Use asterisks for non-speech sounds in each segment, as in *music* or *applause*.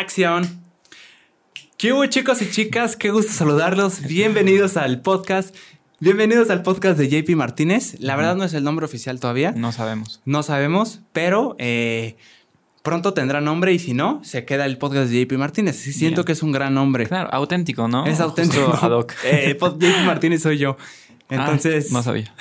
Acción. ¿Qué hubo chicos y chicas? Qué gusto saludarlos. Bienvenidos al podcast. Bienvenidos al podcast de JP Martínez. La verdad no es el nombre oficial todavía. No sabemos. No sabemos, pero eh, pronto tendrá nombre y si no, se queda el podcast de JP Martínez. Sí, siento Bien. que es un gran nombre. Claro, auténtico, ¿no? Es auténtico. Justo ad hoc. *laughs* Eh, JP Martínez soy yo. Ah, Entonces, no sabía.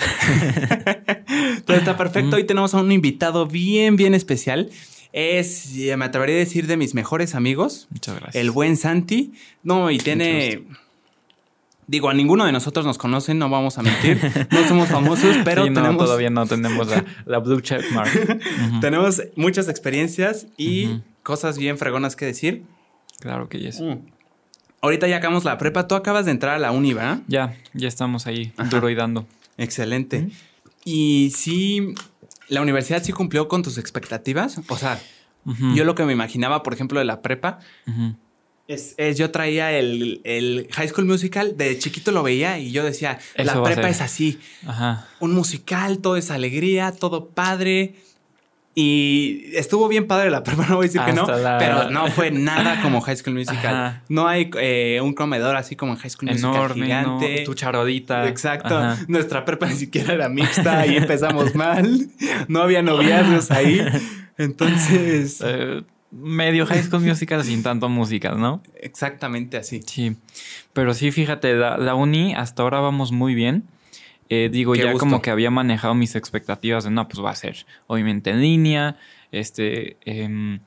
*laughs* todo está perfecto. Hoy tenemos a un invitado bien, bien especial. Es, eh, me atrevería a decir, de mis mejores amigos. Muchas gracias. El buen Santi. No, y tiene. Digo, a ninguno de nosotros nos conocen, no vamos a mentir. No somos famosos, *laughs* pero Sí, no, tenemos, todavía no tenemos la, la blue check mark. *laughs* Tenemos muchas experiencias y cosas bien fregonas que decir. Claro que yes. Ahorita ya acabamos la prepa. Tú acabas de entrar a la uni, ¿verdad? Ya, ya estamos ahí, Ajá. duro y dando. Excelente. Y sí, la universidad sí cumplió con tus expectativas. O sea, yo lo que me imaginaba, por ejemplo, de la prepa, es, es yo traía el, el High School Musical, de chiquito lo veía y yo decía, Eso la prepa es así. Ajá. un musical, todo es alegría, todo padre. Y estuvo bien padre la *laughs* prepa, no voy a decir que no, la- pero no fue nada como High School *laughs* Musical. Ajá. No hay eh, un comedor así como en High School Musical Enorme, gigante. ¿no? Tu charodita. Exacto. Ajá. Nuestra prepa ni siquiera era mixta y empezamos mal. No había noviazgos ahí. *laughs* Entonces, Eh, medio High School Musical sin tanto musical, ¿no? exactamente así. Sí. Pero sí, fíjate, la, la uni hasta ahora vamos muy bien. Eh, digo, Qué ya gusto. como que había manejado mis expectativas de no, pues va a ser obviamente en línea, este, em,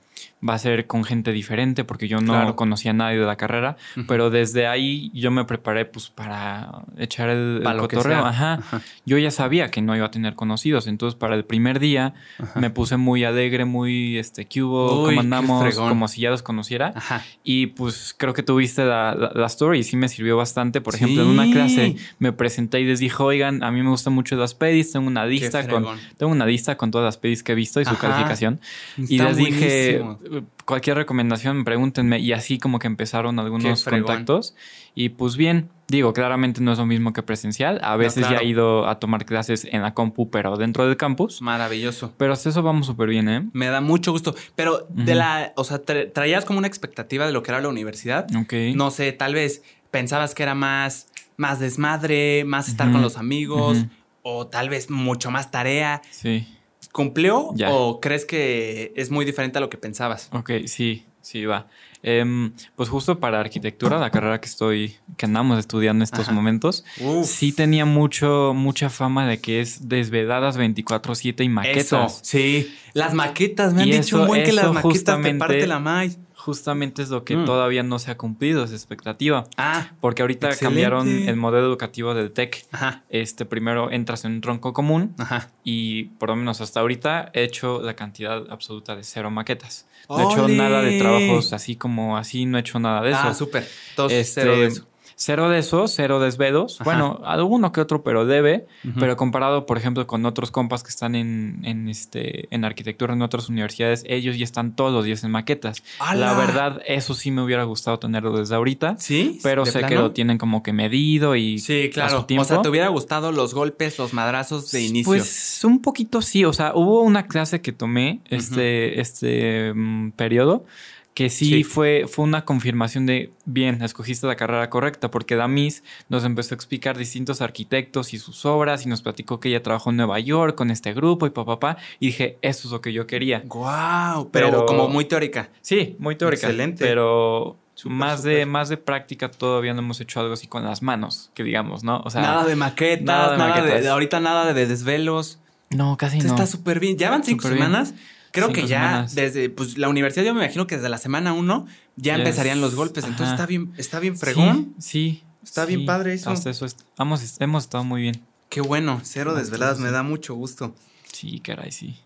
va a ser con gente diferente porque yo no Claro. conocía a nadie de la carrera, pero desde ahí yo me preparé pues para echar el, Para cotorreo. Ajá. Ajá. Yo ya sabía que no iba a tener conocidos, entonces para el primer día Ajá. me puse muy alegre, muy, este, ¿Cómo qué andamos? Como si ya los conociera. Ajá. Y pues creo que tuviste la, la, la story y sí me sirvió bastante. Por ejemplo, en una clase me presenté y les dije, oigan, a mí me gustan mucho las pedis, tengo una lista con tengo una lista con todas las pedis que he visto y su calificación. Y les dije. Cualquier recomendación, pregúntenme. Y así como que empezaron algunos contactos. Y pues bien, digo, claramente no es lo mismo que presencial. A veces claro. ya he ido a tomar clases en la compu, pero dentro del campus. Maravilloso. Pero hasta eso vamos súper bien, ¿eh? Me da mucho gusto. Pero de la, o sea, tra- traías como una expectativa de lo que era la universidad. Ok. No sé, tal vez pensabas que era más, más desmadre, más estar con los amigos, o tal vez mucho más tarea. Sí. ¿Cumplió Ya. o crees que es muy diferente a lo que pensabas? Ok, sí, sí, va. Em, pues justo para arquitectura, la carrera que estoy, que andamos estudiando en estos Ajá. momentos, Uf, sí tenía mucho, mucha fama de que es desveladas 24-7 y Eso, maquetas. sí. Las maquetas, me han Y dicho un eso- buen que las eso maquetas te parte la maíz. Justamente es lo que Mm. todavía no se ha cumplido, esa expectativa. Ah, Porque ahorita Excelente. cambiaron el modelo educativo del TEC. ajá, Este, primero entras en un tronco común ajá. y por lo menos hasta ahorita he hecho la cantidad absoluta de cero maquetas. No he hecho nada de trabajos así como así, no he hecho nada de eso. Ah, súper. Este, cero de eso. Cero de eso, cero desvelos. Ajá. Bueno, alguno que otro, pero debe. Pero comparado, por ejemplo, con otros compas que están en, en, este, en arquitectura en otras universidades, ellos ya están todos los días en maquetas. La verdad, eso sí me hubiera gustado tenerlo desde ahorita. ¿Sí? Pero ¿De sé que lo tienen como que medido y Sí, a claro. su tiempo. O sea, ¿te hubiera gustado los golpes, los madrazos de inicio? Pues un poquito sí. O sea, hubo una clase que tomé este, este mm, periodo que sí, Sí. Fue, fue una confirmación de, bien, escogiste la carrera correcta, porque Damis nos empezó a explicar distintos arquitectos y sus obras y nos platicó que ella trabajó en Nueva York con este grupo y papá, papá, y dije, eso es lo que yo quería. Wow, pero, Pero- como muy teórica. Sí, muy teórica. Excelente. Pero más. De, más de práctica todavía no hemos hecho algo así con las manos, que digamos, ¿no? O sea, nada de maquetas, nada de de, maquetas. de- ahorita nada de desvelos. no, casi Esto no. Está súper bien. Ya van cinco bien. Creo Cinco que ya semanas. desde pues, la universidad, yo me imagino que desde la semana uno ya empezarían los golpes. Entonces ajá. está bien, está bien fregón. Sí, sí, Está bien padre eso. Hasta eso hemos, hemos estado muy bien. Qué bueno, cero desveladas, me da mucho gusto. Sí, caray, sí.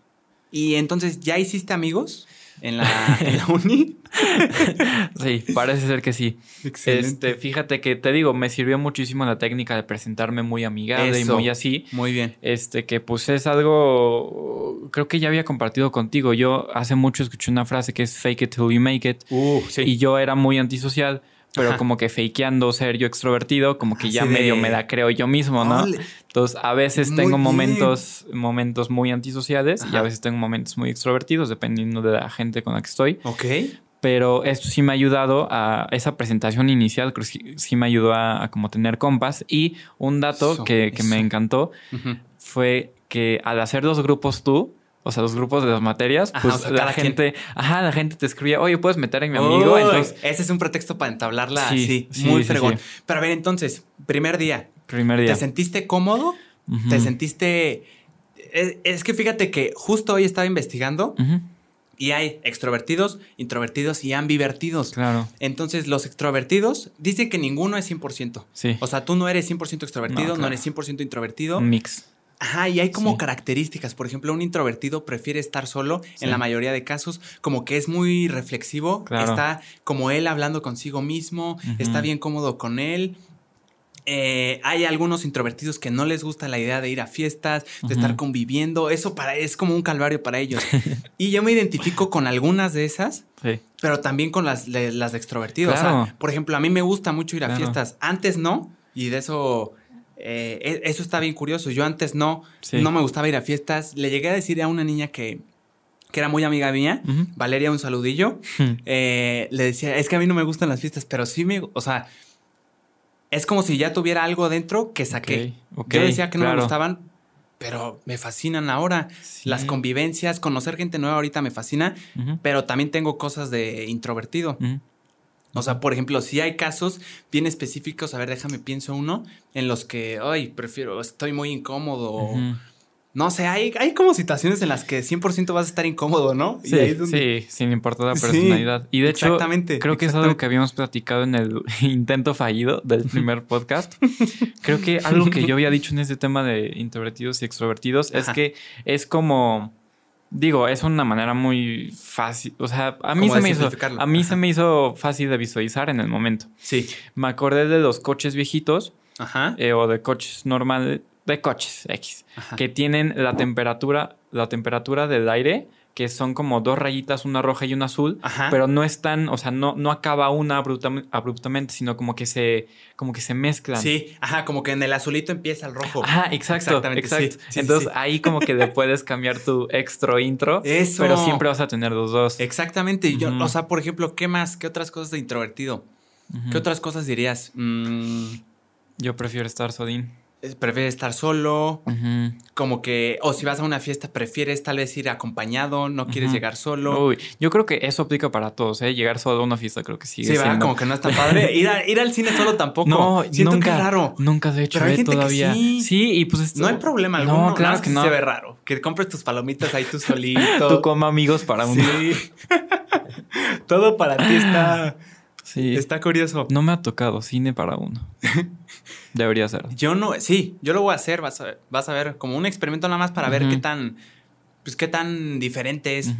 Y entonces, ¿ya hiciste amigos en la, *laughs* en la uni? *laughs* Sí, parece ser que sí. Excelente. Este, fíjate que te digo, me sirvió muchísimo la técnica de presentarme muy amigable Eso. y muy así. Muy bien. Este, que pues es algo, creo que ya había compartido contigo. Yo hace mucho escuché una frase que es fake it till you make it. Uh, sí. Y yo era muy antisocial, pero Ajá. como que fakeando ser yo extrovertido, como que ya de- medio me la creo yo mismo, ¿no? Ole. Entonces, a veces Muy tengo bien. momentos, momentos muy antisociales y Ajá. a veces tengo momentos muy extrovertidos, dependiendo de la gente con la que estoy. Ok. Pero esto sí me ha ayudado a esa presentación inicial, creo que sí, sí me ayudó a, a como tener compas. Y un dato Eso, que, que me encantó fue que al hacer dos grupos tú, o sea, los grupos de las materias, Ajá, pues o sea, la quien. gente, ajá, la gente te escribía, oye, puedes meter a mi amigo. Uy, Entonces, ese es un pretexto para entablarla Sí, así, sí, muy sí, fregón. sí. Pero a ver, entonces, primer día, primer día. ¿te sentiste cómodo? ¿Te sentiste...? Es, es que fíjate que justo hoy estaba investigando y hay extrovertidos, introvertidos y ambivertidos. Claro, Entonces, los extrovertidos dicen que ninguno es 100%. sí. O sea, tú no eres 100% extrovertido, No, eres 100% introvertido. un mix. Ajá, y hay como Sí. características. Por ejemplo, un introvertido prefiere estar solo Sí. en la mayoría de casos, como que es muy reflexivo, Claro. está como él hablando consigo mismo, está bien cómodo con él. Eh, hay algunos introvertidos que no les gusta la idea de ir a fiestas, de estar conviviendo. Eso para, es como un calvario para ellos. *laughs* y yo me identifico con algunas de esas, Sí. pero también con las, de- las de extrovertidos. O Claro. sea, por ejemplo, a mí me gusta mucho ir a Claro. fiestas. Antes no, y de eso, eh, e- eso está bien curioso. Yo antes no, Sí. no me gustaba ir a fiestas. Le llegué a decir a una niña que, que era muy amiga mía. Valeria, un saludillo. eh, le decía, es que a mí no me gustan las fiestas, pero sí me, o sea, es como si ya tuviera algo dentro que saqué. Yo decía que no me gustaban, pero me fascinan ahora. Sí. Las convivencias, conocer gente nueva ahorita me fascina, pero también tengo cosas de introvertido. O sea, por ejemplo, si hay casos bien específicos, a ver, déjame pienso uno, en los que, ay, prefiero, estoy muy incómodo. No sé, hay, hay como situaciones en las que 100% vas a estar incómodo, ¿no? Y Sí, es donde- sí, sin importar la Sí, personalidad. y de hecho, creo que es algo que habíamos platicado en el *laughs* intento fallido del primer podcast. creo que algo que yo había dicho en este tema de introvertidos y extrovertidos es que es como, digo, es una manera muy fácil. O sea, a mí, se me, hizo, a mí Ajá. se me hizo fácil de visualizar en el momento. Sí. Me acordé de los coches viejitos Ajá. eh, o de coches normales, de coches X, Ajá. que tienen la temperatura, la temperatura del aire, que son como dos rayitas, una roja y una azul, Ajá. pero no están, o sea, no, no acaba una abruptam- abruptamente, sino como que se, como que se mezclan. Sí, ajá, como que en el azulito empieza el rojo. Ajá, exacto, Exactamente, exacto. sí, sí, sí, Entonces sí. ahí como que le puedes cambiar tu extra intro, Eso. pero siempre vas a tener los dos. Exactamente. Yo, o sea, por ejemplo, ¿qué más? ¿Qué otras cosas de introvertido? ¿Qué otras cosas dirías? Mm, Yo prefiero estar sodín. ¿Prefieres estar solo? Como que, o si vas a una fiesta, prefieres tal vez ir acompañado, no quieres llegar solo. Uy, yo creo que eso aplica para todos, ¿eh? Llegar solo a una fiesta creo que sigue sí, ¿verdad? siendo- Como que no está padre. *laughs* Ir, a- ir al cine solo tampoco. No, Siento nunca, que es raro. Nunca lo he hecho Pero hay eh, gente que todavía. sí. y pues esto- No hay problema No, alguno. claro nada más que sí no. se ve raro. Que compres tus palomitas ahí tú *laughs* solito. Tú como amigos para uno. Sí. *laughs* Todo para ti está, Sí. está curioso. No me ha tocado cine para uno. *laughs* Debería ser. Yo no, sí, yo lo voy a hacer, vas a ver, vas a ver como un experimento nada más para ver qué tan, pues qué tan diferente es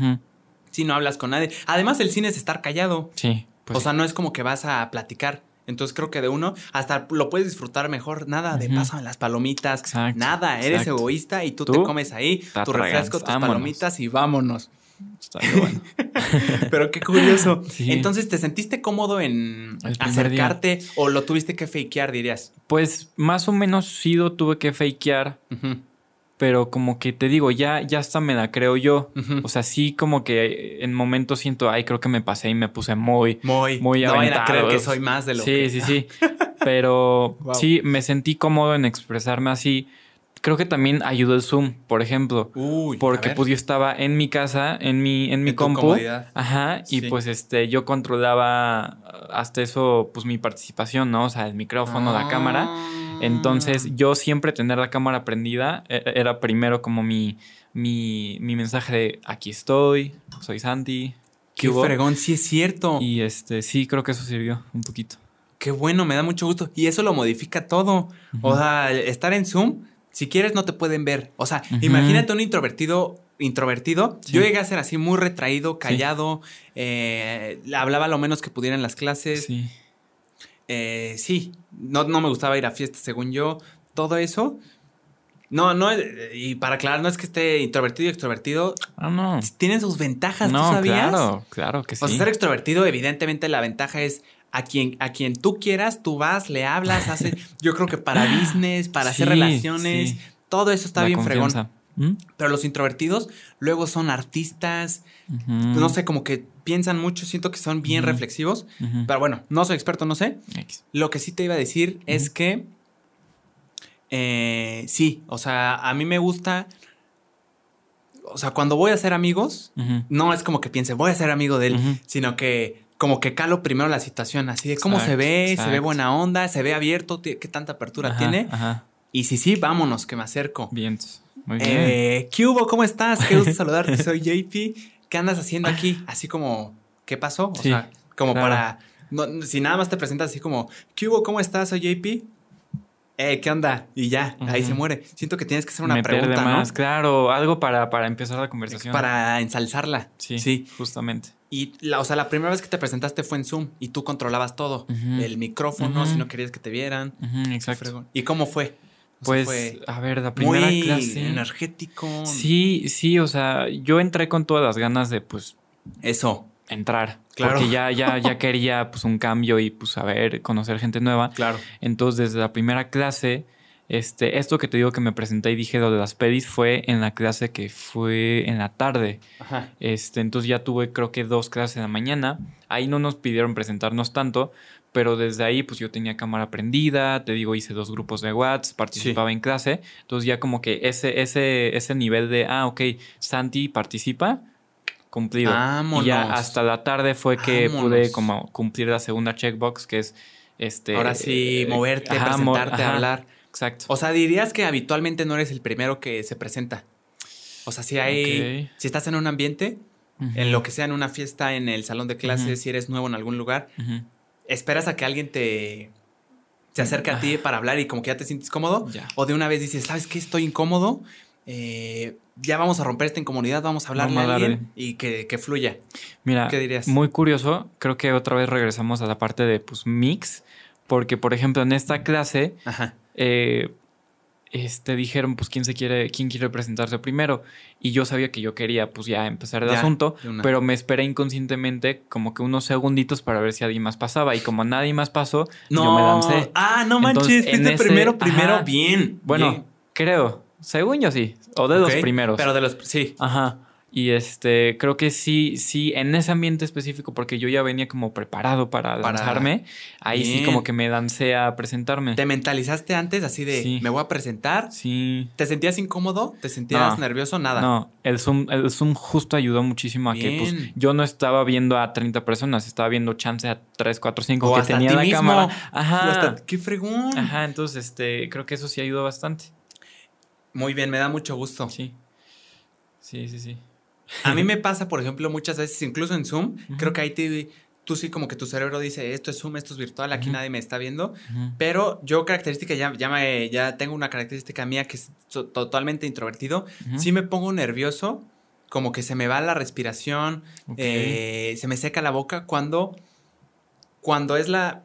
si no hablas con nadie. Además, el cine es estar callado. Sí. pues o sea, no es como que vas a platicar. Entonces creo que de uno hasta lo puedes disfrutar mejor. Nada de Ujú. pásame las palomitas. Exacto, nada, eres exacto. egoísta y tú, te comes ahí tu refresco, tus vámonos. palomitas y vámonos. Está bien bueno. *laughs* Pero qué curioso. *laughs* Sí. Entonces, ¿te sentiste cómodo en acercarte o lo tuviste que fakear, dirías? Pues más o menos sí lo tuve que fakear, pero como que te digo, ya, ya hasta me la creo yo. O sea, sí como que en momentos siento, ay, creo que me pasé y me puse muy, muy, muy no vayan a creer aventados. que soy más de lo sí, que... sí, *laughs* sí. Pero Wow. sí, me sentí cómodo en expresarme así. Creo que también ayudó el Zoom, por ejemplo. Uy, Porque pues yo estaba en mi casa, en mi, en mi En compu. Ajá. Y Sí. pues este, yo controlaba hasta eso, pues mi participación, ¿no? O sea, el micrófono, la Ah. cámara. Entonces, yo siempre tener la cámara prendida e- era primero como mi, mi, mi mensaje de aquí estoy, soy Santi. Qué hubo?". fregón, sí es cierto. Y este, sí, creo que eso sirvió un poquito. Qué bueno, me da mucho gusto. Y eso lo modifica todo. O sea, estar en Zoom, si quieres no te pueden ver. O sea, imagínate un introvertido. Introvertido, Sí. yo llegué a ser así muy retraído, callado, eh, hablaba lo menos que pudiera en las clases. Sí. Eh, sí, no, no me gustaba ir a fiestas según yo, todo eso. No, no, eh, y para aclarar, no es que esté introvertido y extrovertido, Ah, no. tienen sus ventajas, ¿tú No, sabías? claro, claro que sí. O sea, ser extrovertido, evidentemente la ventaja es a quien, a quien tú quieras, tú vas, le hablas, *laughs* haces, yo creo que para business, para hacer relaciones, sí. todo eso está La bien fregón. ¿Mm? Pero los introvertidos luego son artistas, no sé, como que piensan mucho, siento que son bien reflexivos. Pero bueno, no soy experto, no sé. X. Lo que sí te iba a decir es que eh, sí, o sea, a mí me gusta. O sea, cuando voy a ser amigos, no es como que piense, voy a ser amigo de él, sino que como que calo primero la situación, así de cómo se Exacto, ve, se ve buena onda, se ve abierto, qué tanta apertura Ajá, tiene. Ajá. Y si sí, vámonos, que me acerco. Bien. Muy bien. Eh, ¿Qué hubo? ¿Cómo estás? Qué gusto *laughs* saludarte. Soy JP. ¿Qué andas haciendo aquí? Así como, ¿qué pasó? O Sí, sea, como claro. para. no, si nada más te presentas así como, ¿qué hubo? ¿Cómo estás? Soy JP. Eh, ¿qué onda? Y ya, ahí se muere. Siento que tienes que hacer una Meter pregunta, más, ¿no? claro, algo para, para empezar la conversación. Para ensalzarla. Sí, Sí. justamente. Y, la, o sea, la primera vez que te presentaste fue en Zoom y tú controlabas todo. El micrófono, si no querías que te vieran. Exacto. ¿Y cómo fue? O sea, Pues, fue a ver, la primera muy clase. energético. Sí, sí, o sea, yo entré con todas las ganas de, pues, Eso. entrar. Claro. Porque ya, ya, ya *laughs* quería, pues, un cambio y, pues, saber, conocer gente nueva. Claro. Entonces, desde la primera clase, este, esto que te digo que me presenté y dije lo de las pedis fue en la clase que fue en la tarde. Ajá. Este, entonces ya tuve creo que dos clases en la mañana. Ahí no nos pidieron presentarnos tanto, pero desde ahí pues yo tenía cámara prendida, te digo, hice dos grupos de WhatsApp, participaba en clase. Entonces ya como que ese, ese, ese nivel de, ah, ok, Santi participa, cumplido. Vámonos. Y ya hasta la tarde fue que Vámonos. pude como cumplir la segunda checkbox, que es este... Ahora sí, eh, moverte, ajá, presentarte, ajá, hablar. Exacto. O sea, dirías que habitualmente no eres el primero que se presenta. O sea, si hay. Si estás en un ambiente, en lo que sea, en una fiesta, en el salón de clases, si eres nuevo en algún lugar, esperas a que alguien te. Se acerque a ti para hablar y como que ya te sientes cómodo. Ya. O de una vez dices, ¿sabes qué? Estoy incómodo. eh, ya vamos a romper esta incomodidad, vamos a hablarle Vamos a a alguien y que, que fluya. Mira, ¿Qué dirías? muy curioso. Creo que otra vez regresamos a la parte de pues mix. Porque, por ejemplo, en esta clase, Ajá. eh, este, dijeron, pues, quién se quiere, quién quiere presentarse primero. Y yo sabía que yo quería, pues, ya empezar el Ya, asunto. Pero me esperé inconscientemente como que unos segunditos para ver si alguien más pasaba. Y como nadie más pasó, No. yo me lancé. Ah, no manches. Entonces, en fuiste ese- primero, primero. ajá. Bien. Bueno, bien. creo. Según yo sí. O de los primeros. Pero de los. Sí. Ajá. Y este, creo que sí, sí, en ese ambiente específico, porque yo ya venía como preparado para Para- lanzarme, ahí sí como que me lancé a presentarme. ¿Te mentalizaste antes así de Sí. me voy a presentar? Sí. ¿Te sentías incómodo? ¿Te sentías No. nervioso? Nada. No, el Zoom, el Zoom justo ayudó muchísimo a que pues, yo no estaba viendo a 30 personas, estaba viendo chance a 3, 4, 5 O que hasta a tenía ti la mismo. cámara. O Ajá. hasta- ¡Qué fregón! Ajá, entonces este, creo que eso sí ayudó bastante. Muy bien, me da mucho gusto. Sí. Sí, sí, sí. A mí me pasa, por ejemplo, muchas veces, incluso en Zoom, creo que ahí te, tú sí como que tu cerebro dice, esto es Zoom, esto es virtual, aquí nadie me está viendo. Pero yo característica, ya, ya, me- ya tengo una característica mía que es to- totalmente introvertido. Sí me pongo nervioso, como que se me va la respiración, eh, se me seca la boca cuando, cuando es la...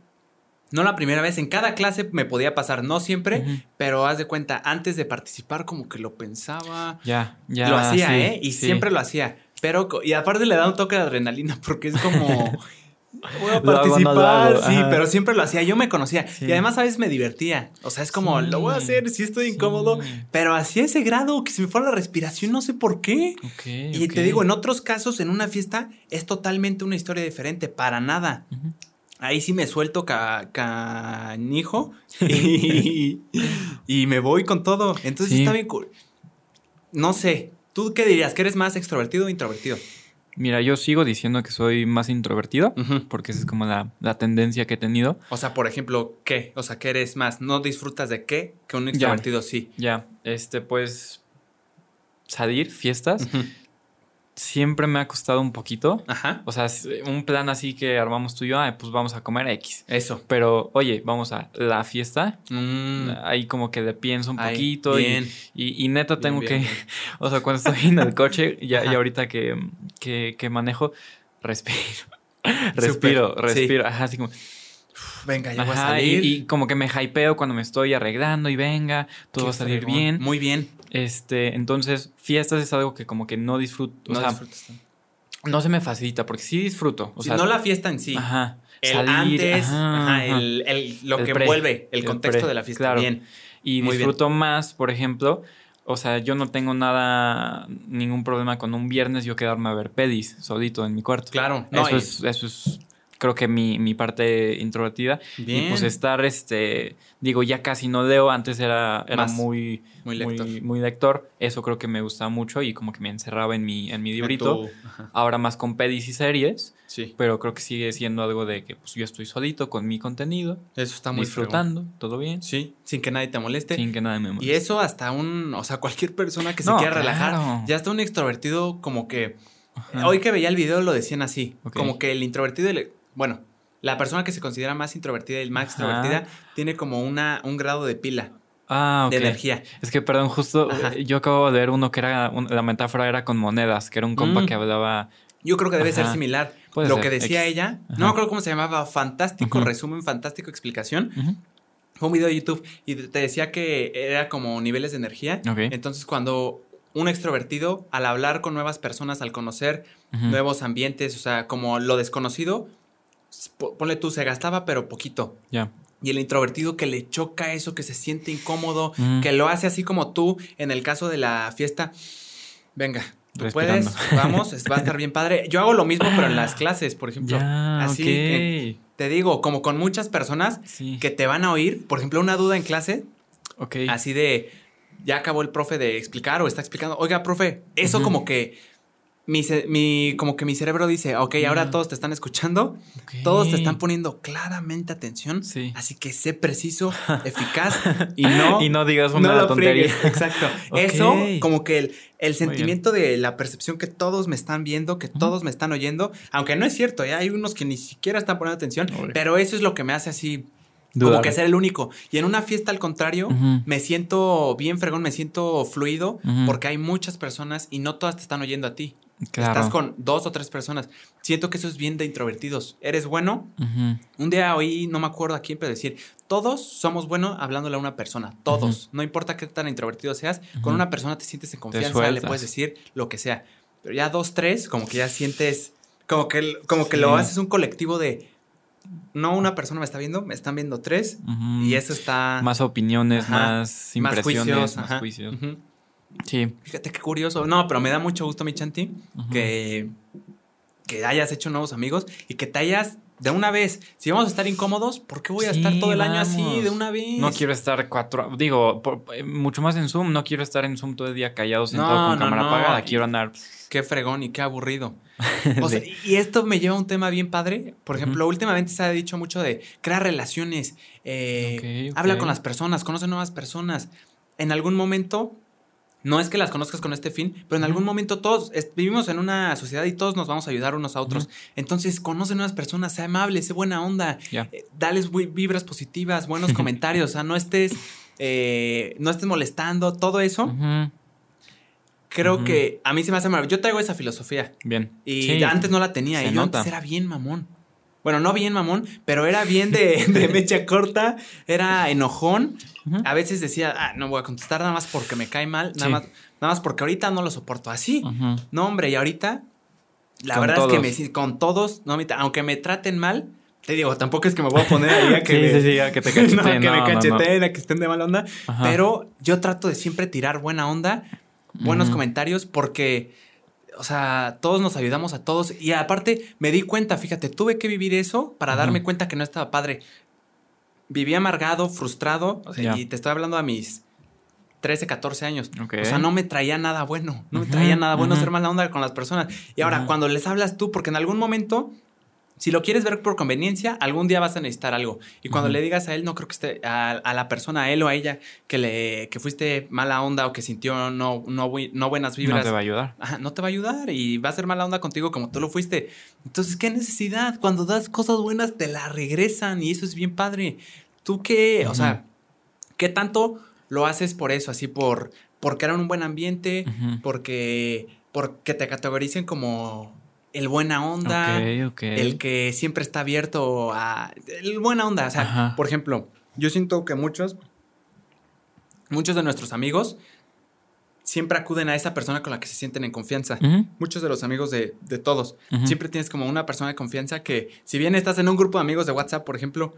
No la primera vez, en cada clase me podía pasar, no siempre, pero haz de cuenta, antes de participar como que lo pensaba, Ya, ya. lo hacía, sí, ¿eh? Y sí. siempre lo hacía. Pero, y aparte le da un toque de adrenalina porque es como. *laughs* Voy a Lo hago, no lo participar, hago, sí, pero siempre lo hacía. Yo me conocía. Sí. Y además a veces me divertía. O sea, es como, Sí, lo voy a hacer, sí estoy incómodo. Pero hacía ese grado que se me fue la respiración, no sé por qué. Y te digo, en otros casos, en una fiesta, es totalmente una historia diferente, para nada. Ahí sí me suelto ca- canijo y, y me voy con todo. Entonces Sí. está bien cool. No sé, ¿tú qué dirías? ¿Que eres más extrovertido o introvertido? Mira, yo sigo diciendo que soy más introvertido, porque esa es como la, la tendencia que he tenido. O sea, por ejemplo, ¿qué? O sea, ¿qué eres más? ¿No disfrutas de qué? Que un extrovertido sí. Ya, este, pues, salir, fiestas. Siempre me ha costado un poquito. Ajá. O sea, es un plan así que armamos tú y yo, ah, pues vamos a comer X. Eso. Pero, oye, vamos a la fiesta. Mm, Ahí como que le pienso un poquito y- bien, y, y neta tengo bien, que, bien. *laughs* o sea, cuando estoy en el coche, ya, y ahorita que, que, que manejo, respiro. *laughs* respiro, respiro. Ajá, así como, Venga, ya voy a y, salir. y como que me hypeo cuando me estoy arreglando y venga, todo Qué va a salir fregón. bien. Muy bien. Este, entonces, fiestas es algo que como que no disfruto, o No sea, disfrutas tanto. no se me facilita porque sí disfruto, o sea, no la fiesta en sí. ajá, El salir, antes, ajá, ajá, ajá. El, el- lo El que pre, envuelve el, el contexto pre, de la fiesta. claro. Bien. y muy bien. disfruto más, por ejemplo, o sea, yo no tengo nada, ningún problema con un viernes yo quedarme a ver pedis solito en mi cuarto. Claro, no, eso, es, eso es creo que mi, mi parte introvertida. Bien. Y pues estar, este, digo, ya casi no leo, antes era, era Más. muy, Muy lector. muy, muy lector. Eso creo que me gustaba mucho y como que me encerraba en mi, en mi librito. Ahora más con pedis y series, Sí, pero creo que sigue siendo algo de que pues yo estoy solito con mi contenido, eso está muy fregón. disfrutando, todo bien, Sí, sin que nadie te moleste. sin que nada me Y moleste. eso hasta un, o sea, cualquier persona que se No, quiera relajar, ya hasta un extrovertido como que, Ajá. hoy que veía el video lo decían así, como que el introvertido, y el- bueno, la persona que se considera más introvertida y más extrovertida tiene como una, un grado de pila, Ah, de energía. Es que, perdón, justo Ajá. eh, yo acabo de ver uno que era, un- la metáfora era con monedas, que era un compa Mm. que hablaba... Yo creo que debe ser similar. Puede Lo ser, que decía ella, Ajá. no me acuerdo cómo se llamaba, fantástico resumen, fantástico explicación. Ujú. Fue un video de YouTube y te decía que era como niveles de energía. Entonces, cuando un extrovertido, al hablar con nuevas personas, al conocer nuevos ambientes, o sea, como lo desconocido, ponle tú, se gastaba, pero poquito. Ya. Y el introvertido que le choca eso, que se siente incómodo, Ujú. que lo hace así como tú en el caso de la fiesta. Venga, tú puedes, *laughs* vamos, va a estar bien padre. Yo hago lo mismo, pero en las clases, por ejemplo. Ya, así que te digo, como con muchas personas Sí. que te van a oír, por ejemplo, una duda en clase, Ok. así de ya acabó el profe de explicar o está explicando, oiga, profe, eso como que mi, como que mi cerebro dice, ok, ahora todos te están escuchando, todos te están poniendo claramente atención, Sí. así que sé preciso, *laughs* eficaz y no, y no digas no una lo tontería. Exacto. *laughs* Eso, como que el, sentimiento de la percepción que todos me están viendo, que todos me están oyendo, aunque no es cierto, ¿eh? hay unos que ni siquiera están poniendo atención, pero eso es lo que me hace así como que ser el único. Y en una fiesta, al contrario, me siento bien fregón, me siento fluido, porque hay muchas personas y no todas te están oyendo a ti. Claro. Estás con dos o tres personas. Siento que eso es bien de introvertidos. Eres bueno. Ujú. Un día oí, no me acuerdo a quién, pero decir, todos somos buenos hablándole a una persona. Todos. No importa qué tan introvertido seas, con Ujú. una persona te sientes en confianza, le puedes decir lo que sea. Pero ya dos, tres, como que ya sientes, como que, como que Sí. lo haces un colectivo de, no una persona me está viendo, me están viendo tres. Y eso está Más opiniones, Ajá. más impresiones, más, ajá. juicios. Sí. Fíjate qué curioso. No, pero me da mucho gusto, mi Chanti, que, que hayas hecho nuevos amigos y que te hayas de una vez. Si vamos a estar incómodos, ¿por qué voy a Sí, estar todo el año así de una vez? No quiero estar cuatro, digo, por- eh, mucho más en Zoom, no quiero estar en Zoom todo el día callado, sentado No, con no, cámara no. apagada, quiero andar. Qué fregón y qué aburrido. *laughs* O sea, de- y esto me lleva a un tema bien padre. Por ejemplo, últimamente se ha dicho mucho de crear relaciones, eh, habla con las personas, conoce nuevas personas. En algún momento, no es que las conozcas con este fin, pero en algún momento todos vivimos en una sociedad y todos nos vamos a ayudar unos a otros. Entonces, conoce nuevas personas, sé amable, sé buena onda, eh, dales vibras positivas, buenos *laughs* comentarios, o sea, no estés, eh, no estés molestando, todo eso. Creo que a mí se me hace maravilloso. Yo traigo esa filosofía. Bien. Y Sí. antes no la tenía. Se y yo nota. antes era bien mamón. Bueno, no bien mamón, pero era bien de, de *laughs* mecha corta, era enojón. A veces decía, ah, no voy a contestar nada más porque me cae mal, nada, Sí. más, nada más porque ahorita no lo soporto así. Ujú. No, hombre, y ahorita, la Con verdad es que me con todos, no, aunque me traten mal, te digo, tampoco es que me voy a poner ahí a *laughs* que, Sí, me- sí, sí, a que te *laughs* no, cacheteen. que No, me no. cacheteen, a que estén de mala onda. Ajá. Pero yo trato de siempre tirar buena onda, buenos comentarios, porque, o sea, todos nos ayudamos a todos. Y aparte, me di cuenta, fíjate, tuve que vivir eso para darme cuenta que no estaba padre. Viví amargado, frustrado, o sea, Ya. y te estoy hablando a mis 13, 14 años. O sea, no me traía nada bueno. No me traía nada bueno ujú. ser mala onda con las personas. Y ahora, cuando les hablas tú, porque en algún momento, si lo quieres ver por conveniencia, algún día vas a necesitar algo. Y cuando le digas a él, no creo que esté, a, a la persona, a él o a ella, que le que fuiste mala onda o que sintió no, no, no buenas No vibras. te va a ayudar. Ajá, no te va a ayudar y va a ser mala onda contigo como tú lo fuiste. Entonces, ¿qué necesidad? Cuando das cosas buenas, te la regresan y eso es bien padre. ¿Tú qué? O sea, ¿qué tanto lo haces por eso? Así por porque era un buen ambiente, porque, porque te categoricen como el buena onda, el que siempre está abierto a... El buena onda. O sea, Ajá. por ejemplo, yo siento que muchos, muchos de nuestros amigos siempre acuden a esa persona con la que se sienten en confianza. Muchos de los amigos de, de todos. Siempre tienes como una persona de confianza que, si bien estás en un grupo de amigos de WhatsApp, por ejemplo,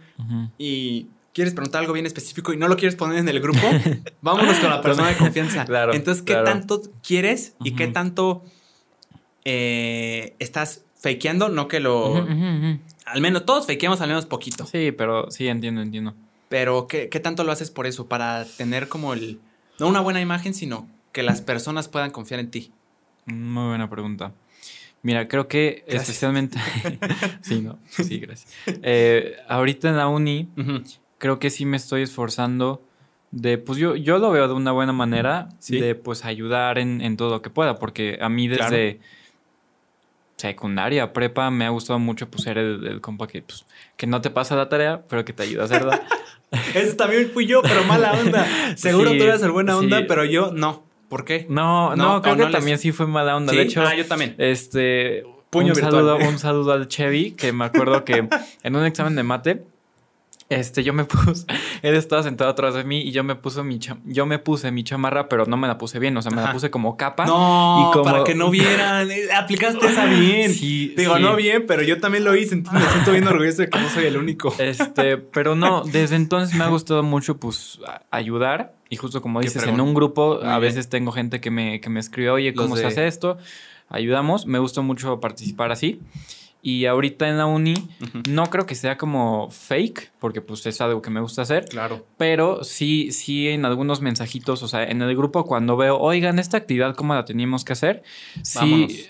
y quieres preguntar algo bien específico y no lo quieres poner en el grupo, *laughs* vámonos con la persona de confianza. Claro, Entonces, ¿qué claro. tanto quieres y qué tanto eh, estás fakeando? No que lo... Al menos, todos fakeamos al menos poquito. Sí, pero sí, entiendo, entiendo. Pero ¿qué, qué tanto lo haces por eso? Para tener como el... No una buena imagen, sino que las personas puedan confiar en ti. Muy buena pregunta. Mira, creo que Gracias. especialmente... *laughs* *laughs* sí, no, sí, gracias. Eh, ahorita en la uni, creo que sí me estoy esforzando de, pues yo, yo lo veo de una buena manera, Sí. de pues ayudar en, en todo lo que pueda, porque a mí Claro. Secundaria, prepa, me ha gustado mucho pues ser el, el compa que, pues, que no te pasa la tarea, pero que te ayuda a hacerla. *laughs* Eso también fui yo, pero mala onda. *laughs* Seguro Sí, tú eras el buena onda, sí. pero yo no. ¿Por qué? No, No, no, creo que no les- también sí fue mala onda. ¿Sí? De hecho, ah, yo también. Este, Puño un virtual. saludo, un saludo al Chevy, que me acuerdo que *laughs* en un examen de mate, este, yo me *laughs* puse, él estaba sentado atrás de mí y yo me puse mi yo me puse mi chamarra, pero no me la puse bien, o sea, me Ajá. la puse como capa. No, y como- para que no vieran. Eh, Aplicaste esa bien. *laughs* Sí, Digo, sí. no bien, pero yo también lo hice, entonces me siento bien orgulloso de que no soy el único. *laughs* Este, pero no, desde entonces me ha gustado mucho, pues, ayudar. Y justo como dices, en un grupo, Muy a bien. veces tengo gente que me, que me escribe, oye, ¿cómo se hace esto? Ayudamos. Me gusta mucho participar así. Y ahorita en la uni, no creo que sea como fake, porque pues es algo que me gusta hacer. Claro. Pero sí, sí en algunos mensajitos, o sea, en el grupo cuando veo, oigan, esta actividad, ¿cómo la teníamos que hacer? Vámonos. Sí.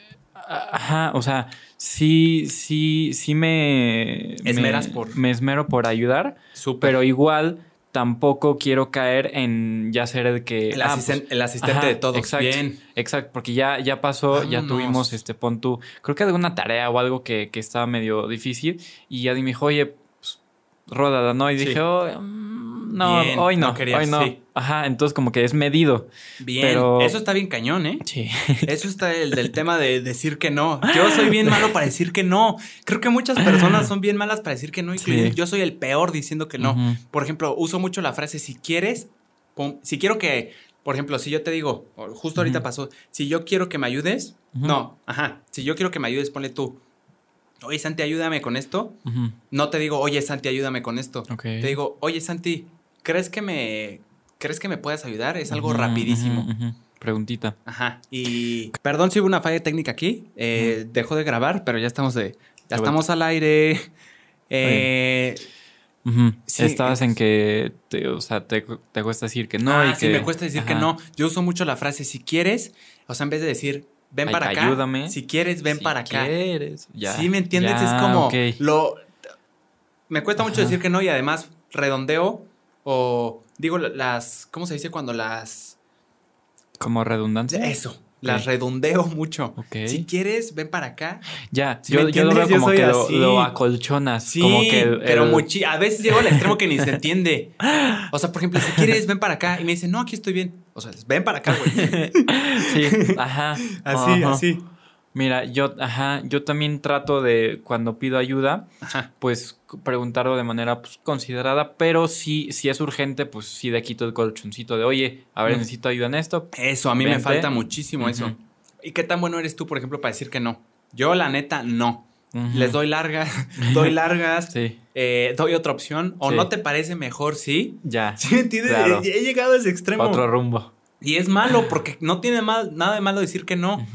Ajá, o sea, sí, sí, sí me... Esmeras me- por- Me esmero por ayudar, Súper. pero igual tampoco quiero caer en ya ser el que... el, ah, asisten- pues, el asistente ajá, de todos. Exacto, Bien. exacto, porque ya, ya pasó, ya tuvimos este pon tú, creo que alguna tarea o algo que, que estaba medio difícil y ya me dijo, oye, pues, ródala, ¿no? Y Sí. dije, "Oh, mm, no, Bien, hoy no, no querías, hoy no. sí. Ajá, entonces como que es medido. Bien. Pero- Eso está bien cañón, ¿eh? Sí. *laughs* Eso está el del tema de decir que no. Yo soy bien malo para decir que no. Creo que muchas personas son bien malas para decir que no. incluido Sí. Yo soy el peor diciendo que no. Por ejemplo, uso mucho la frase si quieres, pon- si quiero que, por ejemplo, si yo te digo, justo ahorita pasó, si yo quiero que me ayudes, no, ajá, si yo quiero que me ayudes, ponle tú. Oye, Santi, ayúdame con esto. No te digo, oye, Santi, ayúdame con esto. Te digo, oye, Santi, ¿crees que me, ¿crees que me puedas ayudar? Es algo rapidísimo. Preguntita. Ajá. Y perdón si hubo una falla técnica aquí. Eh, Dejó de grabar, pero ya estamos de. Ya estamos al aire. Eh. Sí, Estabas es- en que, te, o sea, te, te cuesta decir que no. ah, y sí, que, me cuesta decir que no. Yo uso mucho la frase si quieres. O sea, en vez de decir ven Ay, para acá. ayúdame. Si quieres, ven Si para acá. quieres, ya, sí, ¿me entiendes? ya, es como ok. lo. Me cuesta mucho decir que no y además redondeo o digo las. ¿Cómo se dice cuando las. Como redundancia. Eso. Las redondeo mucho. Ok. Si quieres, ven para acá. Ya, ¿Sí yo, yo lo veo? Yo como que lo, lo acolchonas. Sí, como que el- pero el- muchi- a veces llego al extremo que ni se *laughs* entiende. O sea, por ejemplo, si quieres, ven para acá. Y me dice, no, aquí estoy bien. O sea, ven para acá, güey. *laughs* sí, ajá. *laughs* Así, ajá. así. Mira, yo, ajá, yo también trato de, cuando pido ayuda, Ajá. pues preguntarlo de manera pues, considerada, pero si, si es urgente, pues sí le quito el colchoncito de, oye, a ver, Mm. necesito ayuda en esto. Eso, a mí me falta muchísimo eso. ¿Y qué tan bueno eres tú, por ejemplo, para decir que no? Yo, la neta, no. Les doy largas, *laughs* doy largas, Sí, eh, doy otra opción. ¿O Sí. no te parece mejor, sí? ya. *laughs* ¿Sí entiendes? Claro. He, he llegado a ese extremo. Otro rumbo. Y es malo porque no tiene mal- nada de malo decir que no.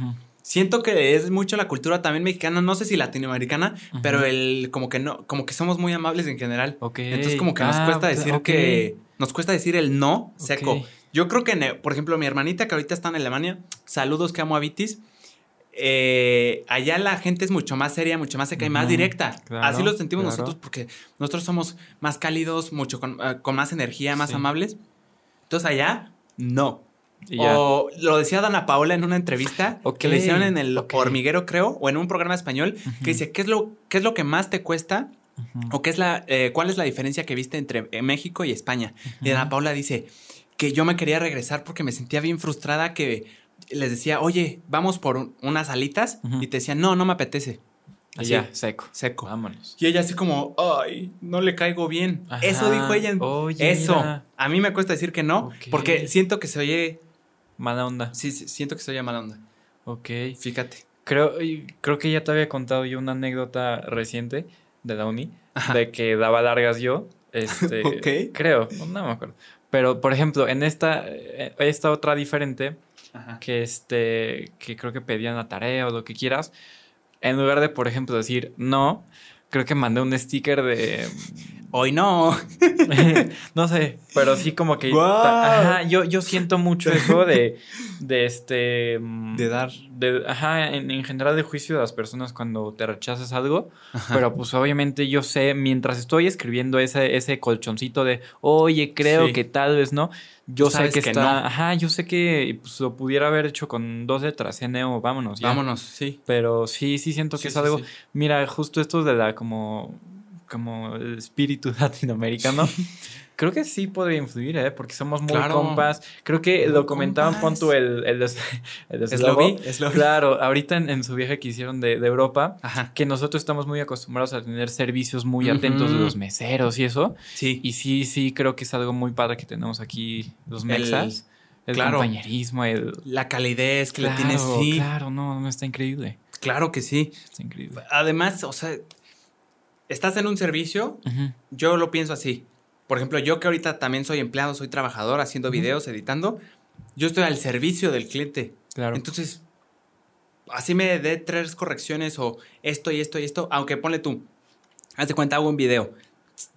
Siento que es mucho la cultura también mexicana, no sé si latinoamericana, pero el como que no, como que somos muy amables en general. Ok. Entonces como que nos Ah, cuesta pues, decir ok. que nos cuesta decir el no seco. Yo creo que, en- por ejemplo, mi hermanita que ahorita está en Alemania, saludos que amo a Vitis. Eh, allá la gente es mucho más seria, mucho más seca y más directa. claro, Así lo sentimos claro. nosotros porque nosotros somos más cálidos, mucho con, eh, con más energía, más Sí. amables. Entonces allá, no. O lo decía Dana Paola en una entrevista Ok, que le hicieron en el hormiguero, creo, o en un programa español, que dice, ¿qué es lo, qué es lo que más te cuesta? ¿O qué es la, eh, cuál es la diferencia que viste entre eh, México y España? Y Dana Paola dice que yo me quería regresar porque me sentía bien frustrada que les decía, oye, vamos por un- unas alitas. Y te decían, no, no me apetece. Así, ya, seco. seco. Vámonos. Y ella así como, ay, no le caigo bien. Ajá. Eso dijo ella. Oye, Eso. mira. A mí me cuesta decir que no, porque siento que se oye, Mala onda. sí, sí, siento que se oye mala onda. Ok. Fíjate. Creo, creo que ya te había contado yo una anécdota reciente de la uni, Ajá. de que daba largas yo Este, *laughs* Ok. Creo, no me acuerdo. Pero, por ejemplo, en esta, eh, esta otra diferente, Ajá. que este, que creo que pedían la tarea o lo que quieras, en lugar de, por ejemplo, decir no, creo que mandé un sticker de, Hoy no. *laughs* no sé, pero sí como que, ¡Guau! ajá, yo, yo siento mucho eso de, de este, mm, De dar. de, ajá, en, en general de juicio de las personas cuando te rechazas algo, Ajá. pero pues obviamente yo sé, mientras estoy escribiendo ese, ese colchoncito de, oye, creo Sí. que tal vez no, yo sé que, que está, no. ajá, yo sé que pues, lo pudiera haber hecho con dos letras, NO, vámonos, ya. Vámonos, sí. Pero sí, sí siento que Sí, es sí, algo, sí. mira, justo esto de la como, como el espíritu *laughs* latinoamericano. *laughs* Creo que sí podría influir, ¿eh? Porque somos muy Claro. compas. Creo que Muy lo comentaban, pon compas. tú el, el. *laughs* Claro, ahorita en, en su viaje que hicieron de, de Europa, Ajá. que nosotros estamos muy acostumbrados a tener servicios muy atentos de los meseros y eso. Sí. Y sí, sí, creo que es algo muy padre que tenemos aquí los mexas. El, claro. compañerismo, el... La calidez que claro, le tienes, sí. Claro, no, no, está increíble. Claro que sí. Está increíble. Además, o sea, estás en un servicio, yo lo pienso así. Por ejemplo, yo que ahorita también soy empleado, soy trabajador haciendo videos, editando, yo estoy al servicio del cliente. Claro. Entonces, así me dé tres correcciones o esto y esto y esto, aunque ponle tú, haz de cuenta, hago un video.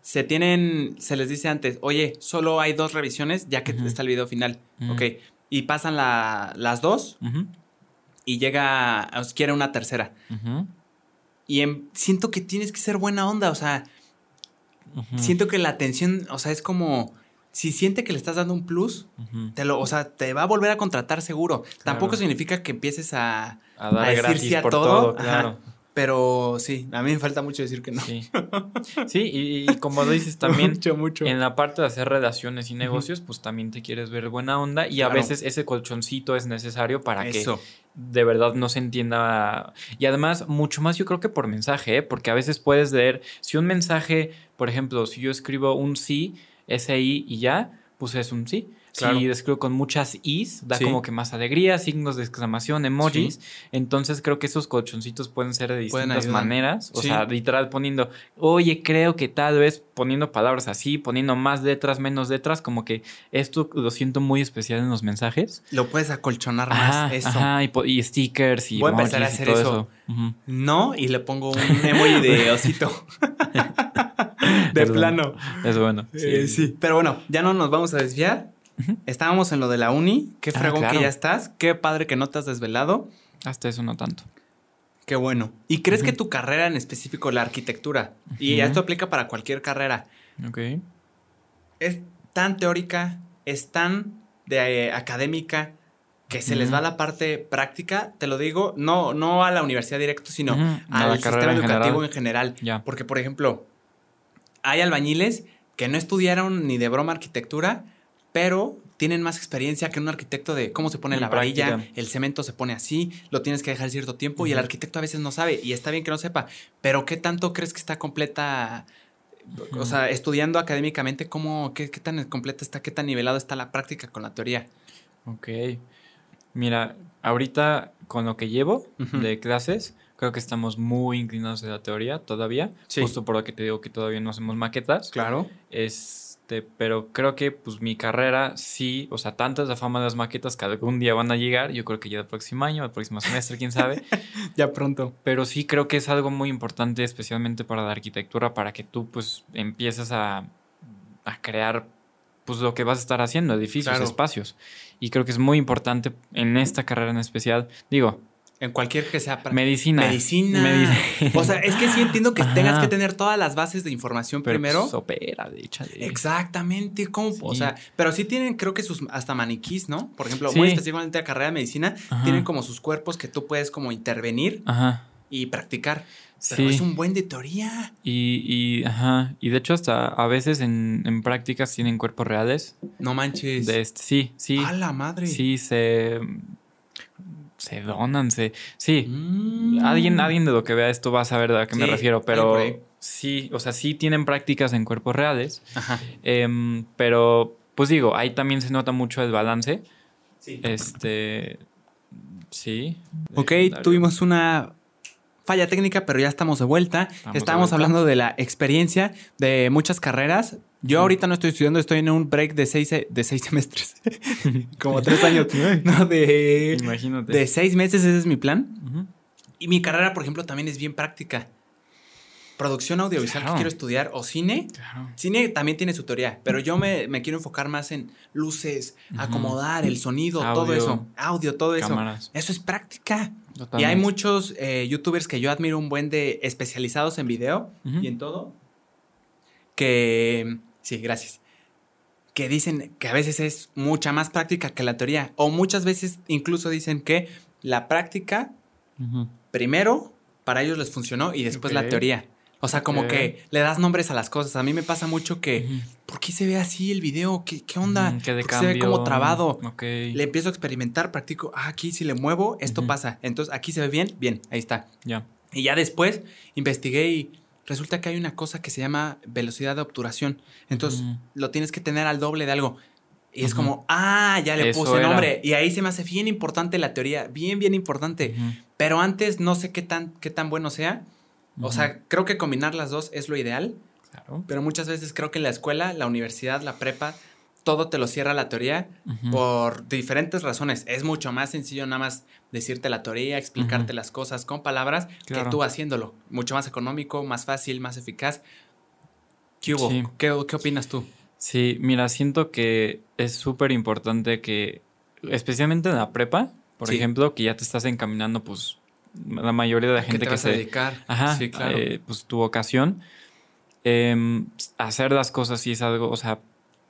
Se tienen, se les dice antes, oye, solo hay dos revisiones ya que está el video final. Ujú. Ok. Y pasan la- las dos y llega, os quiere una tercera. Y em- siento que tienes que ser buena onda, o sea, siento que la atención, o sea, es como, si siente que le estás dando un plus, te lo, o sea, te va a volver a contratar seguro. Tampoco significa que empieces a, A dar a decir gratis sí a por todo, todo, ajá. claro. Pero sí, a mí me falta mucho decir que no. Sí. *laughs* Sí, y, y como dices también, mucho, mucho. en la parte de hacer relaciones y negocios, pues también te quieres ver buena onda y a veces ese colchoncito es necesario para que de verdad no se entienda. Y además, mucho más yo creo que por mensaje, ¿eh? porque a veces puedes leer, si un mensaje, por ejemplo, si yo escribo un sí, SI y ya, pues es un sí. Claro. Si escribo con muchas is, da Sí. como que más alegría, signos de exclamación, emojis. Entonces creo que esos colchoncitos pueden ser de distintas maneras. O Sí. sea, literal poniendo, oye, creo que tal vez poniendo palabras así, poniendo más letras, menos letras, como que esto lo siento muy especial en los mensajes. Lo puedes acolchonar Ajá, más, eso. ajá, y, stickers y Voy a empezar a hacer eso. No, y le pongo un emoji de *laughs* osito. *laughs* de Es bueno. plano. Es bueno. Eh, sí. Pero bueno, ya no nos vamos a desviar. Estábamos en lo de la uni. Qué Ah, fregón claro. que ya estás. Qué padre que no te has desvelado. Hasta eso no tanto. Qué bueno. ¿Y crees que tu carrera en específico, la arquitectura, y Ujú. esto aplica para cualquier carrera, Ok. es tan teórica, es tan de eh, académica, que se les va la parte práctica? Te lo digo, no, no a la universidad directo, sino al sistema en educativo general. en general. Porque, por ejemplo, hay albañiles que no estudiaron ni de broma arquitectura, pero tienen más experiencia que un arquitecto de cómo se pone la varilla, práctica. el cemento se pone así, lo tienes que dejar cierto tiempo y el arquitecto a veces no sabe y está bien que no sepa, pero ¿qué tanto crees que está completa? O sea, estudiando académicamente, ¿cómo, qué, qué tan completa está, qué tan nivelado está la práctica con la teoría? Ok. Mira, ahorita con lo que llevo de clases, creo que estamos muy inclinados a la teoría todavía. Sí. Justo por lo que te digo que todavía no hacemos maquetas. Claro. Este, pero creo que pues mi carrera sí, o sea, tanta es la fama de las maquetas que algún día van a llegar. Yo creo que ya el próximo año, el próximo semestre, quién sabe. *laughs* Ya pronto. pero sí creo que es algo muy importante, especialmente para la arquitectura, para que tú pues empieces a, a crear pues lo que vas a estar haciendo, edificios, Claro. espacios. Y creo que es muy importante en esta carrera en especial. Digo, En cualquier que sea medicina. Medicina. Medi- O sea, es que sí entiendo que Ajá. tengas que tener todas las bases de información pero, primero. pues, opera, de hecho. Exactamente, ¿cómo? O sea, pero sí tienen, creo que sus hasta maniquís, ¿no? Por ejemplo, Sí. muy específicamente la carrera de medicina, Ajá. tienen como sus cuerpos que tú puedes como intervenir Ajá. y practicar. Pero Sí. es un buen de teoría. Y, y, ajá. Y de hecho, hasta a veces en, en prácticas tienen cuerpos reales. No manches. De este, sí, sí. ¡A la madre! Sí, se. Se donan, se. Sí. Mm. Alguien, alguien de lo que vea esto va a saber a qué me refiero, pero sí, o sea, sí tienen prácticas en cuerpos reales, Ajá. em, pero pues digo, ahí también se nota mucho el balance. Sí. Este, sí. Ok, tuvimos una falla técnica, pero ya estamos de vuelta. Estamos de Estábamos vuelta. hablando de la experiencia de muchas carreras. Yo ahorita no estoy estudiando, estoy en un break de seis, se- de seis *laughs* semestres. *laughs* Como tres años. No, de, Imagínate. de seis meses, ese es mi plan. Ujú. Y mi carrera, por ejemplo, también es bien práctica. Producción audiovisual Claro. que quiero estudiar o cine. Claro. Cine también tiene su teoría, pero yo me, me quiero enfocar más en luces, Ujú. acomodar el sonido, todo Audio. eso. Audio, todo eso. Cámaras. Eso es práctica. Y hay muchos eh, youtubers que yo admiro un buen de especializados en video Ujú. y en todo. Que. Sí, gracias. Que dicen que a veces es mucha más práctica que la teoría. O muchas veces incluso dicen que la práctica Ujú. primero para ellos les funcionó y después la Ok. teoría. O sea, como Ok. que le das nombres a las cosas. A mí me pasa mucho que, Ujú. ¿por qué se ve así el video? ¿Qué, qué onda? Que de ¿Por qué se ve como trabado? Ok. Le empiezo a experimentar, practico. Ah, aquí si le muevo, esto Ujú. pasa. Entonces, aquí se ve bien, bien, ahí está. Ya. Y ya después investigué y resulta que hay una cosa que se llama velocidad de obturación. Entonces, Ujú. lo tienes que tener al doble de algo. Y es como, ah, ya le Eso puse era. nombre. Y ahí se me hace bien importante la teoría, bien, bien importante. Pero antes no sé qué tan, qué tan bueno sea. O sea, creo que combinar las dos es lo ideal. Claro. Pero muchas veces creo que la escuela, la universidad, la prepa, todo te lo cierra la teoría por diferentes razones. Es mucho más sencillo nada más decirte la teoría, explicarte las cosas con palabras que tú haciéndolo. Mucho más económico, más fácil, más eficaz. ¿Qué hubo? Sí. ¿Qué, qué opinas tú? Sí, mira, siento que es súper importante que, especialmente en la prepa, por Sí. ejemplo, que ya te estás encaminando, pues, la mayoría de la ¿Qué gente te que vas a se... dedicar? Ajá, Sí, claro. eh, pues tu vocación. em, hacer las cosas sí es algo, o sea,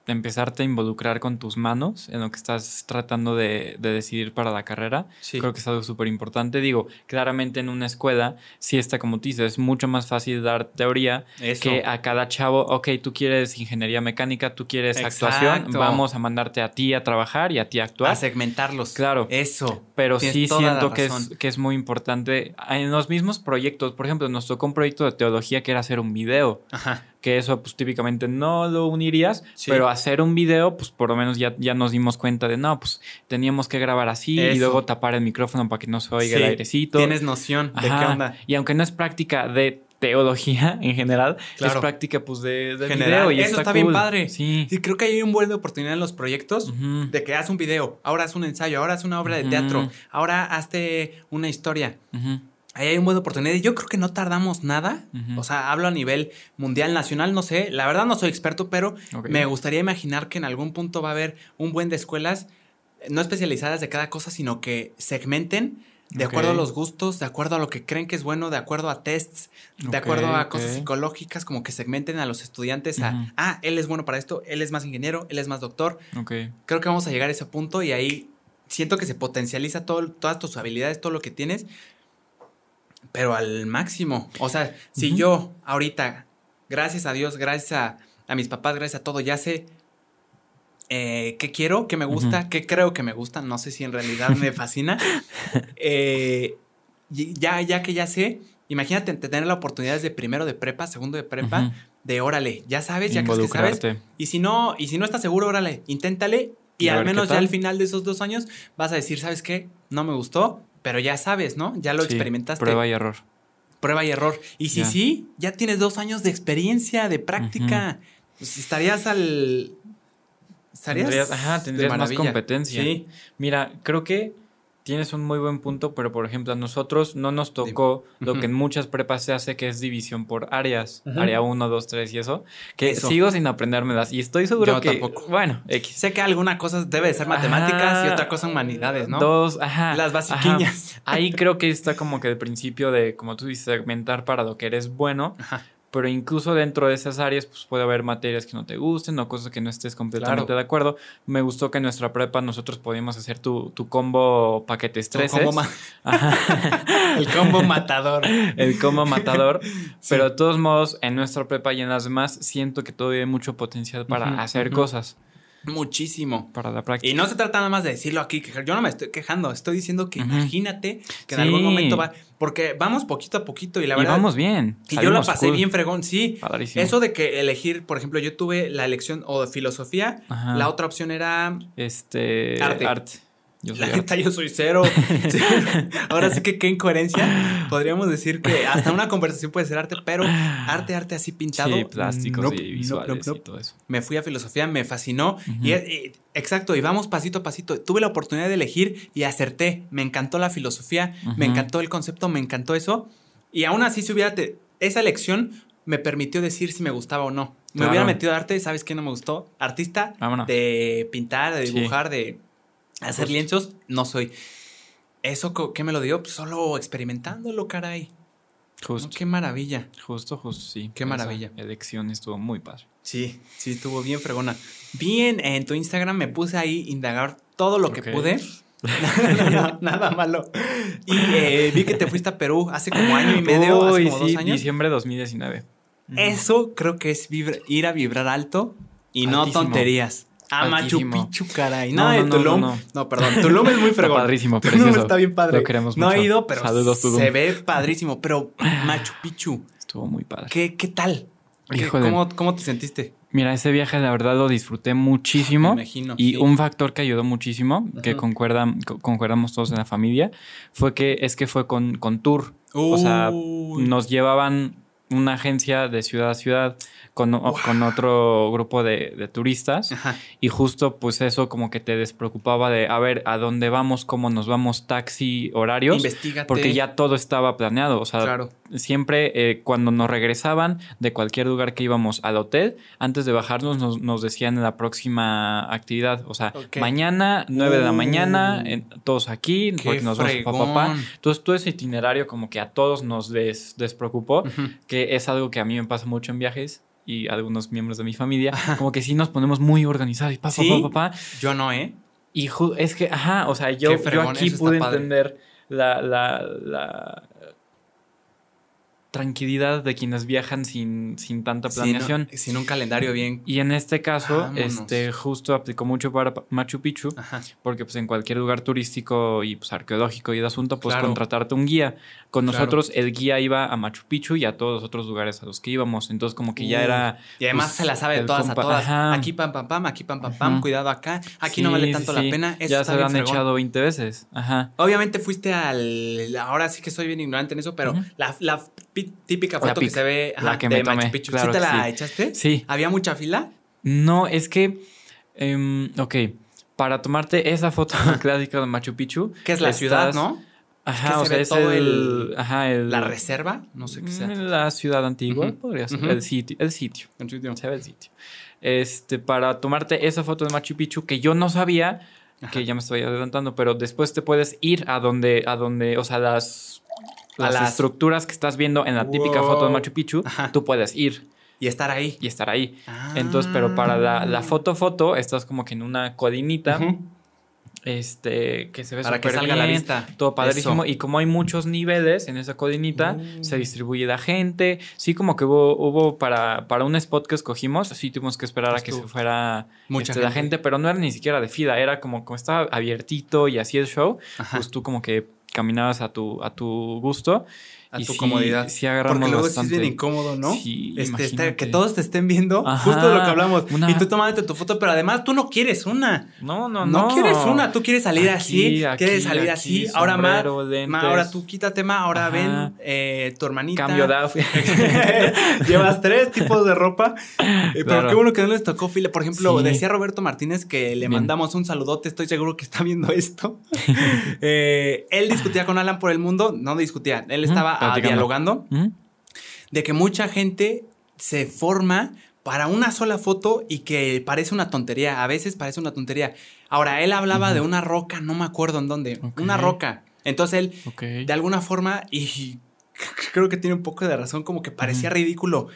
empezarte a involucrar con tus manos en lo que estás tratando de, de decidir para la carrera. sí. Creo que es algo súper importante. Digo, claramente en una escuela, sí está como tú dices, es mucho más fácil dar teoría Eso. que a cada chavo, ok, tú quieres ingeniería mecánica, tú quieres actuación, Exacto. vamos a mandarte a ti a trabajar y a ti a a actuar. segmentarlos. Claro. Eso. Pero Tienes sí siento que es, que es muy importante. En los mismos proyectos, por ejemplo, nos tocó un proyecto de teología que era hacer un video, Ajá. Que eso pues típicamente no lo unirías, Sí. pero hacer un video, pues por lo menos ya, ya nos dimos cuenta de, no, pues teníamos que grabar así y luego tapar el micrófono para que no se oiga Sí. el airecito. Tienes noción de qué Ajá. onda. Y aunque no es práctica de teología *laughs* en general, Claro. es práctica pues de, de General. video y Eso está bien cool. padre. Sí. Sí, creo que hay un buen de oportunidad en los proyectos de que haz un video, ahora haz un ensayo, ahora haz una obra de teatro, ahora hazte una historia. Ujú. Ahí hay un buen oportunidad. Y Yo creo que no tardamos nada. O sea, hablo a nivel mundial, nacional, no sé. La verdad no soy experto, pero me gustaría imaginar que en algún punto va a haber un buen de escuelas, no especializadas de cada cosa, sino que segmenten de acuerdo a los gustos, de acuerdo a lo que creen que es bueno, de acuerdo a tests, de acuerdo a cosas psicológicas, como que segmenten a los estudiantes a, ah, él es bueno para esto, él es más ingeniero, él es más doctor. Creo que vamos a llegar a ese punto y ahí siento que se potencializa todo, todas tus habilidades, todo lo que tienes, pero al máximo. O sea, si yo ahorita, gracias a Dios, gracias a, a mis papás, gracias a todo, ya sé eh, qué quiero, qué me gusta, qué creo que me gusta, no sé si en realidad me fascina. *laughs* Eh, ya, ya que ya sé, imagínate tener la oportunidad de primero de prepa, segundo de prepa, de órale, ya sabes, ya crees que sabes. Y si no, y si no estás seguro, órale, inténtale. Y Y al menos ya al final de esos dos años vas a decir, ¿sabes qué? No me gustó, pero ya sabes, ¿no? Ya lo Sí, experimentaste. Prueba y error. Prueba y error. Y si Ya. sí, ya tienes dos años de experiencia, de práctica. Pues estarías al. Estarías. Tendrías- ajá, tendrías más competencia. Sí. Mira, creo que tienes un muy buen punto, pero por ejemplo, a nosotros no nos tocó lo que en muchas prepas se hace, que es división por áreas. Ujú. Área 1, 2, 3 y eso. Que Eso. sigo sin aprendérmelas. Y estoy seguro Yo que. tampoco. Bueno, X. Sé que alguna cosa debe de ser matemáticas y otra cosa humanidades, ¿no? Dos, ajá. Las ajá. basiquiñas. Ahí creo que está como que el principio de, como tú dices, segmentar para lo que eres bueno. Ajá. Pero incluso dentro de esas áreas, pues puede haber materias que no te gusten o cosas que no estés completamente Claro. de acuerdo. Me gustó que en nuestra prepa nosotros podíamos hacer tu, tu combo paquetes Tu 13. combo ma- *laughs* *laughs* El combo matador. *laughs* el combo matador. Sí. Pero de todos modos, en nuestra prepa y en las demás, siento que todavía hay mucho potencial para hacer cosas Muchísimo. para la práctica. Y no se trata nada más de decirlo aquí, que yo no me estoy quejando, estoy diciendo que imagínate que en Sí. algún momento va, porque vamos poquito a poquito y la y verdad, vamos bien. y yo la pasé cool. bien fregón, sí. Padrísimo. Eso de que elegir, por ejemplo, yo tuve la elección o de filosofía, Ajá. la otra opción era Este. Arte. Arte. Yo soy La neta, yo soy cero. *laughs* Sí. Ahora sí que qué incoherencia. Podríamos decir que hasta una conversación puede ser arte, pero arte, arte así pintado. Sí, plásticos nope, y nope, visuales nope, nope. y todo eso. Me fui a filosofía, me fascinó. Y, y- exacto, y vamos pasito a pasito. Tuve la oportunidad de elegir y acerté. Me encantó la filosofía, me encantó el concepto, me encantó eso. Y aún así, si hubiera te- esa elección me permitió decir si me gustaba o no. Me Claro. hubiera metido a arte, ¿sabes qué no me gustó? Artista Vámonos. de pintar, de Sí. dibujar, de hacer Justo. lienzos, no soy. ¿Eso qué me lo dio? Pues solo experimentándolo, caray. No, Justo. qué maravilla. Justo, justo, sí. Qué Esa maravilla. elección estuvo muy padre. Sí, sí, estuvo bien fregona. Bien, en tu Instagram me puse ahí indagar todo lo que pude. *laughs* Nada malo. Y eh, vi que te fuiste a Perú hace como año y medio, hace como sí, dos años. diciembre de 2019. Ujú. Eso creo que es vibra- ir a vibrar alto y no tonterías. A Machu Altísimo. Picchu, caray. No, no, no, Tulum. no, perdón. Tulum es muy Está fregón. padrísimo, Tulum precioso. está bien padre. Lo queremos No he ido, pero Saludos, Tulum. se ve padrísimo. Pero Machu Picchu, Estuvo muy padre. ¿qué, qué tal? ¿Qué- Híjole. ¿Cómo, ¿Cómo te sentiste? Mira, ese viaje la verdad lo disfruté muchísimo. Me imagino, Y sí. un factor que ayudó muchísimo, que concuerda, co- concordamos todos en la familia, fue que es que fue con, con tour. O sea, nos llevaban una agencia de ciudad a ciudad con, otro grupo de, de turistas Ajá. y justo pues eso como que te despreocupaba de a ver a dónde vamos, cómo nos vamos, taxi, horarios, Investígate. porque ya todo estaba planeado. O sea, Claro. siempre eh, cuando nos regresaban de cualquier lugar que íbamos al hotel, antes de bajarnos nos, nos decían en la próxima actividad, o sea, mañana, 9 de la Uh. mañana, en- todos aquí, porque nos vamos a papá, papá. fregón. Entonces todo ese itinerario como que a todos nos des- despreocupó, que es algo que a mí me pasa mucho en viajes y algunos miembros de mi familia, como que sí nos ponemos muy organizados y papá, ¿Sí? papá, papá. Yo no, ¿eh? Y es que, ajá, o sea, yo, Qué yo fregón, aquí pude padre. entender la, la, la tranquilidad de quienes viajan sin, sin tanta planeación. Sin, sin un calendario bien. Y en este caso, Vámonos. este, justo aplicó mucho para Pa- Machu Picchu, Ajá. porque pues en cualquier lugar turístico y pues arqueológico y de asunto, pues Claro. contratarte un guía. Con Claro. nosotros el guía iba a Machu Picchu y a todos los otros lugares a los que íbamos. Entonces como que ya Uh, era... Y además pues, se la sabe de todas a todas. Ajá. Aquí pam pam pam, aquí pam pam pam, cuidado acá. Aquí Sí, no vale tanto sí. la pena. Eso ya se lo han fregón. echado 20 veces. Ajá. Obviamente fuiste al. Ahora sí que soy bien ignorante en eso, pero la, la típica foto que se ve la ajá, que de me tomé, Machu Picchu. claro ¿Sí te la sí. echaste? Sí. ¿Había mucha fila? No, es que... em, ok, para tomarte esa foto *laughs* clásica de Machu Picchu... Que es la estás- ciudad, ¿no? Ajá, o se sea, ve es todo el, el- Ajá, el... La reserva, no sé qué sea. Mm, La ciudad antigua, podría ser. El sitio, el sitio. En sitio. Se ve el sitio. Este, para tomarte esa foto de Machu Picchu que yo no sabía, Ajá. que ya me estoy adelantando, pero después te puedes ir a donde, a donde, o sea, las, las, las- estructuras que estás viendo en la típica foto de Machu Picchu, Ajá. tú puedes ir Y estar ahí. y estar ahí. Ah. Entonces, pero para la, la foto foto, estás como que en una codinita, este, que se ve Para que salga a la bien, vista. todo padrísimo. Eso. Y como hay muchos niveles en esa codinita, Mm. se distribuye la gente. Sí, como que hubo, hubo para, para un spot que escogimos, sí tuvimos que esperar a que Estuvo. se fuera Mucha este, la gente. gente, pero no era ni siquiera de fila, era como, como estaba abiertito y así el show, Ajá. pues tú como que caminabas a tu, a tu gusto. A y tu sí- comodidad. Sí agarramos Porque luego sí es bastante. bien incómodo, ¿no? Sí, Este, que todos te estén viendo, Ajá, *laughs* justo de lo que hablamos. una- Y tú tomándote tu foto, pero además tú no quieres una. No, no, No, no. quieres una, tú quieres salir Aquí, así, aquí, quieres salir aquí, así. Ahora más, ahora tú quítate más, ahora Ajá. ven eh, tu hermanita. Cambio de outfit. *laughs* Llevas tres tipos de ropa. Eh, Pero Claro. qué bueno que no les tocó fila. Por ejemplo, Sí. decía Roberto Martínez que le Bien. mandamos un saludote. Estoy seguro que está viendo esto. *laughs* Eh, él discutía con Alan por el mundo. No discutía, él estaba ah, platicando. dialogando de que mucha gente se forma para una sola foto y que parece una tontería. A veces parece una tontería. Ahora, él hablaba de una roca, no me acuerdo en dónde. Una roca. Entonces él, de alguna forma, y creo que tiene un poco de razón, como que parecía ridículo.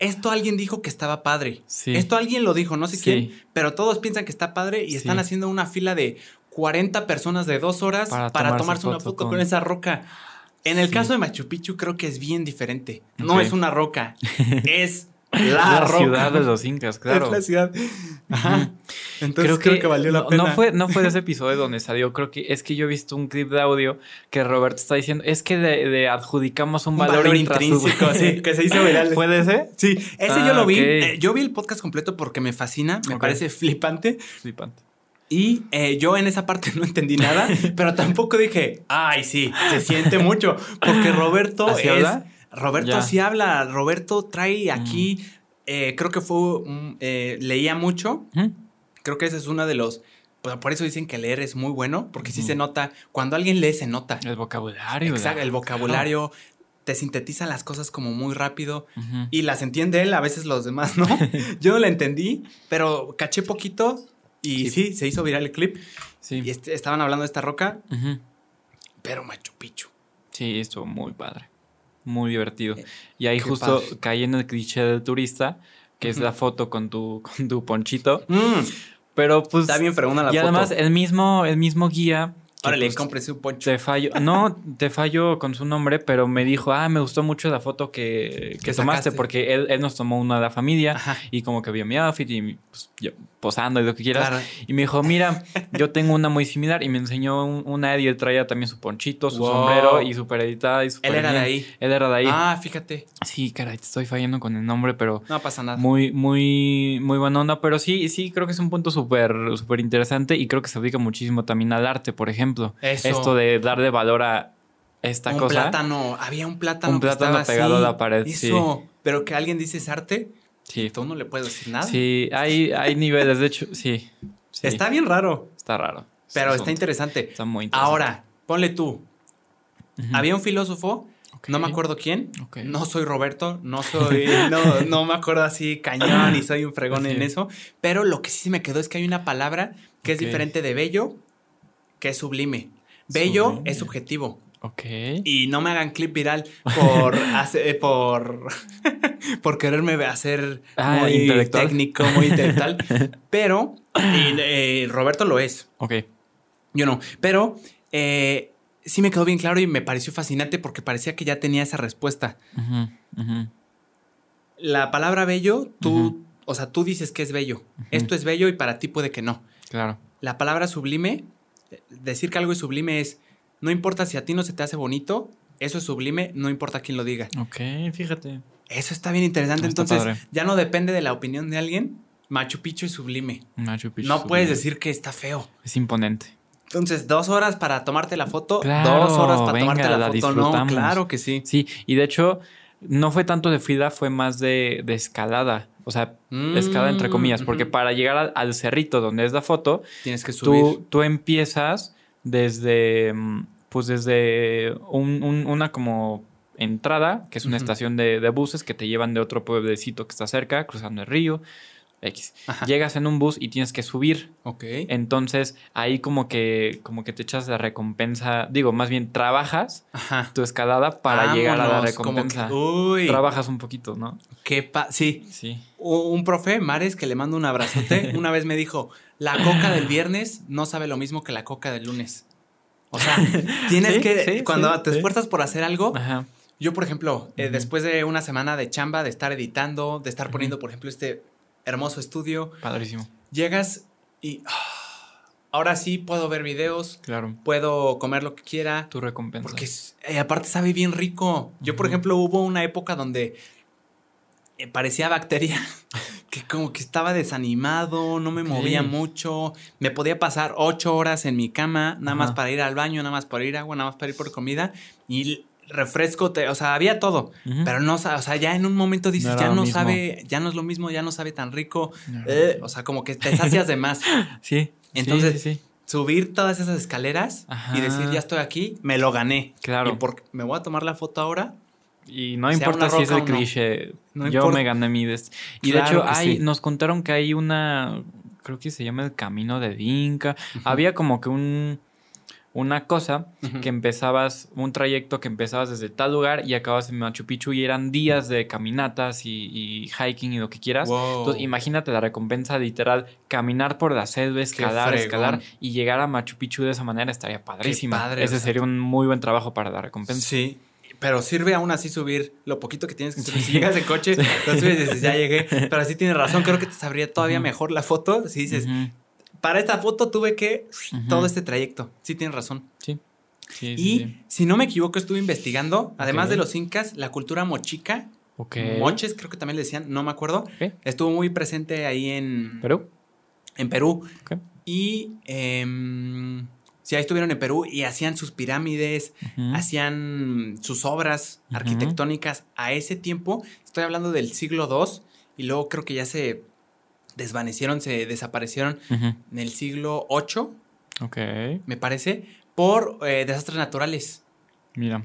Esto alguien dijo que estaba padre. Sí. Esto alguien lo dijo, no sé Sí. quién, pero todos piensan que está padre y Sí. están haciendo una fila de 40 personas de dos horas para, Para tomarse tomarse una foto foto con... con- esa roca. En el Sí. caso de Machu Picchu creo que es bien diferente. No es una roca, *laughs* es la, la ciudad de los incas, *laughs* claro. Es la ciudad. Ajá. Entonces creo que, valió la no, pena. No fue, no fue de ese *laughs* episodio donde salió, creo que es que yo he visto un clip de audio que Roberto está diciendo, es que le, le adjudicamos un, un valor, valor intrínseco. sí, que se hizo viral. ¿Puede ser? Sí, ese Ah, yo lo vi. ok. Eh, yo vi el podcast completo porque me fascina, me parece flipante. Flipante. Y eh, yo en esa parte *laughs* no entendí nada, pero tampoco dije, ay, sí, se siente mucho, porque Roberto ¿Así es... habla? Roberto Ya. sí habla, Roberto trae aquí, eh, creo que fue, un- eh, leía mucho, creo que ese es uno de los... Pues por eso dicen que leer es muy bueno, porque sí Ujú. se nota, cuando alguien lee se nota. El vocabulario. Exacto, el vocabulario te sintetiza las cosas como muy rápido y las entiende él, a veces los demás no. *laughs* Yo no la entendí, pero caché poquito y sí, se hizo viral el clip. Sí. Y este- estaban hablando de esta roca, pero Machu Picchu. Sí, estuvo muy padre. Muy divertido. Eh, Y ahí justo padre. caí en el cliché del turista, que es la foto con tu, con tu ponchito. Mm, Pero pues. está bien fregona la y foto. además, el mismo, el mismo guía. Órale, pues, cómprese un poncho. Te fallo, no, te fallo con su nombre, pero me dijo, ah, me gustó mucho la foto que, que tomaste, porque él, él nos tomó una de la familia Ajá. y como que vio mi outfit y pues, yo posando y lo que quieras. Claro. Y me dijo, mira, *laughs* yo tengo una muy similar y me enseñó un- una y él traía también su ponchito, su Wow. sombrero y súper editada y súper Él era de bien. ahí. Él era de ahí. Ah, fíjate. Sí, caray, te estoy fallando con el nombre, pero No pasa nada. muy, muy, muy buena onda. Pero sí, sí, creo que es un punto súper, súper interesante y creo que se aplica muchísimo también al arte, por ejemplo. Eso. Esto de darle valor a esta un cosa. plátano. Había un plátano. Un que plátano estaba pegado así. a la pared, sí. Eso. Pero que alguien dice es arte, Sí, tú no le puedes decir nada. sí, hay, hay niveles, de hecho, sí. sí, Está bien raro, está raro. pero Sí, está interesante. Está muy interesante. Ahora, ponle tú. Ujú. Había un filósofo, Ok. no me acuerdo quién. Ok. No soy Roberto, no soy, *laughs* no, no me acuerdo así cañón y soy un fregón en Ok. eso. Pero lo que sí se me quedó es que hay una palabra que es diferente de bello, que es sublime. Bello Sublime. es subjetivo. Ok. Y no me hagan clip viral por *laughs* hacer, por, *laughs* por quererme hacer Ah, muy intelectual. técnico, muy intelectual. *laughs* Pero y, eh, Roberto lo es. Ok. Yo no. Pero eh, sí me quedó bien claro y me pareció fascinante porque parecía que ya tenía esa respuesta. La palabra bello, tú, o sea, tú dices que es bello. Esto es bello y para ti puede que no. Claro. La palabra sublime, decir que algo es sublime es, no importa si a ti no se te hace bonito, eso es sublime, no importa quién lo diga. Ok, fíjate. Eso está bien interesante. Está Entonces, padre. ya no depende de la opinión de alguien. Machu Picchu es sublime. Machu Picchu no puedes decir que está feo. Es imponente. Entonces, dos horas para tomarte la foto, Claro, dos horas para venga, tomarte la, la foto. No, claro que sí. Sí, y de hecho, no fue tanto de Frida, fue más de, de escalada. O sea, Mm, escalada entre comillas, porque ujú. para llegar al, al cerrito donde es la foto, Tienes que subir. tú, tú empiezas desde, mm, pues desde un- un- una como entrada, que es una estación de, de buses que te llevan de otro pueblecito que está cerca, cruzando el río, X. Ajá. Llegas en un bus y tienes que subir. Ok. Entonces, ahí como que, como que te echas la recompensa, digo, más bien trabajas Ajá. tu escalada para llegar a la recompensa. que, uy, Trabajas un poquito, ¿no? qué pa- sí. Sí. Un profe, Mares, que le mando un abrazote, *laughs* una vez me dijo, la coca del viernes no sabe lo mismo que la coca del lunes. O sea, *laughs* tienes Sí, que, sí, cuando sí, te esfuerzas por hacer algo, Ajá. yo, por ejemplo, eh, después de una semana de chamba, de estar editando, de estar poniendo, por ejemplo, este hermoso estudio, Padrísimo. llegas y ah, ahora sí puedo ver videos, Claro. puedo comer lo que quiera, Tu recompensa. porque eh, aparte sabe bien rico. Yo, por ejemplo, hubo una época donde eh, parecía bacteria, *laughs* que como que estaba desanimado, no me movía mucho, me podía pasar ocho horas en mi cama, nada más para ir al baño, nada más para ir agua, nada más para ir por comida y refresco, te- o sea, había todo, pero no, o sea, ya en un momento dices, ya no mismo. sabe, ya no es lo mismo, ya no sabe tan rico, No eh, o sea, como que te sacias de más. *laughs* Sí. Entonces, sí, sí, sí. Subir todas esas escaleras Ajá. y decir, ya estoy aquí, me lo gané. Claro. Y por, me voy a tomar la foto ahora. Y no importa si es el cliché. No yo importa. me gané mi dest- Y Claro de hecho, hay, sí. nos contaron que hay una. Creo que se llama el camino de Dinka. Había como que un. Una cosa que empezabas, un trayecto que empezabas desde tal lugar y acabas en Machu Picchu y eran días de caminatas y, y hiking y lo que quieras. Wow. Entonces, imagínate la recompensa literal, caminar por la selva, escalar, fregón. escalar y llegar a Machu Picchu de esa manera estaría padrísima. padre, Ese o sea. sería un muy buen trabajo para la recompensa. Sí. Pero sirve aún así subir lo poquito que tienes que subir. Si llegas de coche, *laughs* lo subes y dices, ya llegué. Pero sí tienes razón, creo que te sabría todavía mejor la foto. Si dices, para esta foto tuve que todo este trayecto. Sí, tienes razón. Sí. Sí, sí, Y sí. si no me equivoco, estuve investigando, además de los incas, la cultura mochica, Ok. moches, creo que también le decían, no me acuerdo, estuvo muy presente ahí en ¿Perú? en Perú. Ok. Y em, sí, ahí estuvieron en Perú y hacían sus pirámides, hacían sus obras arquitectónicas a ese tiempo. Estoy hablando del siglo II y luego creo que ya se desvanecieron, se desaparecieron en el siglo VIII, Ok. me parece, por eh, desastres naturales. Mira.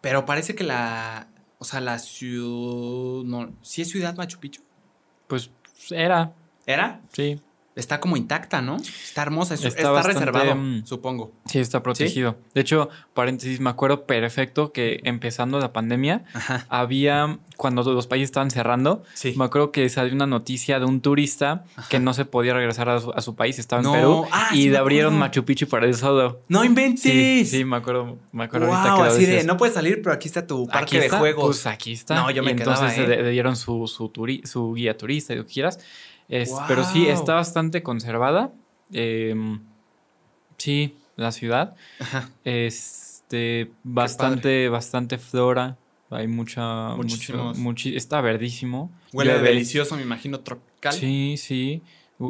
Pero parece que la, o sea, la ciudad, no, ¿sí es ciudad Machu Picchu? Pues era, ¿Era? sí. Está como intacta, ¿no? Está hermosa, es- Está está, bastante, reservado, supongo. Sí, está protegido. De hecho, paréntesis, me acuerdo perfecto que empezando la pandemia, Ajá. había, cuando los países estaban cerrando, Sí. me acuerdo que salió una noticia de un turista que no se podía regresar a su, a su país, estaba en. Perú, Ah, y sí le abrieron. Machu Picchu para el solo. ¡No inventes! Sí, me acuerdo, me acuerdo ahorita wow, que lo así de, no puedes salir, pero aquí está tu parque Aquí de juegos. Pues aquí está. No, yo me y quedaba, entonces ¿eh? le, le dieron su, su, turi- su guía turista y lo que quieras. Es- Pero sí, está bastante conservada. Em, sí, la ciudad. Ajá. Este, bastante, bastante flora. Hay mucha, mucho, muchi- está verdísimo. Huele delicioso, me imagino, tropical. Sí, sí.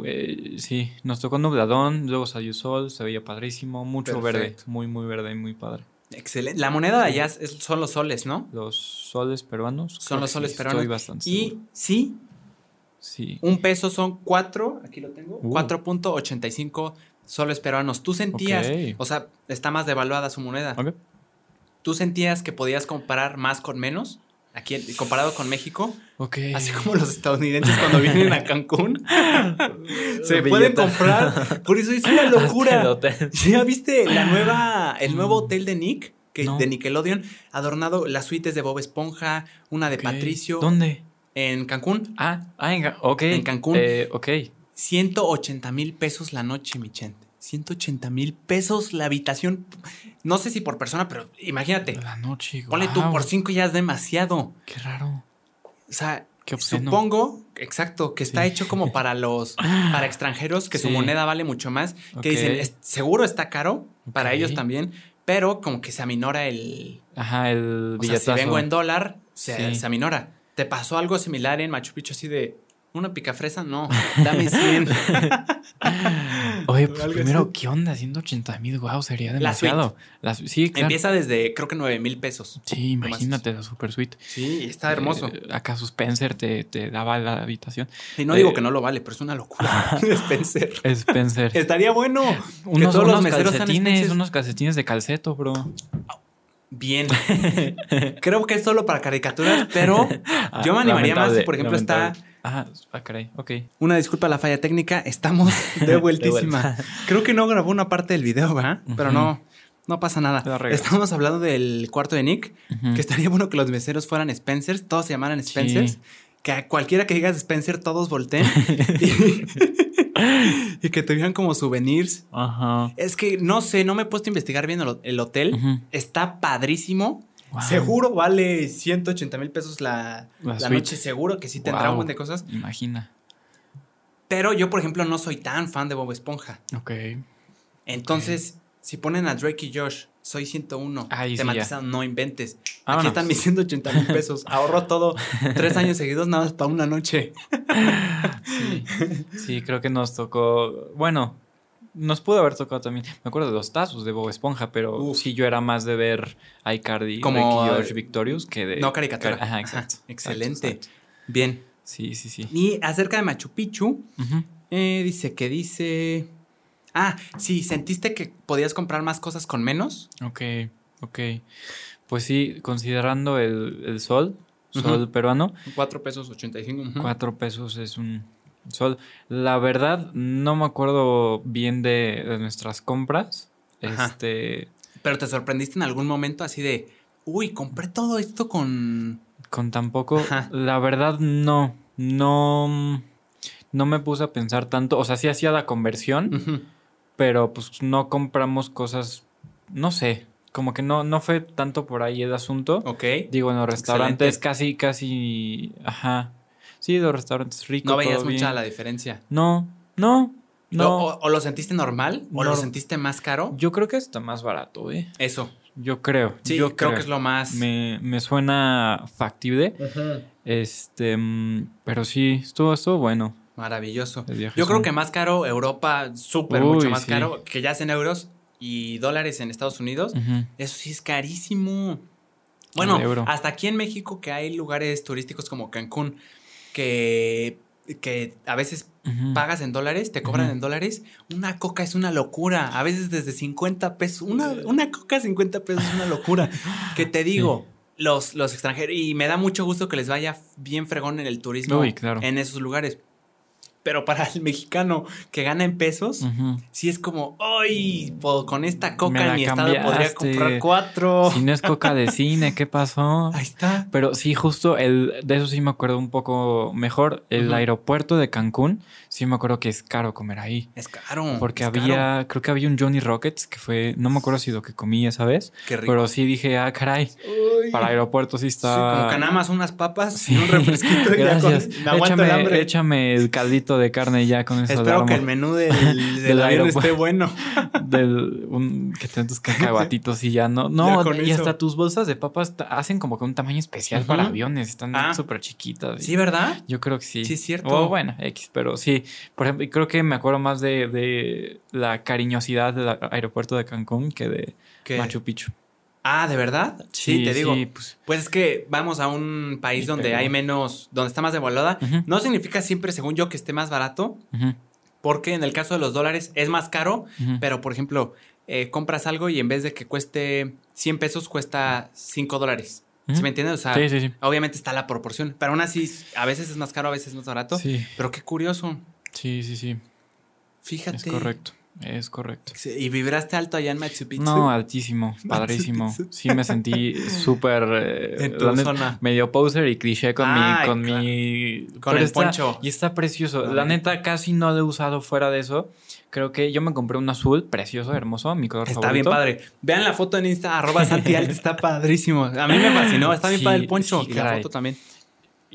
Eh, sí, nos tocó nubladón, luego salió sol, se veía padrísimo, mucho verde, muy, muy verde y muy padre. Excelente. La moneda de allá es- son los soles, ¿no? Los soles peruanos. Son los soles peruanos. Estoy bastante Y seguro. sí, Sí. un peso son cuatro, aquí lo tengo, Uh. 4.85 soles peruanos. Tú sentías, o sea, está más devaluada su moneda. ¿Tú sentías que podías comparar más con menos? Aquí, comparado con México, Ok. así como los estadounidenses cuando vienen a Cancún, *laughs* se Billeta. pueden comprar. Por eso es una *laughs* locura. ¿Ya viste la nueva, el nuevo hotel de Nick? Que, No. De Nickelodeon, adornado las suites de Bob Esponja, una de. Patricio. ¿Dónde? En Cancún, Ah, ah, en, ok. En Cancún. Eh, ok. 180 mil pesos la noche, mi gente. 180 mil pesos la habitación. No sé si por persona, pero imagínate. La noche. Ponle tú guau, por cinco ya es demasiado. Qué raro. O sea, Qué supongo, exacto, que está Sí. hecho como para los, *laughs* para extranjeros, que su moneda vale mucho más. Que dicen, "Es- seguro está caro, para ellos también, pero como que se aminora el... Ajá, el O sea, si vengo en dólar, se, Sí. se aminora. ¿Te pasó algo similar en Machu Picchu así de una picafresa? No, dame 100. *laughs* Oye, pues primero, así. ¿qué onda? 180 mil, wow, sería La suite. demasiado. La su- sí, claro. Empieza desde creo que 9 mil pesos. Sí, imagínate la super suite. Sí, está hermoso. Eh, ¿Acaso Spencer te, te daba la habitación? y no eh, digo que no lo vale, pero es una locura. *laughs* Spencer. Spencer. Estaría bueno. unos todos los unos meseros sean calcetines, unos calcetines de calceto, bro. Bien. *laughs* Creo que es solo para caricaturas, pero *laughs* yo me animaría más si, por ejemplo, está. Ah, ah, caray, ok. Una disculpa a la falla técnica, estamos de vueltísima. vuelta. Creo que no grabó una parte del video, ¿verdad? Pero no, no pasa nada. Estamos hablando del cuarto de Nick, que estaría bueno que los meseros fueran Spencers, todos se llamaran Spencers. Sí. Que a cualquiera que digas Spencer, todos volteen. y, *laughs* *laughs* y que tuvieran como souvenirs. Ajá. Es que no sé, no me he puesto a investigar bien el, el hotel. Está padrísimo. Wow. Seguro vale 180 mil pesos la, La noche. Seguro que sí tendrá Wow. un buen de cosas. Imagina. Pero yo, por ejemplo, no soy tan fan de Bob Esponja. Ok. Entonces, si ponen a Drake y Josh, soy 101. Ahí sí tematizado, no inventes. Aquí están mis 180 mil pesos. *laughs* Ahorro todo. Tres años seguidos nada más para una noche. *laughs* Sí. sí, creo que nos tocó. Bueno, nos pudo haber tocado también. Me acuerdo de los tazos de Bob Esponja, pero Uf. sí, yo era más de ver a Icardi, Como, George Victorious que de. No caricatura. Ajá, exacto. Ajá, excelente. exacto, exacto. Bien. Sí, sí, sí. Y acerca de Machu Picchu, eh, dice que dice. Ah, sí, ¿sentiste que podías comprar más cosas con menos? Ok, ok. Pues sí, considerando el, el sol, sol Ujú. peruano, 4 pesos 85. ujú. cuatro pesos es un sol. La verdad, no me acuerdo bien de, de nuestras compras. Ajá. Este. Pero te sorprendiste en algún momento así de. Uy, compré todo esto con. Con tan poco, Ajá. la verdad no, no, no me puse a pensar tanto, o sea, sí hacía la conversión, Ujú. Pero pues no compramos cosas, no sé, como que no, no fue tanto por ahí el asunto. Ok. Digo, en los restaurantes Excelente. casi, casi, ajá, sí, los restaurantes ricos. No veías mucha bien. la diferencia. No, no, no. O, o lo sentiste normal o lo sentiste más caro. Yo creo que está más barato, ¿eh? Eso. Yo creo. Sí, yo creo, que es lo más. Me, me suena factible. Ujú. Este, mm, pero sí, estuvo, estuvo bueno. Maravilloso. Yo creo que más caro Europa, súper mucho más sí. caro, que ya es en euros y dólares en Estados Unidos. Eso sí es carísimo. Bueno, hasta aquí en México que hay lugares turísticos como Cancún que, que a veces pagas en dólares, te cobran en dólares. Una coca es una locura. A veces desde 50 pesos. Una, una coca 50 pesos es una locura. *laughs* que te digo, los, los extranjeros. Y me da mucho gusto que les vaya bien fregón en el turismo Uy, claro. en esos lugares. Pero para el mexicano que gana en pesos, Ujú. sí es como, ¡ay! po- Con esta coca en mi estado podría comprar cuatro. Si no es coca de *laughs* cine, ¿qué pasó? Ahí está. Pero sí, justo el, de eso sí me acuerdo un poco mejor. El aeropuerto de Cancún, sí me acuerdo que es caro comer ahí. Es caro. Porque es había, caro. creo que había un Johnny Rockets que fue, no me acuerdo si lo que comí esa vez, Qué rico. pero sí dije, ah, caray, Uy. para aeropuerto sí Sí, está. como que nada más unas papas Sí. y un refresquito y ya con- Gracias. me aguanto échame, el hambre. échame el caldito de carne ya con eso. Espero que el menú del, *laughs* del, Del avión esté bueno. *laughs* del un, que te den tus *laughs* cacahuatitos y ya no. Ya No, con y eso. hasta tus bolsas de papas hacen como que un tamaño especial para aviones. Están Ah. súper chiquitas. Sí, ¿verdad? Yo creo que sí. Sí, es cierto. O bueno, X, pero sí. Por ejemplo, creo que me acuerdo más de, de la cariñosidad del aeropuerto de Cancún que de Machu Picchu. Ah, ¿de verdad? Sí, te digo. Sí, pues. Pues es que vamos a un país donde pero- hay menos, donde está más devaluada. Ujú, No significa siempre, según yo, que esté más barato, porque en el caso de los dólares es más caro, pero por ejemplo, eh, compras algo y en vez de que cueste 100 pesos, cuesta 5 dólares. ¿Sí me entiendes? O sea, Sí, sí, sí. obviamente está la proporción, pero aún así, a veces es más caro, a veces es más barato. Sí, Pero qué curioso. Sí, sí, sí. Fíjate. Es correcto. Es correcto. ¿Y vibraste alto allá en Machu Picchu? No, altísimo, *laughs* padrísimo. Sí me sentí súper eh, En tu zona. medio poser y cliché con Ay, mi con claro. mi Con el está- poncho. y está precioso. Ay. La neta casi no lo he usado fuera de eso. Creo que yo me compré un azul precioso, hermoso, mi color Está favorito. bien padre. Vean la foto en Insta, arroba Santi Alt, está padrísimo. A mí me fascinó, está bien Sí, padre el poncho. sí, y la foto también.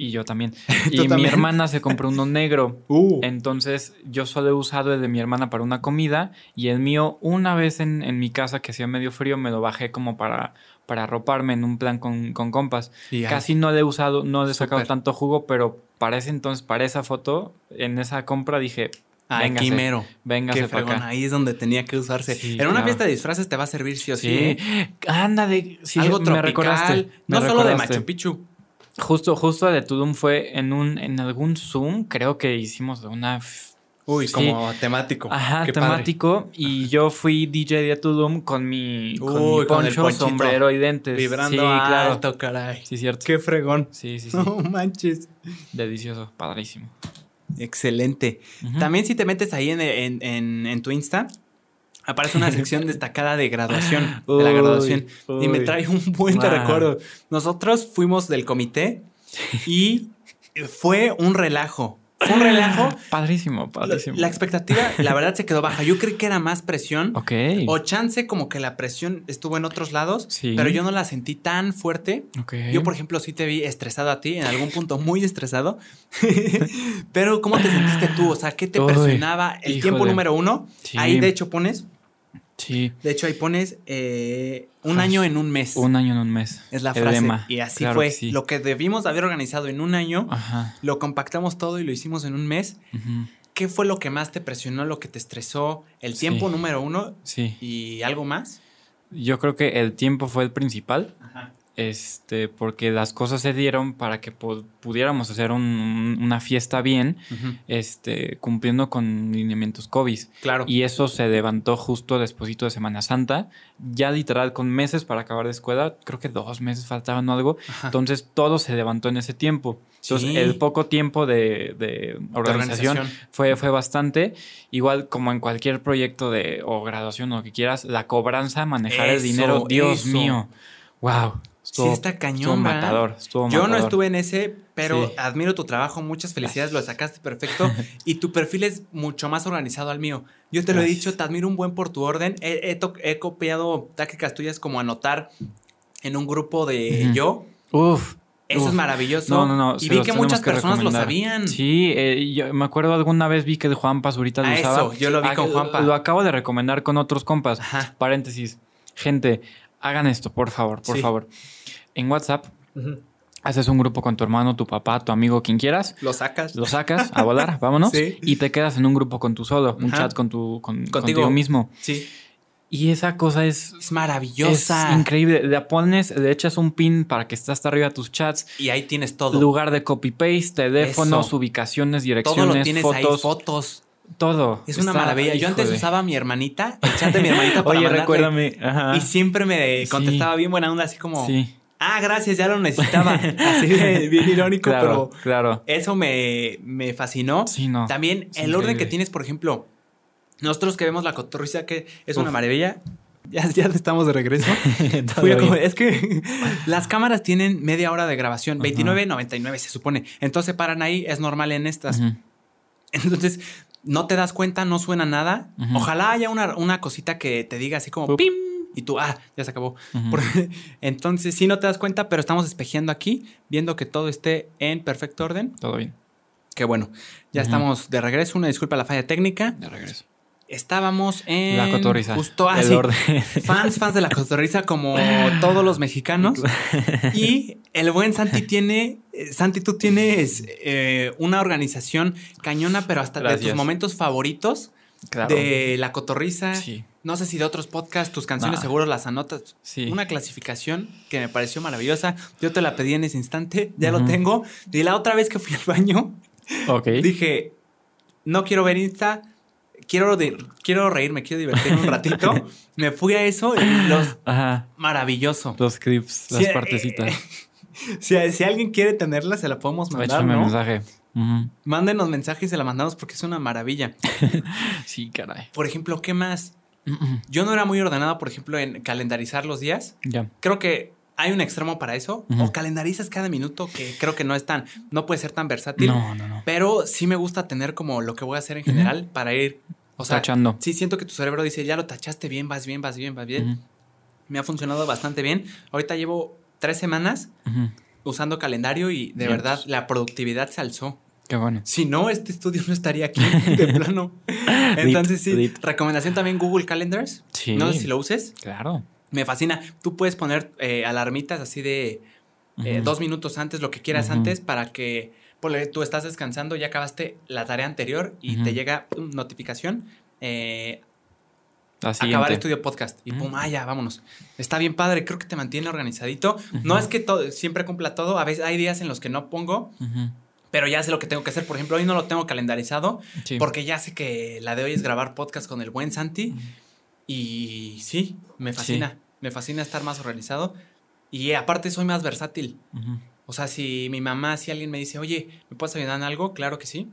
Y yo también. *laughs* ¿Tú y mi hermana se compró uno *laughs* negro. Uh. Entonces yo solo he usado el de mi hermana para una comida y el mío una vez en, en mi casa que hacía medio frío me lo bajé como para, para arroparme en un plan con, con compas. Casi no le he usado, no le he sacado tanto jugo, pero para ese entonces, para esa foto, en esa compra dije, Aquí véngase, mero. véngase Qué para fregón. acá. Ahí es donde tenía que usarse. Sí, en una claro. fiesta de disfraces te va a servir sí o sí. Sí, ¿eh? anda de sí, Algo me tropical. recordaste, me no solo de recordaste. Machu Picchu. Justo, justo de Tulum fue en un, en algún Zoom, creo que hicimos una Uy, Sí. como temático. Ajá, Qué padre. temático. Y yo fui DJ de Tulum con mi, con mi Uy, con el poncho, sombrero y lentes. Vibrando sí, claro. alto, caray. Sí, cierto. Qué fregón. Sí, sí, sí. No manches. Delicioso, padrísimo. Excelente. También si te metes ahí en, en- en- en tu Insta, aparece una sección destacada de graduación, *laughs* de la Uy, graduación. Y me trae un buen recuerdo. Nosotros fuimos del comité y fue un relajo. Fue un relajo. *gasps* Padrísimo, padrísimo. la expectativa, la verdad, se quedó baja. Yo creí que era más presión. Ok. O chance como que la presión estuvo en otros lados, Sí. pero yo no la sentí tan fuerte. ok. Yo, por ejemplo, sí te vi estresado a ti, en algún punto muy estresado. *laughs* Pero, ¿cómo te sentiste tú? O sea, ¿qué te Uy, presionaba? El tiempo número uno. Sí. Ahí, de hecho, pones. Sí. De hecho, ahí pones eh, un año en un mes. Un año en un mes. es la El frase. lema. Y así Claro fue. sí. Lo que debimos de haber organizado en un año, Ajá. lo compactamos todo y lo hicimos en un mes. ¿Qué fue lo que más te presionó, lo que te estresó? El tiempo Sí. número uno Sí. y algo más. Yo creo que el tiempo fue el principal. Ajá. Este, porque las cosas se dieron para que pu- pudiéramos hacer un- un- una fiesta bien, este, cumpliendo con lineamientos COVID. Claro. Y eso se levantó justo despuesito de Semana Santa, ya literal con meses para acabar de escuela, creo que dos meses faltaban o algo, Ajá. entonces todo se levantó en ese tiempo. Entonces Sí. el poco tiempo de, de De organización, Fue, fue bastante, igual como en cualquier proyecto de o graduación o lo que quieras, la cobranza, manejar el dinero, Dios eso. mío, wow. Sí, está cañón. Estuvo matador, estuvo Yo no estuve en ese, pero Sí. admiro tu trabajo, muchas felicidades, lo sacaste perfecto *laughs* y tu perfil es mucho más organizado al mío. Yo te lo he dicho, te admiro un buen por tu orden. He, he to- he copiado tácticas tuyas como anotar en un grupo de yo. Uf. Eso uf. es maravilloso. No, no, no. Y vi que muchas personas lo sabían. Sí, eh, yo me acuerdo alguna vez vi que Juan Pazurita lo usaba. eso, yo lo vi Ah, con Juanpa. Lo acabo de recomendar con otros compas. Ajá. Paréntesis. Gente, hagan esto, por favor, por Sí. favor. En WhatsApp, Haces un grupo con tu hermano, tu papá, tu amigo, quien quieras. Lo sacas. Lo sacas a volar, *laughs* vámonos. Sí. Y te quedas en un grupo con tu solo, un Ajá. chat con tu con, Contigo. contigo mismo. Sí. Y esa cosa es, Es maravillosa. es increíble. Le pones, le echas un pin para que esté hasta arriba de tus chats. Y ahí tienes todo. Lugar de copy-paste, teléfonos, Eso. ubicaciones, todo direcciones, lo tienes ahí, fotos. fotos. todo. Es una Está- maravilla. Yo antes usaba a mi hermanita, el chat de mi hermanita *laughs* para Oye, mandarle- recuérdame. Ajá. Y siempre me Sí. contestaba bien buena onda, así como, Sí, ah, gracias, ya lo necesitaba. *laughs* Así de bien irónico, claro, pero claro. eso me, me fascinó. Sí, no. También el orden que tienes, por ejemplo, nosotros que vemos la cotorriza, que es una maravilla. Ya, ya estamos de regreso. *laughs* Es que *laughs* las cámaras tienen media hora de grabación, Ajá. 29.99 se supone. Entonces paran ahí, es normal en estas. Entonces, no te das cuenta, no suena nada. Ojalá haya una, una cosita que te diga así como Pup. pim. Y tú, ah, ya se acabó. *laughs* Entonces, sí no te das cuenta, pero estamos espejeando aquí, viendo que todo esté en perfecto orden. Todo bien. Que bueno, ya estamos de regreso. Una disculpa la falla técnica. De regreso. Estábamos en. La cotorriza. Justo ah, El sí. orden. *laughs* Fans, fans de la cotorriza, como todos los mexicanos. *laughs* Y el buen Santi tiene. eh, Santi, tú tienes eh, una organización cañona, pero hasta de tus momentos favoritos Claro. de la cotorriza. Sí. No sé si de otros podcasts, tus canciones Nah. seguro las anotas. Sí. Una clasificación que me pareció maravillosa. Yo te la pedí en ese instante, ya lo tengo. Y la otra vez que fui al baño, Ok. dije, no quiero ver Insta, quiero, de- quiero reírme, quiero divertirme un ratito. *laughs* me fui a eso y los... Ajá. Maravilloso. Los clips, las eh, partecitas. *laughs* Si, si alguien quiere tenerla, se la podemos mandar, Échame ¿no? mensaje. Mándenos mensajes y se la mandamos porque es una maravilla. *laughs* Sí, caray. Por ejemplo, ¿qué más? Yo no era muy ordenado, por ejemplo, en calendarizar los días. Creo que hay un extremo para eso. O calendarizas cada minuto, que creo que no es tan, no puede ser tan versátil. No, no, no. Pero sí me gusta tener como lo que voy a hacer en general para ir. O sea, Tachando. sí siento que tu cerebro dice, ya lo tachaste bien, vas bien, vas bien, vas bien. Me ha funcionado bastante bien. Ahorita llevo tres semanas usando calendario y de Bien. verdad la productividad se alzó. Qué bueno. Si no, este estudio no estaría aquí *laughs* de plano. *laughs* Entonces sí, recomendación también Google Calendars. Sí. No sé si lo uses. Claro. Me fascina. Tú puedes poner eh, alarmitas así de eh, dos minutos antes, lo que quieras antes, para que tú estás descansando, ya acabaste la tarea anterior y te llega pum, notificación. eh, acabar estudio podcast y pum, ah, ya, vámonos. Está bien padre, creo que te mantiene organizadito. No es que todo, siempre cumpla todo, a veces hay días en los que no pongo. Pero ya sé lo que tengo que hacer. Por ejemplo, hoy no lo tengo calendarizado Sí. porque ya sé que la de hoy es grabar podcast con el buen Santi y sí, me fascina, me fascina estar más organizado y aparte soy más versátil. O sea, si mi mamá, si alguien me dice, oye, ¿me puedes ayudar en algo? Claro que sí.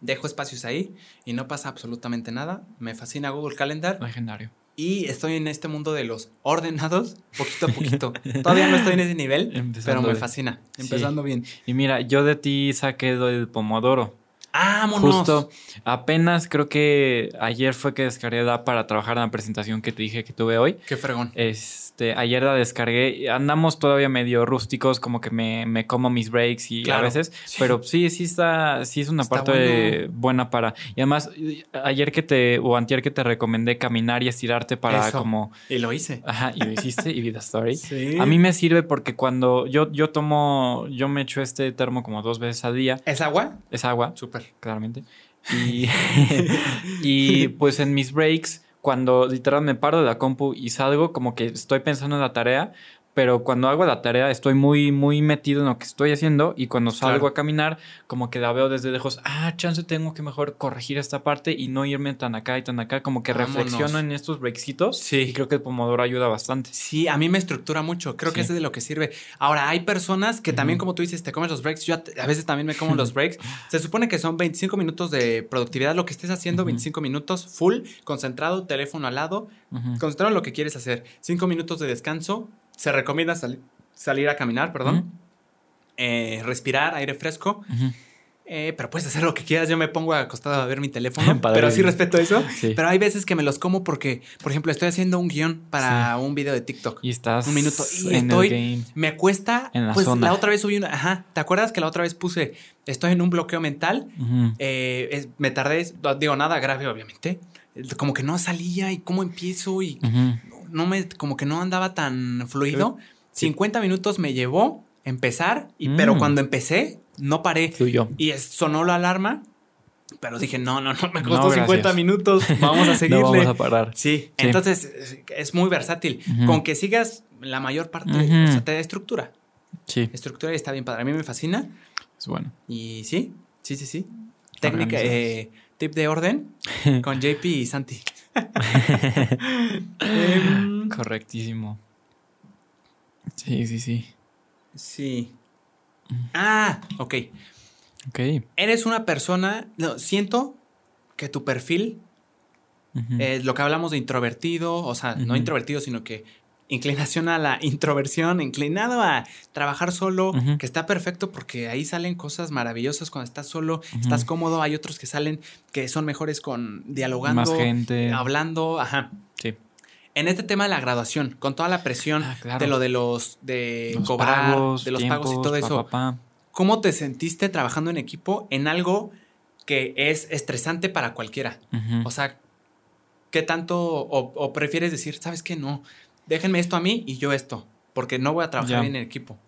Dejo espacios ahí y no pasa absolutamente nada. Me fascina Google Calendar Legendario. Y estoy en este mundo de los ordenados poquito a poquito. *laughs* Todavía no estoy en ese nivel, Empezando pero me bien. fascina. Empezando bien. Y mira, yo de ti saqué el pomodoro. ¡Vámonos! Justo apenas creo que ayer fue que descargué la para trabajar en la presentación que te dije que tuve hoy. ¡Qué fregón! Este, ayer la descargué. Andamos todavía medio rústicos, como que me, me como mis breaks y Claro, a veces. sí. Pero sí, sí está, sí es una Está parte buena para. Y además, ayer que te, o antier que te recomendé caminar y estirarte para Eso. como. Y lo hice. Ajá, y lo hiciste y vi la story. *laughs* Sí. A mí me sirve porque cuando yo, yo tomo, yo me echo este termo como dos veces al día. ¿Es agua? Es agua, Súper. claramente. *laughs* Y, *laughs* y pues en mis breaks, cuando literal me paro de la compu y salgo, como que estoy pensando en la tarea, pero cuando hago la tarea estoy muy, muy metido en lo que estoy haciendo y cuando salgo Claro. a caminar, como que la veo desde lejos, ah, chance tengo que mejor corregir esta parte y no irme tan acá y tan acá, como que Vámonos. reflexiono en estos breaksitos Sí. y creo que el pomodoro ayuda bastante. Sí, a mí me estructura mucho. Creo que Sí. es de lo que sirve. Ahora, hay personas que también, como tú dices, te comes los breaks. Yo a a veces también me como los *laughs* breaks. Se supone que son 25 minutos de productividad. Lo que estés haciendo, Ujú. 25 minutos full, concentrado, teléfono al lado, concentrado en lo que quieres hacer. 5 minutos de descanso. Se recomienda sali- salir a caminar, perdón. Eh, respirar, aire fresco. Eh, pero puedes hacer lo que quieras. Yo me pongo acostado a ver mi teléfono. *laughs* Pero sí respeto eso. Sí. Pero hay veces que me los como porque, por ejemplo, estoy haciendo un guion para un video de TikTok. Y estás Un minuto. Y en estoy- el game. Me cuesta. En la pues zona. la otra vez subí una. Ajá. ¿Te acuerdas que la otra vez puse. Estoy en un bloqueo mental? Eh, es- me tardé. Digo, nada grave, obviamente. Como que no salía y cómo empiezo y. no me. Como que no andaba tan fluido. 50 minutos me llevó empezar, y, pero Mm. cuando empecé, no paré. Fluyó. Y es- sonó la alarma, pero dije, no, no, no, me No, costó 50 gracias. minutos, *laughs* vamos a seguirle. No vamos a parar. Sí, Sí. entonces es- es muy versátil. Ujú. Con que sigas la mayor parte, Ujú. o sea, te da estructura. Sí, Estructura está bien padre. A mí me fascina. es bueno. Y sí, sí, sí, sí. Técnica, eh, tip de orden *laughs* con JP y Santi. Em, Correctísimo. Sí, sí, sí. sí. Ah, ok. Ok. Eres una persona, no, siento que tu perfil Ujú. es lo que hablamos de introvertido, o sea, no introvertido, sino que inclinación a la introversión, inclinado a trabajar solo, que está perfecto porque ahí salen cosas maravillosas cuando estás solo, estás cómodo, hay otros que salen que son mejores con dialogando, Más gente. hablando, ajá. Sí. En este tema de la graduación, con toda la presión Ah, claro. de lo de los de Los cobrar, pagos, de los pagos y todo eso, pa, pa. ¿cómo te sentiste trabajando en equipo en algo que es estresante para cualquiera? O sea, ¿qué tanto o, o prefieres decir, sabes qué? No, déjenme esto a mí y yo esto, porque no voy a trabajar Ya. bien en equipo.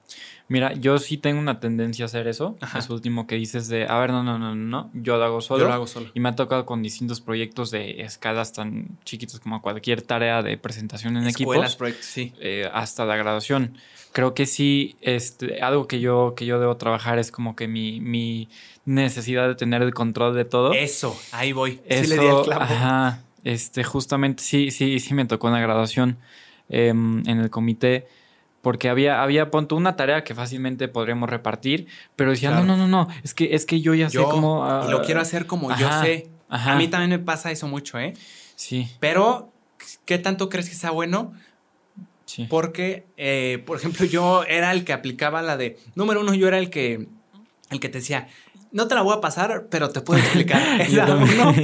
Mira, yo sí tengo una tendencia a hacer eso. Ajá. Eso último que dices de, a ver, no, no, no, no, no, yo lo hago solo. Yo lo hago solo. Y me ha tocado con distintos proyectos de escalas tan chiquitos como cualquier tarea de presentación en Escuelas, equipos. proyectos, sí. eh, hasta la graduación. Creo que sí, este, algo que yo, que yo debo trabajar es como que mi, mi necesidad de tener el control de todo. Eso, ahí voy. sí Eso, le di al clavo. ajá, este, justamente sí, sí, sí me tocó en la graduación em, en el comité. Porque había, había punto una tarea que fácilmente podríamos repartir, pero decía, Claro. no, no, no, no, es que, es que yo ya Yo sé cómo. y lo ah, quiero hacer como ajá, yo sé. ajá. A mí también me pasa eso mucho, ¿eh? Sí, Pero, ¿qué tanto crees que sea bueno? sí. Porque, eh, por ejemplo, yo era el que aplicaba la de, número uno, yo era el que, el que te decía, no te la voy a pasar, pero te puedo explicar. *laughs* *laughs* Esa uno.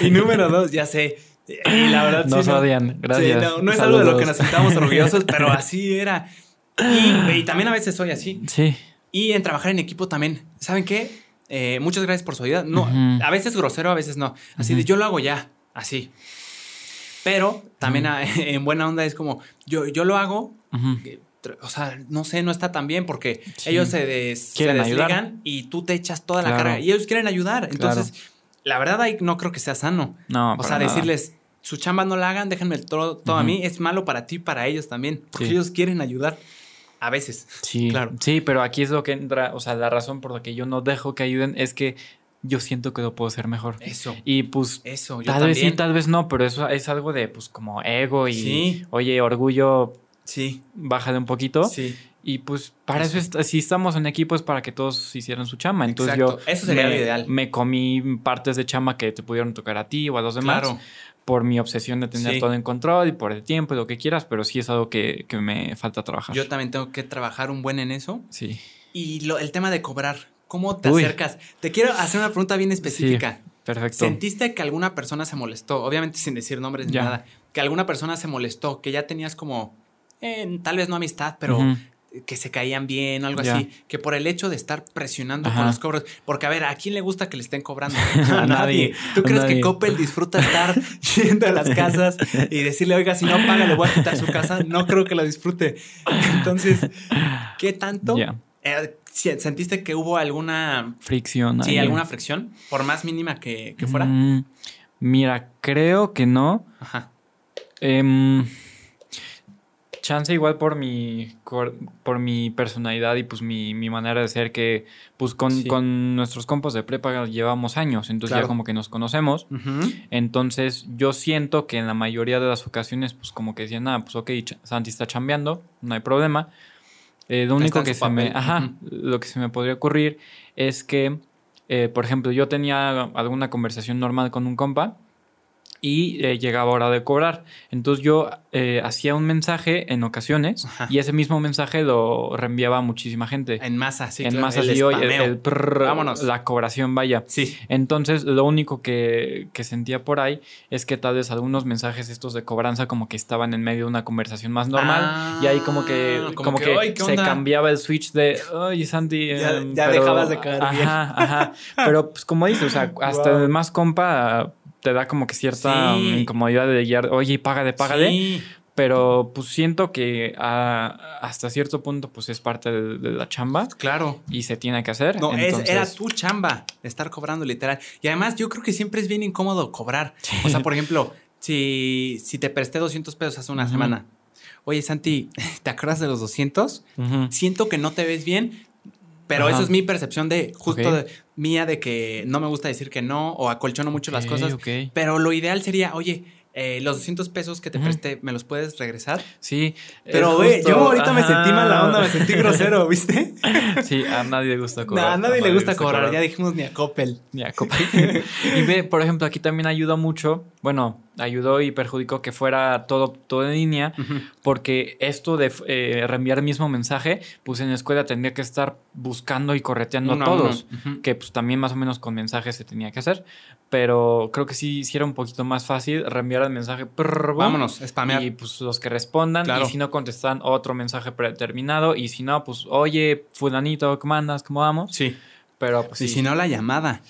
Y número dos, ya sé. Y la verdad, Nos sí, no. odian, gracias. Sí, no, no es algo de lo que nos sintamos orgullosos, *laughs* pero así era. Y, y también a veces soy así. Sí, Y en trabajar en equipo también. ¿Saben qué? Eh, muchas gracias por su ayuda. No, Ujú. a veces grosero, a veces no. Así de Ujú. yo lo hago ya, así. Pero también a- *laughs* en buena onda es como yo, yo lo hago. O sea, no sé, no está tan bien porque Sí. ellos se, des, se Quieren ayudar. desligan y tú te echas toda la Claro. carga y ellos quieren ayudar. Entonces, la verdad ahí no creo que sea sano. no, O para sea, nada. decirles, su chamba no la hagan, déjenme el todo, todo a mí. Es malo para ti y para ellos también. Porque Sí. ellos quieren ayudar. A veces. Sí, Claro. Sí, pero aquí es lo que entra, o sea, la razón por la que yo no dejo que ayuden es que yo siento que lo puedo hacer mejor. Eso. Y pues Eso. Yo tal también. vez sí, tal vez no, pero eso es algo de pues como ego y Sí. oye, orgullo, Sí. bájale un poquito. Sí. Y pues para eso, si estamos en equipo es para que todos hicieran su chama. Entonces Exacto. yo Eso sería me, lo ideal. me comí partes de chama que te pudieron tocar a ti o a los demás Claro. por mi obsesión de tener Sí. todo en control y por el tiempo y lo que quieras, pero sí es algo que, que me falta trabajar. Yo también tengo que trabajar un buen en eso. sí. Y lo- el tema de cobrar. ¿Cómo te Uy. acercas? Te quiero hacer una pregunta bien específica. Perfecto. ¿Sentiste que alguna persona se molestó? Obviamente sin decir nombres ni Ya. nada. Que alguna persona se molestó, que ya tenías como, eh, tal vez no amistad, pero. Que se caían bien o algo así. Que por el hecho de estar presionando Ajá. con los cobros. Porque a ver, ¿a quién le gusta que le estén cobrando? *laughs* A nadie, ¿Tú crees que. Coppel disfruta estar *laughs* yendo a las casas y decirle, oiga, si no paga, le voy a quitar su casa? No creo que lo disfrute. Entonces, ¿qué tanto? Eh, ¿Sentiste que hubo alguna, Fricción. sí, ahí. alguna fricción? Por más mínima que, que fuera. Mm, mira, creo que no. Ajá. Em, chance igual por mi por mi personalidad y pues mi, mi manera de ser que pues con, Sí. con nuestros compas de prepa llevamos años, entonces Claro. ya como que nos conocemos. Ujú. Entonces yo siento que en la mayoría de las ocasiones pues como que decían, ah, pues ok, Santi está chambeando, no hay problema. Eh, lo único que se me, papel. ajá, Ujú. lo que se me podría ocurrir es que, eh, por ejemplo, yo tenía alguna conversación normal con un compa y eh, llegaba hora de cobrar. Entonces yo eh, hacía un mensaje en ocasiones Ajá. y ese mismo mensaje lo reenviaba a muchísima gente. En masa, sí. en claro, más el así, oye, el, spameo. el prrr, Vámonos. la cobración vaya. Sí. Entonces, lo único que, que sentía por ahí es que tal vez algunos mensajes estos de cobranza como que estaban en medio de una conversación más normal Ah, y ahí como que, como como que, "Ay, ¿qué se onda?" cambiaba el switch de, oye, Santi, Ya- em, ya dejabas de caer ajá, bien. Ajá, Pero pues como dices, o sea, hasta Wow. el más compa te da como que cierta Sí. incomodidad de guiar, oye, págale, págale. Sí. Pero pues siento que hasta cierto punto pues es parte de, de la chamba Claro. y se tiene que hacer. No, es- entonces- era tu chamba estar cobrando literal. Y además yo creo que siempre es bien incómodo cobrar. O sea, por *laughs* ejemplo, si, si te presté 200 pesos hace una semana. Oye, Santi, *laughs* ¿te acuerdas de los 200? Ujú. Siento que no te ves bien, pero Ajá. eso es mi percepción de justo de- mía de que no me gusta decir que no o acolchono mucho las cosas. Pero lo ideal sería, oye, eh, los 200 pesos que te presté, ¿me los puedes regresar? Sí. Pero, güey, yo ahorita me sentí mala onda, me sentí grosero, *laughs* ¿viste? Sí, a nadie le gusta No, *laughs* cobrar. a nadie le gusta cobrar, ya dijimos ni a Coppel. Ni a Coppel. *laughs* y ve, por ejemplo, aquí también ayuda mucho, bueno, ayudó y perjudicó que fuera todo, todo en línea, porque esto de eh, reenviar el mismo mensaje, pues en la escuela tendría que estar buscando y correteando a todos, Ujú. que pues también más o menos con mensajes se tenía que hacer, pero creo que sí, sí era un poquito más fácil reenviar el mensaje. boom, Vámonos, spamear. Y pues los que respondan, Claro. y si no contestan otro mensaje predeterminado, y si no, pues oye, fulanito, ¿cómo andas? ¿Cómo vamos? Sí. Pero pues Y sí. si no, la llamada.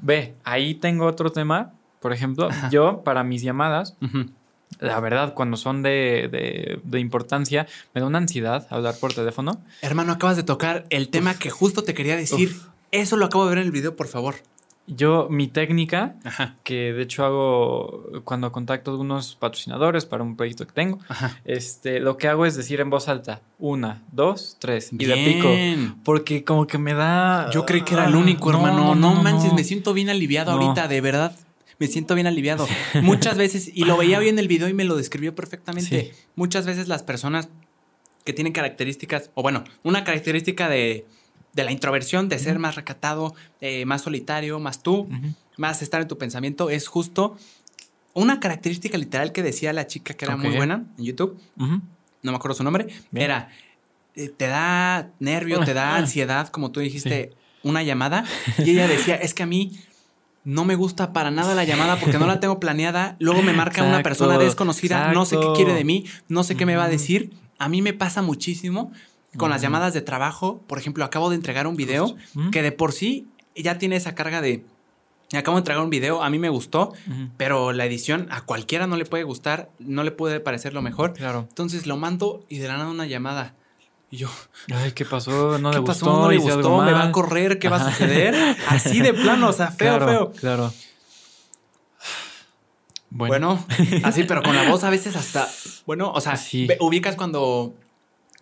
Ve, ahí tengo otro tema. Por ejemplo, Ajá. yo para mis llamadas, la verdad, cuando son de, de- de importancia, me da una ansiedad hablar por teléfono. Hermano, acabas de tocar el tema que justo te quería decir. Uf. Eso lo acabo de ver en el video, por favor. Yo, mi técnica, Ajá. que de hecho hago cuando contacto a algunos patrocinadores para un proyecto que tengo, Ajá. este, lo que hago es decir en voz alta, una, dos, tres, y de pico. Porque como que me da... Yo creí que era el único, Ah, hermano. No, manches, no. me siento bien aliviado ahorita, de verdad. Me siento bien aliviado. *laughs* Muchas veces, y lo veía hoy en el video y me lo describió perfectamente. Sí. Muchas veces las personas que tienen características, o bueno, una característica de, de la introversión, de ser más recatado, eh, más solitario, más tú, más estar en tu pensamiento, es justo una característica literal que decía la chica que era muy Ok. buena en YouTube, no me acuerdo su nombre, Bien. era, eh, te da nervio, te da Ah. ansiedad, como tú dijiste, una llamada, y ella decía, es que a mí no me gusta para nada la llamada porque no la tengo planeada, luego me marca una persona desconocida, no sé qué quiere de mí, no sé qué me va a decir, a mí me pasa muchísimo con las llamadas de trabajo, por ejemplo, acabo de entregar un video que de por sí ya tiene esa carga de, acabo de entregar un video, a mí me gustó, pero la edición a cualquiera no le puede gustar, no le puede parecer lo mejor. Claro. Entonces lo mando y de la nada una llamada. Y yo, Ay, ¿qué pasó? No ¿qué le pasó? gustó. ¿No le algo gustó? ¿Me va a correr? ¿Qué va a suceder? Así de plano, o sea, feo, claro, feo. Claro. Bueno. así, pero con la voz a veces hasta, bueno, o sea, Sí. ubicas cuando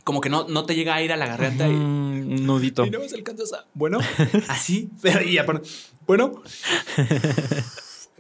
como que no, no te llega a ir a la garganta y, Mm, un nudito. y no más alcanzas a, bueno, así, pero y aparte, bueno.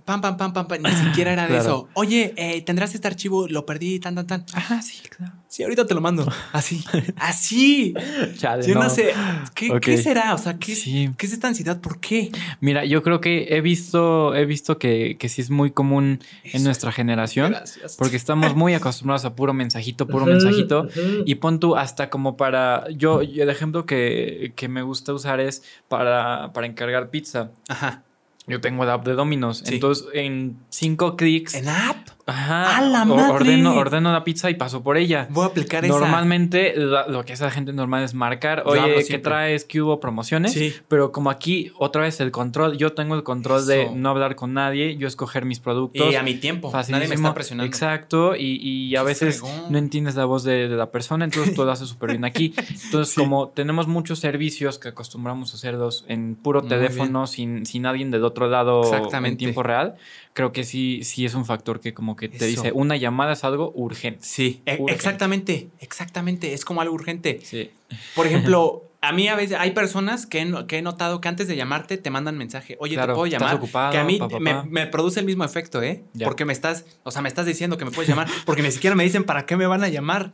Pam, pam, pam, pam, pam. Ni siquiera era de Claro. eso. Oye, eh, tendrás este archivo, lo perdí, tan, tan, tan. Ajá, sí, claro. Sí, ahorita te lo mando. *laughs* Así. Así. Chale, Yo no, sé. ¿Qué, será? O sea, ¿qué, Sí. ¿qué es esta ansiedad? ¿Por qué? Mira, yo creo que he visto, he visto que, que sí es muy común en nuestra generación. Gracias. Porque estamos muy acostumbrados a puro mensajito, puro mensajito. Y pon tú hasta como para. Yo, yo el ejemplo que, que me gusta usar es para, para encargar pizza. Ajá. Yo tengo la app de Domino's. Sí. Entonces, en cinco clics. ¿En app? Ajá. ¡A la madre! Ordeno, ordeno la pizza y paso por ella. Voy a aplicar esa. Normalmente lo que hace la gente normal es marcar, oye, ¿qué traes? ¿Qué hubo? ¿Promociones? Sí. Pero como aquí otra vez el control, yo tengo el control de no hablar con nadie, yo escoger mis productos. Y a mi tiempo. Nadie me Facilísimo. está presionando. Exacto, y, y a Qué veces fregón. no entiendes la voz de, de la persona, entonces todo lo hace súper bien aquí. Entonces, Sí. como tenemos muchos servicios que acostumbramos a hacerlos en puro Muy teléfono, sin, sin alguien del otro lado en tiempo real, creo que sí, sí es un factor que como que te Eso. dice, una llamada es algo urgente. Sí, e- Urgente. exactamente. Exactamente. Es como algo urgente. Sí. Por ejemplo, *laughs* a mí a veces hay personas que he, que he notado que antes de llamarte te mandan mensaje. Oye, Claro, te puedo ¿estás llamar. ocupado? que a mí Pa, pa, me, pa. me produce el mismo efecto, ¿eh? Ya. Porque me estás, o sea, me estás diciendo que me puedes llamar, *laughs* porque ni siquiera me dicen para qué me van a llamar.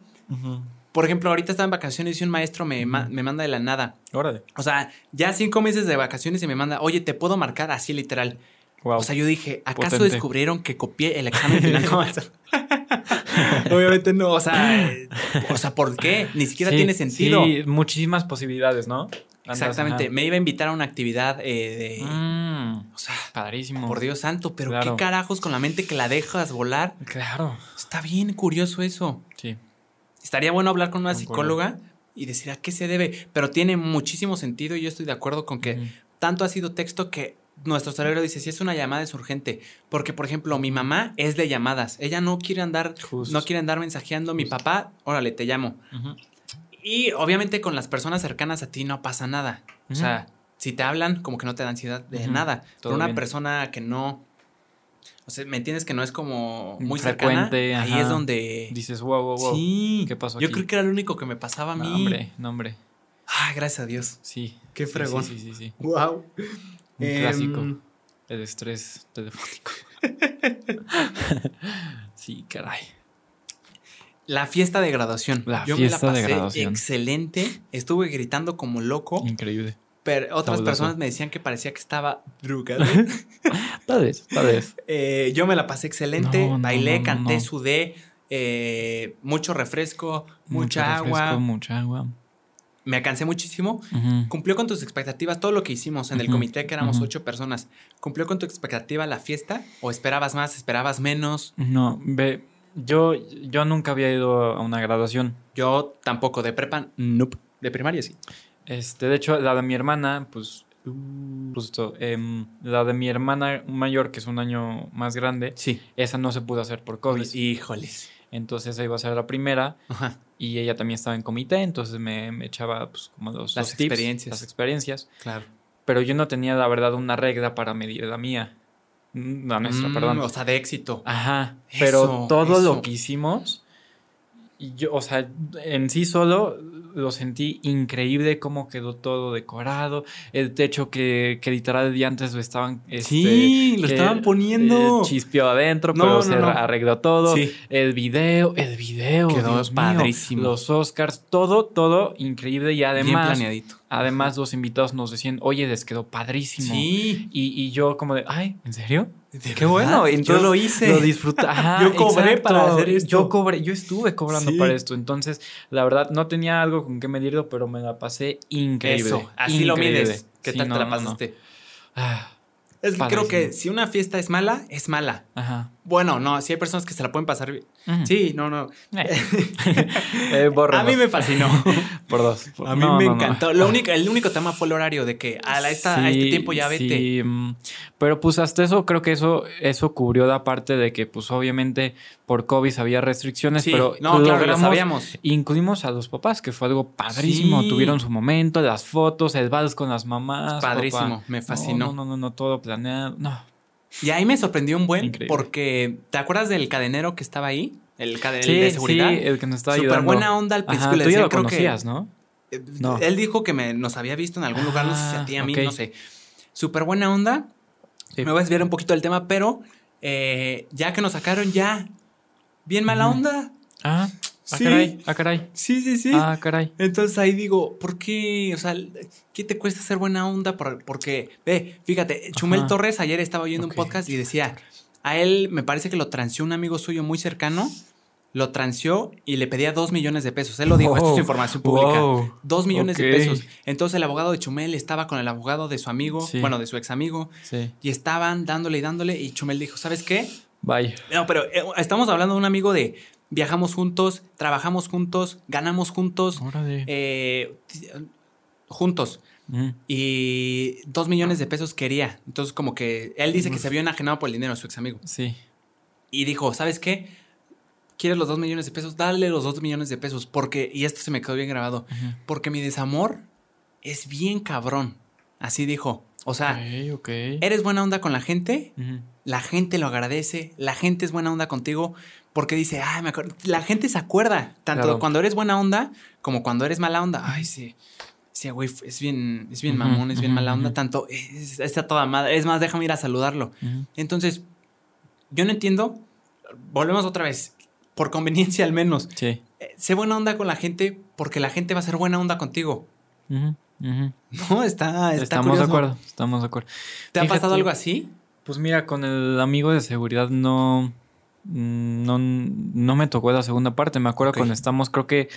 Por ejemplo, ahorita estaba en vacaciones y un maestro me, ma- me manda de la nada. Órale. O sea, ya cinco meses de vacaciones y me manda, oye, te puedo marcar así literal. Wow. O sea, yo dije, ¿acaso Potente. descubrieron que copié el examen final? *laughs* No, o sea, *laughs* Obviamente no, o sea, o sea, ¿por qué? Ni siquiera Sí, tiene sentido. Sí, muchísimas posibilidades, ¿no? Exactamente. Me iba a invitar a una actividad eh, de. Mm, O sea, padrísimo. por Dios santo, pero Claro. qué carajos con la mente que la dejas volar. Claro. Está bien curioso eso. Sí. Estaría bueno hablar con una psicóloga y decir a qué se debe, pero tiene muchísimo sentido y yo estoy de acuerdo con que tanto ha sido texto que nuestro cerebro dice, si es una llamada es urgente. Porque, por ejemplo, mi mamá es de llamadas. Ella no quiere andar, Justo. no quiere andar mensajeando. Mi papá, órale, te llamo. Ujú. Y obviamente con las personas cercanas a ti no pasa nada. O sea, si te hablan, como que no te da ansiedad de nada. Todo Pero una bien. persona que no. O sea, ¿me entiendes que no es como muy cercana? Frecuente, Ahí ajá. es donde. Dices, wow, wow, wow. Sí. ¿Qué pasó Yo creo que era lo único que me pasaba a mí. No, hombre, no, hombre. Ah, gracias a Dios. Sí. Qué Sí, fregón. Sí, sí, sí. sí. Wow. Un Em, clásico. El estrés telefónico. *laughs* sí, caray. La fiesta de graduación. La Yo me la fiesta de pasé graduación. excelente. Estuve gritando como loco. Increíble. Pero otras personas me decían que parecía que estaba drogado. *laughs* Tal vez, tal vez. Eh, yo me la pasé excelente. No, bailé, no, no, canté, sudé. eh, mucho refresco, Mucho mucha refresco, agua. Mucha agua. Me cansé muchísimo. Cumplió con tus expectativas todo lo que hicimos en el comité, que éramos ocho personas. ¿Cumplió con tu expectativa la fiesta? ¿O esperabas más, esperabas menos? No, ve, yo, yo nunca había ido a una graduación. Yo tampoco, de prepa, nope. De primaria sí. Este, de hecho, la de mi hermana, pues, justo, em, la de mi hermana mayor, que es un año más grande, Sí. esa no se pudo hacer por COVID. Híjoles. Entonces esa iba a ser la primera Ajá. y ella también estaba en comité, entonces me, me echaba pues como los, Las los tips, experiencias. las experiencias. Claro. Pero yo no tenía, la verdad, una regla para medir la mía. La nuestra, Mm, perdón. O sea, de éxito. Ajá. Eso, pero todo eso. lo que hicimos, yo, o sea, en sí solo lo sentí increíble cómo quedó todo decorado. El techo que, que literal día antes lo estaban. este, sí, lo que, estaban poniendo. eh, chispeó adentro, No, pero no, se no. arregló todo. Sí. El video, el video. Quedó Dios mío, padrísimo. los Oscars, todo, todo increíble. Y Bien además, planeadito. Además los invitados nos decían, oye, les quedó padrísimo. Sí. Y, y yo como de, ay, ¿en serio? ¿De Qué verdad? bueno. Entonces, yo lo hice. Lo disfruté. *laughs* Ajá, Yo cobré para hacer esto. Yo cobré, yo estuve cobrando Sí. para esto. Entonces, la verdad, no tenía algo con qué medirlo, pero me la pasé increíble. Eso, así lo mides. ¿Qué Sí, tal no, te la no. pasaste? Ah, Es que creo que si una fiesta es mala, es mala. ajá. Bueno, no, si hay personas que se la pueden pasar bien. Sí, no, no. Eh. *laughs* Eh. A mí me fascinó. *laughs* Por dos. A mí No, me no, no. encantó. Lo único, el único tema fue el horario de que a, la, esta, a este Sí, tiempo ya vete. sí, mm, pero pues hasta eso creo que eso, eso cubrió la parte de que pues obviamente por COVID había restricciones, Sí, pero no, claro, lo logramos- sabíamos. Incluimos a los papás, que fue algo padrísimo. Sí. Tuvieron su momento, las fotos, el vals con las mamás. Padrísimo, papá. me fascinó. No, no, no, no, todo planeado. No. Y ahí me sorprendió un buen Increíble. porque ¿te acuerdas del cadenero que estaba ahí? El cadenero Sí, de seguridad. sí, el que nos estaba Súper ayudando. buena onda al Ajá, principio. tú ya lo creo que- conocías, ¿no? Eh, No. Él dijo que me, nos había visto en algún lugar, no sé si a ti, a mí, Ah, no sé. Súper buena onda. Sí. Me voy a desviar un poquito del tema, pero eh, ya que nos sacaron, ya. Bien mala onda. Ah, ah, Sí. caray, ah, caray. Sí, sí, sí. Ah, caray. Entonces ahí digo, ¿por qué? O sea, ¿qué te cuesta ser buena onda? Por- Porque, ve, fíjate, Chumel Ajá. Torres ayer estaba oyendo un podcast y decía, a él me parece que lo transió un amigo suyo muy cercano, lo transió y le pedía dos millones de pesos. Él lo dijo, esto es información pública. Wow. Dos millones de pesos. Entonces el abogado de Chumel estaba con el abogado de su amigo, Sí. bueno, de su ex amigo, Sí. y estaban dándole y dándole y Chumel dijo, ¿sabes qué? Bye. No, pero eh, estamos hablando de un amigo de viajamos juntos, trabajamos juntos, ganamos juntos, eh, juntos. Y dos millones de pesos quería. Entonces, como que él dice que se vio enajenado por el dinero su ex amigo. Sí. Y dijo, ¿sabes qué? ¿Quieres los dos millones de pesos? Dale los dos millones de pesos. Porque, y esto se me quedó bien grabado, porque mi desamor es bien cabrón. Así dijo. O sea, eres buena onda con la gente. La gente lo agradece, la gente es buena onda contigo porque dice, ay, me acuerdo. La gente se acuerda, tanto Claro. cuando eres buena onda como cuando eres mala onda. Ay, sí. Sí, güey, es bien, es bien mamón, es bien mala onda, tanto, es, está toda madre. Es más, déjame ir a saludarlo. Entonces, yo no entiendo, volvemos otra vez, por conveniencia al menos. Sí. Eh, sé buena onda con la gente porque la gente va a ser buena onda contigo. No, está, está Estamos de acuerdo, estamos de acuerdo. ¿Te ha pasado algo así? Pues mira, con el amigo de seguridad no, mm, no, no me tocó la segunda parte. Me acuerdo cuando estamos, creo que,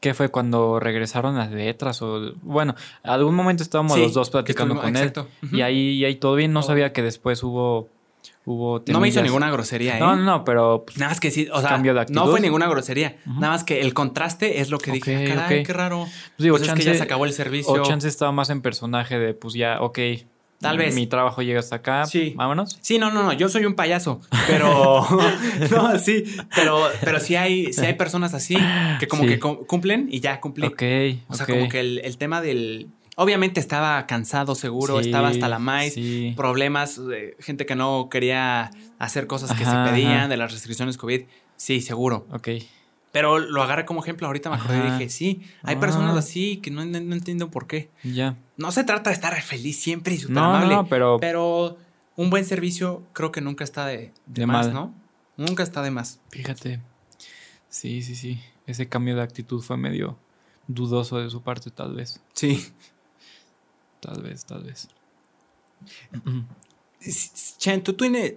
que fue cuando regresaron las letras o, bueno, algún momento estábamos Sí, los dos platicando con él. Y ahí, y ahí todo bien, no Todo. sabía que después hubo, hubo No me hizo ninguna grosería, ¿eh? No, no, pero pues, Nada más que sí, o sea, Cambio de no fue ninguna grosería. Nada más que el contraste es lo que dije, "Ah, caray, qué raro. pues digo, Pues es chance, que ya se acabó el servicio. o chance estaba más en personaje de, pues ya, ok, Tal vez. Mi trabajo llega hasta acá. Sí. Vámonos. Sí, no, no, no, yo soy un payaso, pero *laughs* *laughs* no, sí, pero, pero sí hay, sí hay personas así que como Sí. que cum- cumplen y ya cumplí. Ok. o sea, como que el, el tema del, obviamente estaba cansado, seguro, Sí, estaba hasta la maíz, sí. problemas, de gente que no quería hacer cosas que Ajá, se pedían ajá. de las restricciones COVID, sí, seguro. Ok. Pero lo agarré como ejemplo, ahorita me acordé y dije, sí, hay Ah. personas así que no, no, no entiendo por qué. Ya. No se trata de estar feliz siempre y súper No, amable. no, pero. Pero un buen servicio creo que nunca está de, de De más, mal. ¿no? Nunca está de más. Fíjate. Sí, sí, sí. Ese cambio de actitud fue medio dudoso de su parte, tal vez. Sí. Tal vez, tal vez. Chen, ¿tú tienes,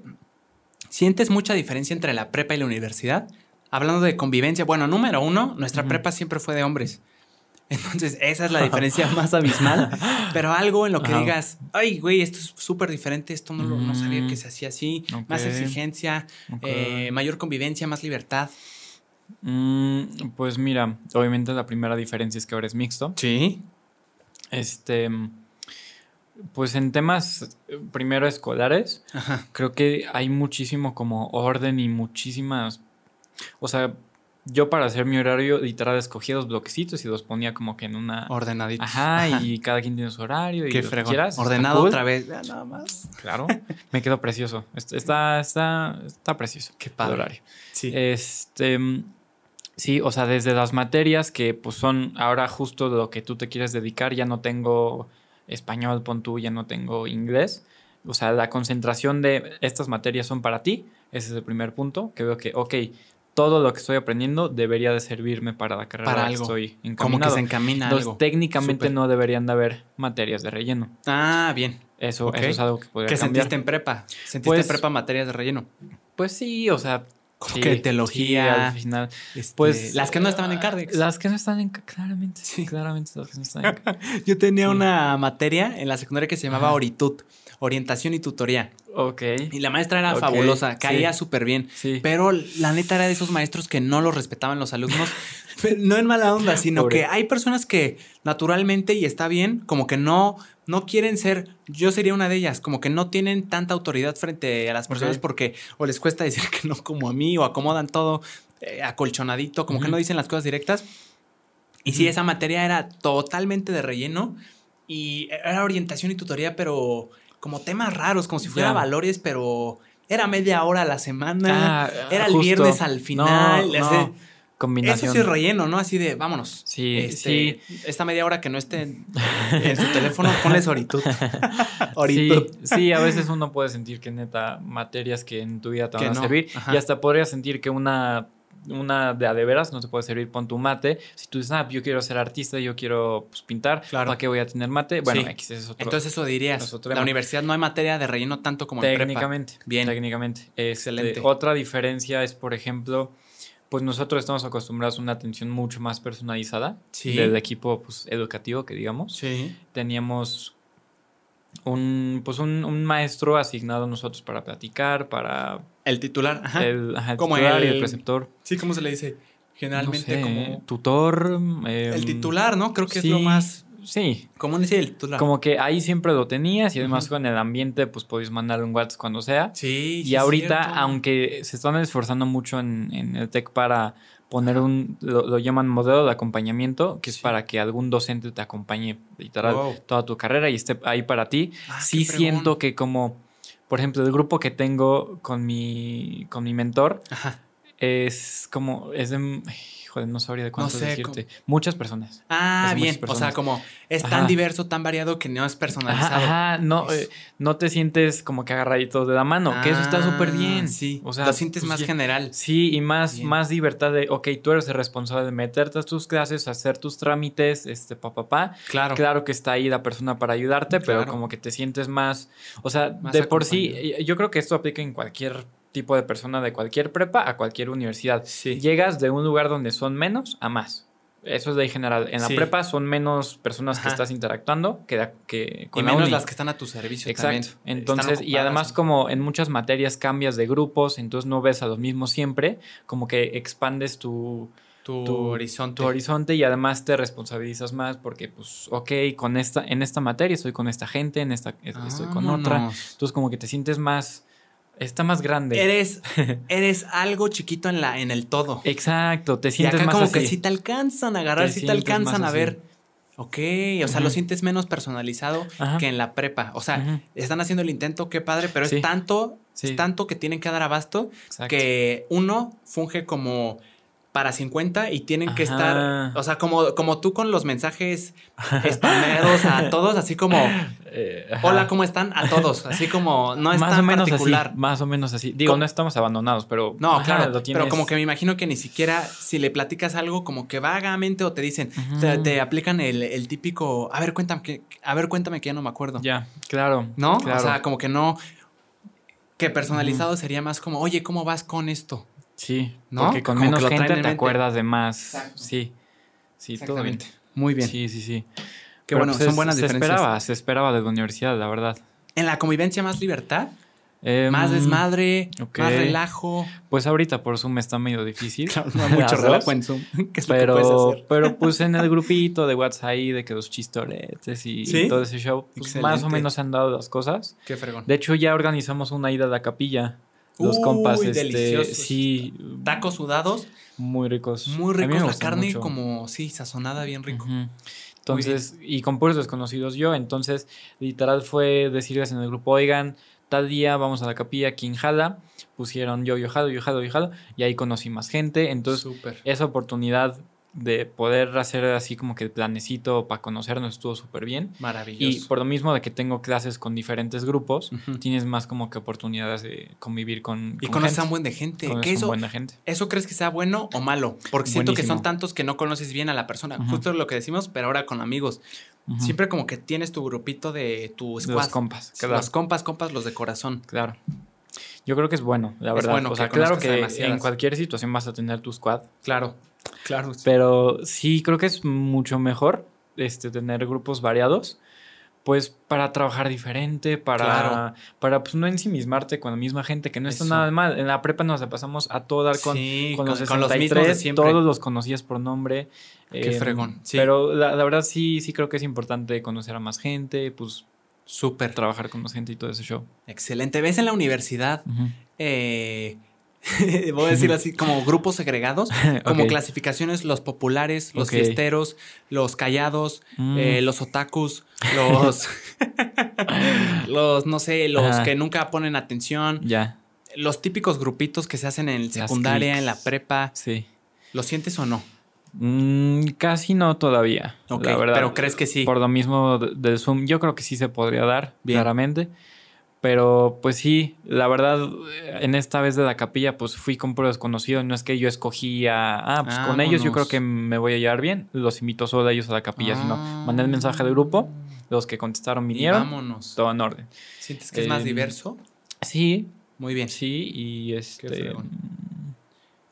sientes mucha diferencia entre la prepa y la universidad? Hablando de convivencia, bueno, número uno, nuestra prepa siempre fue de hombres. *laughs* Entonces, esa es la diferencia más abismal. *laughs* Pero algo en lo que Ajá. digas, ay, güey, esto es súper diferente, esto no, lo, no sabía Mm. que se hacía así. Más exigencia, eh, mayor convivencia, más libertad. Mm, pues mira, obviamente la primera diferencia es que ahora es mixto. Sí. Este. Pues en temas primero escolares, Ajá. creo que hay muchísimo como orden y muchísimas. O sea, yo para hacer mi horario, literal, escogía dos bloquecitos y los ponía como que en una. Ordenadito. Ajá, y cada quien tiene su horario y Qué que fregón. quieras. Ordenado cool. otra vez. Ya, nada más. Claro, *laughs* me quedó precioso. Est- Está, está, está precioso. Qué el padre. horario. Sí. Este, sí, o sea, desde las materias que pues son ahora justo de lo que tú te quieres dedicar, ya no tengo español, pon tú, ya no tengo inglés. O sea, la concentración de estas materias son para ti. Ese es el primer punto, que veo que, ok, todo lo que estoy aprendiendo debería de servirme para la carrera Para que estoy Como que encaminado. se encamina Entonces, algo. técnicamente no deberían de haber materias de relleno. Ah, bien. Eso, es algo que podría ¿Qué cambiar. sentiste en prepa? ¿Sentiste Pues- en prepa materias de relleno? Pues sí, o sea, Como sí, que sí, teología. al final. Este, Pues las que no estaban en Cardex. Las que no están en claramente. Sí. Claramente las que no están en *laughs* Yo tenía Sí. una materia en la secundaria que se llamaba Ajá. Oritut, orientación y tutoría. Ok. Y la maestra era fabulosa, caía sí. súper bien. Sí. Pero la neta era de esos maestros que no los respetaban los alumnos. *laughs* No en mala onda, sino Pobre. que hay personas que naturalmente, y está bien, como que no, no quieren ser, yo sería una de ellas, como que no tienen tanta autoridad frente a las personas porque o les cuesta decir que no como a mí, o acomodan todo eh, acolchonadito, como que no dicen las cosas directas. Y sí, esa materia era totalmente de relleno y era orientación y tutoría, pero como temas raros, como si fuera valores, pero era media hora a la semana. Ah, era el justo. viernes al final. No, no. Combinación. Eso sí es relleno, ¿no? Así de, vámonos. Sí, Este, Esta media hora que no esté en, en su teléfono, *laughs* ponle solitud. Sí, sí, a veces uno puede sentir que neta materias que en tu vida te Que van a no, servir ajá. y hasta podrías sentir que una una de a de veras no te puede servir pon tu mate. Si tú dices, ah, yo quiero ser artista, yo quiero pues, pintar, Claro. ¿para qué voy a tener mate? Bueno, Sí. X es otro. Entonces eso dirías. es otro La universidad no hay materia de relleno tanto como en prepa. Técnicamente. Bien. Técnicamente. Este, Excelente. Otra diferencia es, por ejemplo, pues nosotros estamos acostumbrados a una atención mucho más personalizada Sí. del equipo pues, educativo, que digamos. Sí. Teníamos un, pues un, un maestro asignado a nosotros para platicar, para El titular. Ajá. el, ajá, el Como titular y el- el preceptor. Sí, ¿cómo se le dice? Generalmente No sé, como... tutor. em, El titular, ¿no? Creo que sí, es lo más Sí, común decir el titular. como que ahí siempre lo tenías y además con el ambiente pues podéis mandarle un WhatsApp cuando sea. Sí, sí Y ahorita, aunque se están esforzando mucho en, en el TEC para poner un, lo, lo llaman modelo de acompañamiento, que es para que algún docente te acompañe literal Wow. toda tu carrera y esté ahí para ti. Ah, sí siento que como, por ejemplo, el grupo que tengo con mi, con mi mentor Ajá. es como, es de, híjole, no sabría de cuántos sé, decirte. Muchas personas. Ah, bien. O sea, como es tan Ajá. diverso, tan variado que no es personalizado. Ajá, ajá, no, eh, no te sientes como que agarradito de la mano, que eso está súper bien. Ah, Sí. O sea, lo sientes pues más ya- general. Sí, y más, Bien. más libertad de, ok, tú eres el responsable de meterte a tus clases, hacer tus trámites, este, pa, pa, pa. Claro. Claro que está ahí la persona para ayudarte, pero como que te sientes más, o sea, Más de por sí, eh, yo creo que esto aplica en cualquier tipo de persona de cualquier prepa a cualquier universidad. Sí. Llegas de un lugar donde son menos a más. Eso es de ahí general. En la Sí. prepa son menos personas que estás interactuando que, da- que Y la menos uni. las que están a tu servicio Exacto. también. Entonces, y además como en muchas materias cambias de grupos, entonces no ves a los mismos siempre, como que expandes tu, Tu, tu- horizonte. tu horizonte y además te responsabilizas más porque, pues, ok, con esta, en esta materia estoy con esta gente, en esta estoy con otra. Entonces, como que te sientes más, está más grande. Eres, *laughs* eres algo chiquito en, la, en el todo. Exacto, te Y sientes acá más como así. que sí te alcanzan a agarrar, sí te alcanzan a ver. Ok, o sea, lo sientes menos personalizado Ajá. que en la prepa. O sea, están haciendo el intento, qué padre, pero Sí. es tanto, Sí. es tanto que tienen que dar abasto Exacto. que uno funge como para 50 y tienen que estar, o sea, como, como tú con los mensajes *laughs* spameados a todos, así como, Eh, hola, ¿cómo están? A todos, así como, no es más tan o menos particular. así, más o menos así. Digo, no estamos abandonados, pero No, ajá, claro, lo tienes- pero como que me imagino que ni siquiera si le platicas algo como que vagamente o te dicen, te, te aplican el, el típico, a ver, cuéntame que, a ver, cuéntame que ya no me acuerdo. ya, claro, ¿No? claro. O sea, como que no, que personalizado sería más como, oye, ¿cómo vas con esto? Sí, ¿no? porque con Como que menos gente en te mente. acuerdas de más. Exacto. Sí. Sí, todo bien. Muy bien. Sí, sí, sí. Qué Pero, bueno, pues, son buenas se diferencias. esperaba, se esperaba de la universidad, la verdad. En la convivencia más libertad, Em, más desmadre, más relajo. Pues ahorita por Zoom está medio difícil. *laughs* No hay mucho *laughs* relajo en Zoom. *laughs* ¿Qué es lo que puedes Pero, hacer? pero pues en el grupito de WhatsApp ahí, de que los chistoretes y, ¿Sí? todo ese show, pues más o menos se han dado las cosas. Qué fregón. De hecho, ya organizamos una ida a la capilla. Los Uy, compas, este, sí, Tacos sudados, muy ricos. muy ricos. La carne mucho. como, sí, sazonada, bien rico. Entonces, y con puros desconocidos yo, entonces literal fue decirles en el grupo, oigan, tal día vamos a la capilla aquí en Jala, pusieron yo, yo jalo, yo jalo, yo jalo, y ahí conocí más gente, entonces Súper. esa oportunidad de poder hacer así como que el planecito para conocernos estuvo súper bien. Y Maravilloso. por lo mismo de que tengo clases con diferentes grupos, tienes más como que oportunidades de convivir con, Y con conoces a gente. un buen de gente. ¿Qué eso, buen de gente. ¿Eso crees que sea bueno o malo? Porque siento que son tantos que no conoces bien a la persona. Ujú. Justo lo que decimos, pero ahora con amigos. Siempre como que tienes tu grupito de tu De squad. los compas. claro. Los compas, compas, los de corazón. Claro. Yo creo que es bueno, la Es verdad. bueno o que sea, claro conozcas a que en cualquier situación vas a tener tu squad. Claro. Claro. Pero sí creo que es mucho mejor este, tener grupos variados. Pues para trabajar diferente, para, Claro. para pues no ensimismarte con la misma gente, que no está Eso. nada mal. En la prepa nos la pasamos a todo dar con, Sí, con los con los mismos de 63, siempre. todos los conocías por nombre. Qué eh, fregón, sí. Pero la, la verdad sí, sí creo que es importante conocer a más gente, pues Súper. trabajar con más gente y todo ese show. Excelente. ¿Ves en la universidad, eh, *laughs* voy a decir *laughs* así, como grupos segregados, como clasificaciones, los populares, los fiesteros, los callados, Mm. eh, los otakus, los, *laughs* los, no sé, los Ajá. que nunca ponen atención, Ya, los típicos grupitos que se hacen en secundaria, en la prepa. sí. ¿Lo sientes o no? Mm, casi no todavía. Ok, la verdad. pero crees que sí. Por lo mismo de- del Zoom, yo creo que sí se podría dar, Bien. claramente. Pero pues sí, la verdad, en esta vez de la capilla, pues fui con puros desconocidos. No es que yo escogía, ah, pues con ellos yo creo que me voy a llevar bien. Los invito solo a ellos a la capilla, sino mandé el mensaje del grupo. Los que contestaron Y vinieron. vámonos. Todo en orden. ¿Sientes que es más Em, diverso? Sí, Muy bien. sí, y este. mm,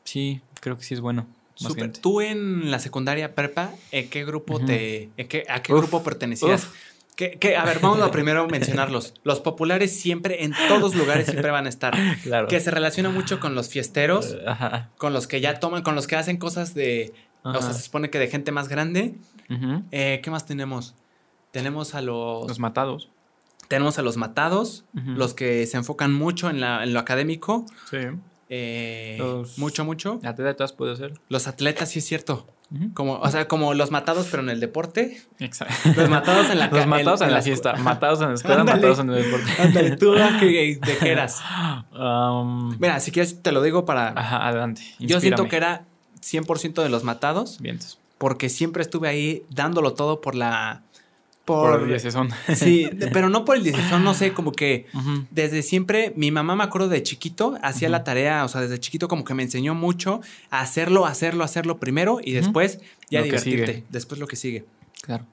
Sí, creo que sí es bueno. Gente. ¿Tú en la secundaria prepa, en qué grupo te. en qué- ¿A qué Uf, grupo pertenecías? uf. ¿Qué- qué? A ver, vamos a primero mencionarlos. Los populares siempre, en todos lugares, siempre van a estar. Claro. Que se relaciona mucho con los fiesteros, Eh, Ajá. con los que ya toman, con los que hacen cosas de. O sea, se supone que de gente más grande. Eh, ¿Qué más tenemos? Tenemos a los. Los matados. tenemos a los matados, los que se enfocan mucho en, la- en lo académico. Sí. eh, Los- Mucho, mucho. Atletas puede ser. Los atletas, sí es cierto. Como, o sea, como los matados, pero en el deporte. Exacto. Los matados en la Los matados en, en la escu- matados en la escuela, Ándale. matados en el deporte. Ándale, tú, ¿a qué- ¿de qué eras? Um, Mira, si quieres te lo digo para... ajá, adelante. Yo siento que era 100% de los matados, Vientos. porque siempre estuve ahí dándolo todo por la... Por, Por... el son. sí, *laughs* pero no por el 16, no sé, como que desde siempre, mi mamá me acuerdo de chiquito, hacía la tarea, o sea, desde chiquito como que me enseñó mucho a hacerlo, hacerlo, hacerlo primero y después ya Lo divertirte, después lo que sigue. Claro.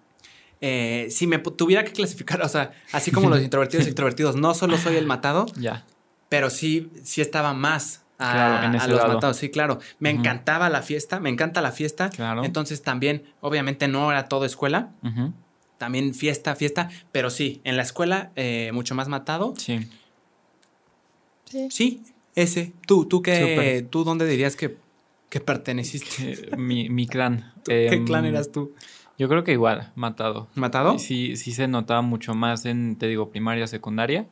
Eh, si me tuviera que clasificar, o sea, así como los *laughs* introvertidos y extrovertidos, no solo soy el matado, Ya. pero sí, sí estaba más a, Claro, en a ese los lado. matados. Sí, claro. Me encantaba la fiesta, me encanta la fiesta. Claro. Entonces también, obviamente no era todo escuela. También fiesta, fiesta, pero sí, en la escuela eh, mucho más matado. Sí. Sí, ese. Tú, tú qué, tú dónde dirías que ¿Qué perteneciste? Eh, mi, mi clan. *laughs* ¿Qué Em, clan eras tú? Yo creo que igual, matado. ¿Matado? Sí, sí se notaba mucho más en, te digo, primaria, secundaria.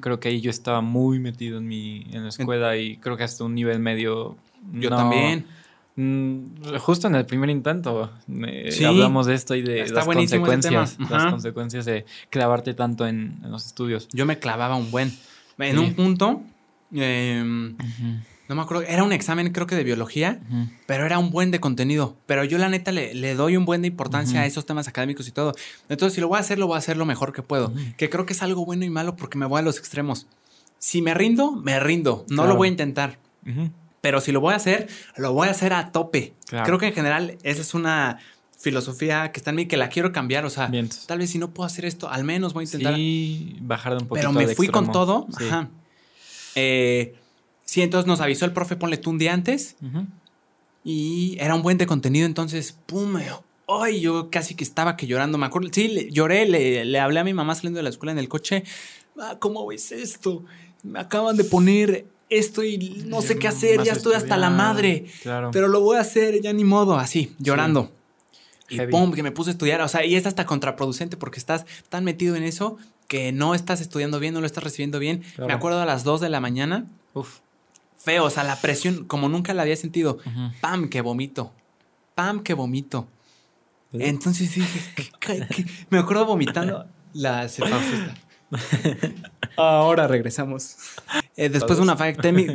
Creo que ahí yo estaba muy metido en mi en la escuela y creo que hasta un nivel medio. Yo no- también. Mm, Justo en el primer intento eh, Sí. hablamos de esto y de Está las consecuencias, las consecuencias de clavarte tanto en, en los estudios. Yo me clavaba un buen. En Sí. un punto, em, no me acuerdo, era un examen creo que de biología, pero era un buen de contenido. Pero yo la neta le, le doy un buen de importancia a esos temas académicos y todo. Entonces, si lo voy a hacer, lo voy a hacer lo mejor que puedo. Que creo que es algo bueno y malo porque me voy a los extremos. Si me rindo, me rindo. No lo voy a intentar. Pero si lo voy a hacer, lo voy a hacer a tope. Claro. Creo que en general esa es una filosofía que está en mí que la quiero cambiar. O sea, Vientos. tal vez si no puedo hacer esto, al menos voy a intentar. Sí, bajar de un poquito Pero me fui con todo. Sí. Ajá. Eh, sí, entonces nos avisó el profe, ponle tú un día antes. Y era un buen de contenido, entonces, pum, me- ay, yo casi que estaba que llorando, me acuerdo, sí, le- lloré, le, le hablé a mi mamá saliendo de la escuela en el coche, "Ah, ¿cómo ves esto? Me acaban de poner esto y no sé qué hacer, ya estoy hasta la madre, Claro. pero lo voy a hacer, ya ni modo, así, llorando. Y Heavy. pum, que me puse a estudiar, o sea, y es hasta contraproducente porque estás tan metido en eso que no estás estudiando bien, no lo estás recibiendo bien. Claro. Me acuerdo a las 2 de la mañana, Uf. feo, o sea, la presión como nunca la había sentido. Pam, que vomito. Pam, que vomito. Entonces dije, ¿qué- qué- qué? me acuerdo vomitando. La. *laughs* Ahora regresamos. Eh, después de una falla técnica.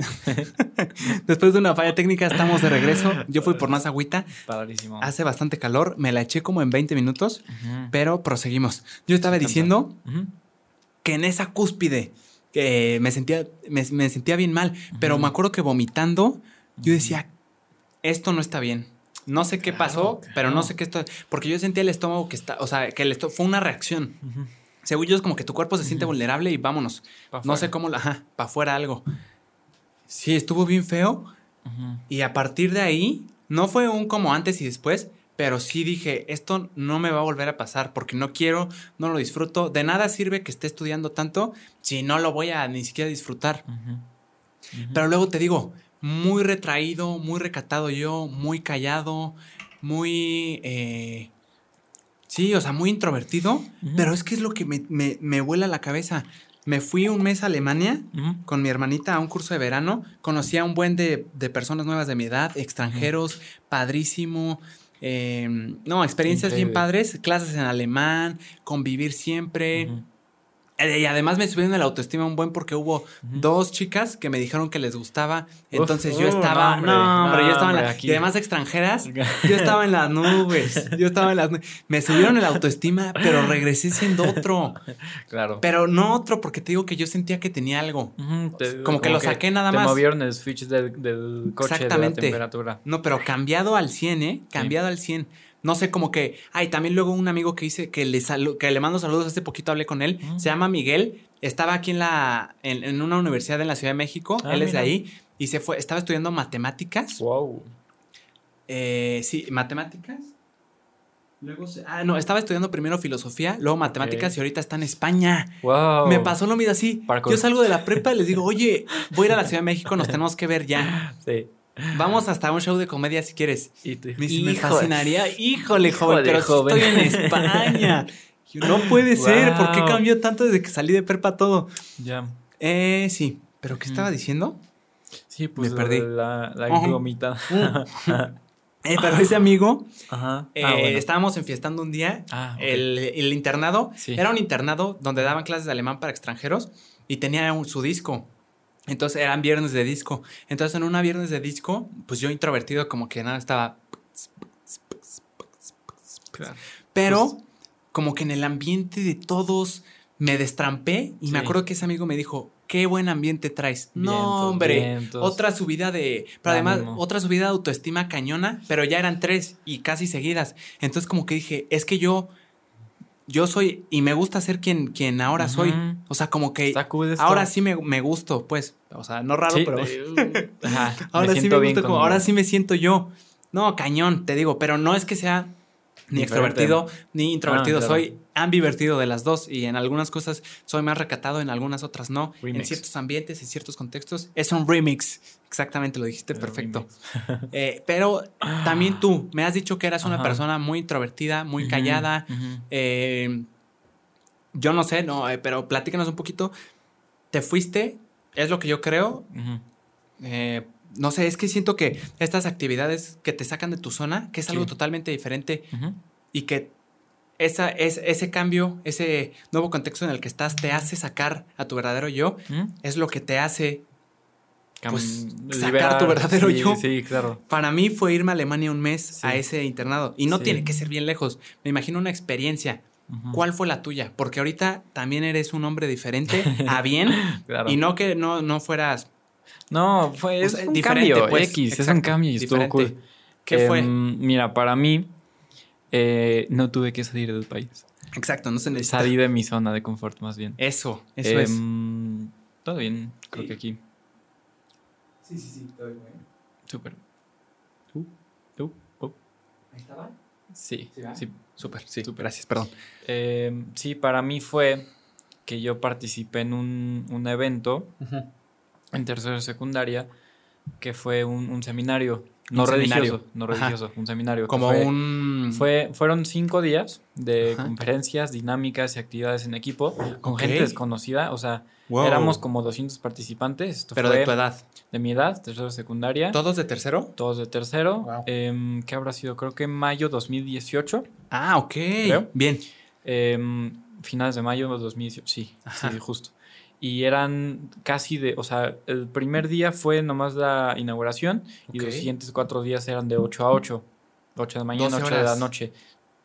*laughs* después de una falla técnica, estamos de regreso. Yo fui por más agüita. Padrísimo. Hace bastante calor. Me la eché como en 20 minutos, pero proseguimos. Yo estaba diciendo que en esa cúspide me sentía, me, me sentía bien mal, pero me acuerdo que vomitando, yo decía, esto no está bien. No sé qué Claro, pasó, pero no sé qué esto, porque yo sentía el estómago que está, o sea, que el estómago fue una reacción. Según yo es como que tu cuerpo se siente vulnerable y vámonos. No sé fuera. cómo, la- ajá, para afuera algo. Sí, estuvo bien feo y a partir de ahí, no fue un como antes y después, pero sí dije, esto no me va a volver a pasar porque no quiero, no lo disfruto. De nada sirve que esté estudiando tanto si no lo voy a ni siquiera disfrutar. Pero luego te digo, muy retraído, muy recatado yo, muy callado, muy... eh, sí, o sea, muy introvertido. Pero es que es lo que me, me, me vuela la cabeza. Me fui un mes a Alemania con mi hermanita a un curso de verano. Conocí a un buen de, de personas nuevas de mi edad, extranjeros, padrísimo. eh, no, experiencias bien padres, clases en alemán, convivir siempre. Eh, Y además me subieron el autoestima un buen porque hubo dos chicas que me dijeron que les gustaba. Entonces yo uh, estaba. no, No, hombre, hombre, yo estaba en la. aquí. Y además extranjeras. Yo *laughs* estaba en las nubes. Yo estaba en las nubes. Me subieron el autoestima, pero regresé siendo otro. Claro. Pero no otro, porque te digo que yo sentía que tenía algo. Te- como que lo saqué nada te más. movieron el switch del, del coche de la Exactamente. temperatura. No, pero cambiado al 100, ¿eh? Cambiado al 100. No sé, como que. Ay, también luego un amigo que dice que le, que le mando saludos. Hace poquito hablé con él. Mm. Se llama Miguel. Estaba aquí en la. En, en una universidad en la Ciudad de México. Ah, él es de ahí. Y se fue. Estaba estudiando matemáticas. Wow. Eh, sí, matemáticas. Luego se- Ah, no, estaba estudiando primero filosofía, luego matemáticas y ahorita está en España. Wow. Me pasó lo mismo así. Parkour. Yo salgo de la prepa y les digo, oye, voy a ir a la Ciudad de México, nos tenemos que ver ya. Sí. Vamos hasta un show de comedia si quieres. Y te- Me, fascinaría. Híjole, joven, Híjole, pero joven. estoy en España. No puede ser. ¿Por qué cambió tanto desde que salí de prepa todo? Ya. Eh, sí. ¿Pero qué estaba diciendo? Sí, pues Me perdí. La, gomitada. *laughs* Eh, pero ese amigo, Ajá. eh, Ah, bueno. estábamos enfiestando un día. Ah, el, el internado Sí. era un internado donde daban clases de alemán para extranjeros y tenía un- su disco. Entonces eran viernes de disco. Entonces en una viernes de disco, pues yo introvertido como que nada estaba... Claro. Pero Pues como que en el ambiente de todos me destrampé y me acuerdo que ese amigo me dijo, qué buen ambiente traes. no, hombre, vientos. otra subida de... Pero además, otra subida de autoestima cañona, pero ya eran tres y casi seguidas. Entonces como que dije, es que yo... Yo soy, y me gusta ser quien, quien ahora soy. O sea, como que ahora sí me, me gusto, pues. O sea, no raro, Sí, pero... *laughs* Ajá. Ahora sí me bien como, ahora sí me siento yo. No, cañón, te digo, pero no es que sea ni Diferente. extrovertido ni introvertido. Ah, claro. Soy ambivertido de las dos y en algunas cosas soy más recatado, en algunas otras no. En ciertos ambientes, en ciertos contextos. Es un remix. Exactamente, lo dijiste El perfecto. *laughs* Eh, pero también tú me has dicho que eras una persona muy introvertida, muy callada. Eh, yo no sé, no, eh, pero platícanos un poquito. Te fuiste, es lo que yo creo. Eh, no sé, es que siento que estas actividades que te sacan de tu zona, que es algo Sí. totalmente diferente y que esa, es, ese cambio, ese nuevo contexto en el que estás, te hace sacar a tu verdadero yo, es lo que te hace. Pues, sacar tu verdadero sí, yo. Sí, claro. Para mí fue irme a Alemania un mes Sí. a ese internado y no tiene que ser bien lejos. Me imagino una experiencia. ¿Cuál fue la tuya? Porque ahorita también eres un hombre diferente a bien *laughs* Claro. y no que no, no fueras No, fue es un diferente, cambio, pues. X, es un cambio y estuvo cool. ¿Qué fue? Em, Mira, para mí, eh, no tuve que salir del país. Exacto, no se necesita. Salí de mi zona de confort, más bien. Eso, eso es. Em, Todo bien, creo Sí. que aquí. Sí, sí, sí, todo bien. Súper. ¿Tú? ¿Tú? ¿Oh? Ahí estaba. Sí, ¿Sí sí. Súper, sí. Súper. Gracias, perdón. Em, sí, para mí fue que yo participé en un, un evento en tercero de secundaria que fue un, un seminario. No Un religioso, seminario. no Ajá. religioso, un seminario. Como fue- un. Fue, fueron cinco días de Ajá. conferencias, dinámicas y actividades en equipo con gente desconocida. O sea, Wow. éramos como 200 participantes. Esto Pero fue de tu edad. de mi edad, tercero secundaria. ¿Todos de tercero? Todos de tercero. Wow. Em, ¿Qué habrá sido? Creo que mayo 2018. Ah, ok. Creo. Bien. Em, finales de mayo 2018. Sí, Ajá. sí, justo. Y eran casi de, o sea, el primer día fue nomás la inauguración y Ok. los siguientes cuatro días eran de 8 a 8. 8 de la mañana, 12 8 de la horas. noche.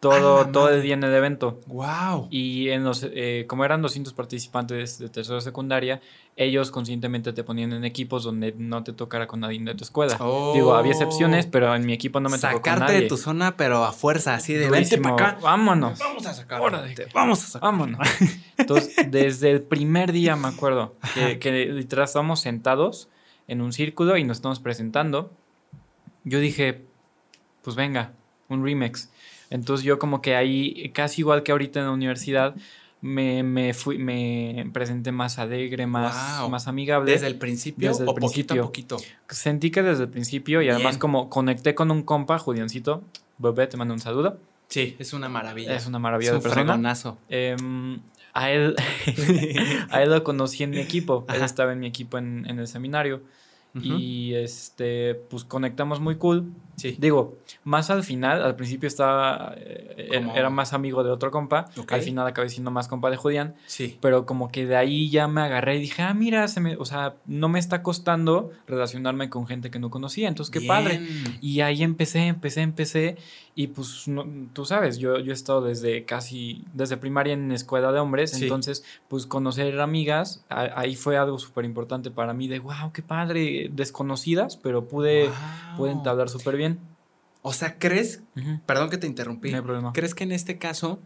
¡A Todo, todo el día en el evento. Wow. Y en los, eh, como eran 200 participantes de tercero secundaria, ellos conscientemente te ponían en equipos donde no te tocara con nadie de tu escuela. Digo, había excepciones, pero en mi equipo no me tocó con Oh. Sacarte nadie. de tu zona, pero a fuerza, así de vente para acá. Vámonos. Vamos a sacar. Órale. Vamos a sacar. Vámonos. Entonces, desde el primer día me acuerdo que, que literal estábamos sentados en un círculo y nos estamos presentando. Yo dije, pues venga, un remix. Entonces yo como que ahí, casi igual que ahorita en la universidad, me, me fui, me presenté más alegre, más, Wow. más amigable. Desde el principio Desde el o poquito a principio. poquito. Sentí que desde el principio y además Bien. como conecté con un compa, Juliancito, Bebé, te mando un saludo. Sí, es una maravilla. Es una maravilla Es de un persona. fregonazo. Em, a él, *laughs* a él lo conocí en mi equipo. Él Ajá. estaba en mi equipo en, en el seminario. Ujú. Y este, pues conectamos muy cool. Sí. Digo, más al final, al principio estaba, eh, era más amigo de otro compa. Al final acabé siendo más compa de Julián. Sí. Pero como que de ahí ya me agarré y dije, ah, mira, se me, o sea, no me está costando relacionarme con gente que no conocía. Entonces, qué padre. Y ahí empecé, empecé, empecé. Y pues no- tú sabes, yo, yo he estado desde casi, desde primaria en escuela de hombres. Sí. Entonces, pues conocer amigas, a- ahí fue algo súper importante para mí de, wow, qué padre, desconocidas, pero pude, Wow. pude entablar súper bien. O sea, ¿crees? Ujú, Perdón que te interrumpí. No hay problema. ¿Crees que en este caso,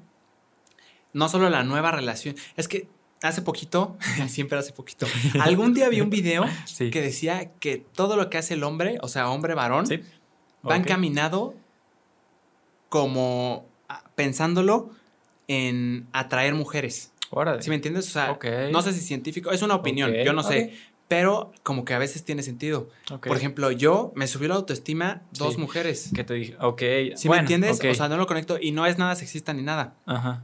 no solo la nueva relación, es que hace poquito, *laughs* siempre hace poquito, *laughs* algún día vi un video Sí. que decía que todo lo que hace el hombre, o sea, hombre varón, Sí. va Ok. encaminado como ah, pensándolo en atraer mujeres. Órale. ¿Sí me entiendes? O sea, no sé si científico, es una opinión, yo no sé, pero como que a veces tiene sentido. Por ejemplo, yo me subió la autoestima dos Sí. mujeres. ¿Qué te dije? Ok. ¿Sí bueno, me entiendes? O sea, no lo conecto y no es nada sexista ni nada. Ajá.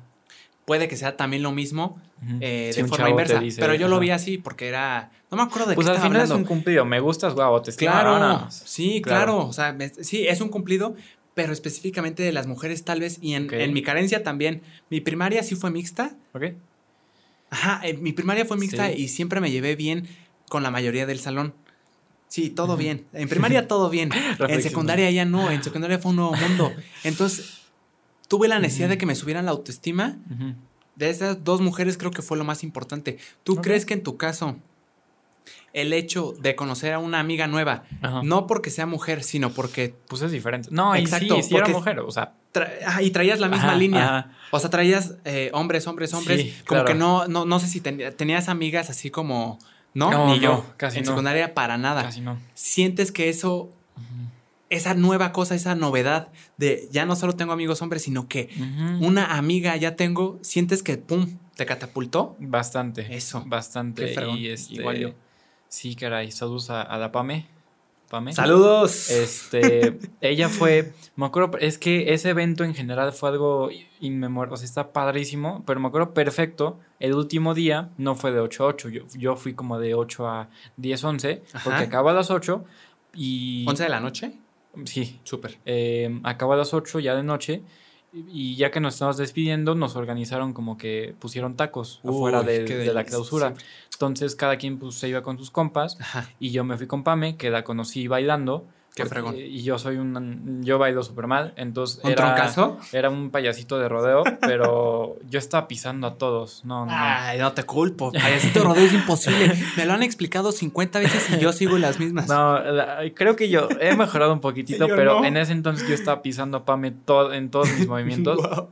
Puede que sea también lo mismo eh, de forma te inversa. dice, pero yo lo vi así porque era. No me acuerdo de Pues qué al estaba final es un cumplido. Me gustas, guau, te estimo, Claro, vámonos. sí, Claro. claro. O sea, me- sí, es un cumplido, pero específicamente de las mujeres tal vez. Y en, en mi carencia también. Mi primaria sí fue mixta. Ok. Ajá, eh, mi primaria fue mixta Sí. y siempre me llevé bien con la mayoría del salón. Sí, todo bien. En primaria *laughs* todo bien. en secundaria ya no. En secundaria fue un nuevo mundo. Entonces, tuve la necesidad de que me subieran la autoestima. De esas dos mujeres creo que fue lo más importante. ¿Tú crees que en tu caso el hecho de conocer a una amiga nueva, Ajá. no porque sea mujer, sino porque Pues es diferente. No, Exacto, y sí, sí era mujer, o sea. tra- ah, y traías la misma ajá, línea? ajá. O sea, traías eh, hombres, hombres, hombres. Sí, como claro. que no, no, no sé si ten- tenías amigas así como. No, No, ni no, yo. casi en no. secundaria para nada. Casi no. Sientes que eso esa nueva cosa, esa novedad de ya no solo tengo amigos hombres, sino que una amiga ya tengo, sientes que, pum, te catapultó. Bastante. Eso. Bastante. Qué. Y este, Igual yo. Sí, caray. Saludos a, a la Pame. Pame. ¡Saludos! Este, *laughs* ella fue, me acuerdo, es que ese evento en general fue algo inmemorable, o sea, está padrísimo, pero me acuerdo perfecto, el último día no fue de 8 a 8, yo, yo fui como de 8 a 10, 11, Ajá. porque acaba a las 8 y... ¿11 de la noche? Sí, Súper. eh, acaba a las 8 ya de noche. Y ya que nos estábamos despidiendo, nos organizaron como que pusieron tacos afuera Uy, de, qué de la clausura. Entonces cada quien pues, se iba con sus compas Ajá. y yo me fui con Pame, que la conocí bailando. Qué fregón. Y yo soy un... Yo bailo súper mal, entonces ¿Un era, troncazo? era un payasito de rodeo, pero yo estaba pisando a todos. No, no. Ay, no te culpo. Payasito rodeo es imposible. Me lo han explicado 50 veces y yo sigo las mismas. No, la- creo que yo he mejorado un poquitito, *laughs* pero no. en ese entonces yo estaba pisando a Pame todo, en todos mis *laughs* movimientos. Guau.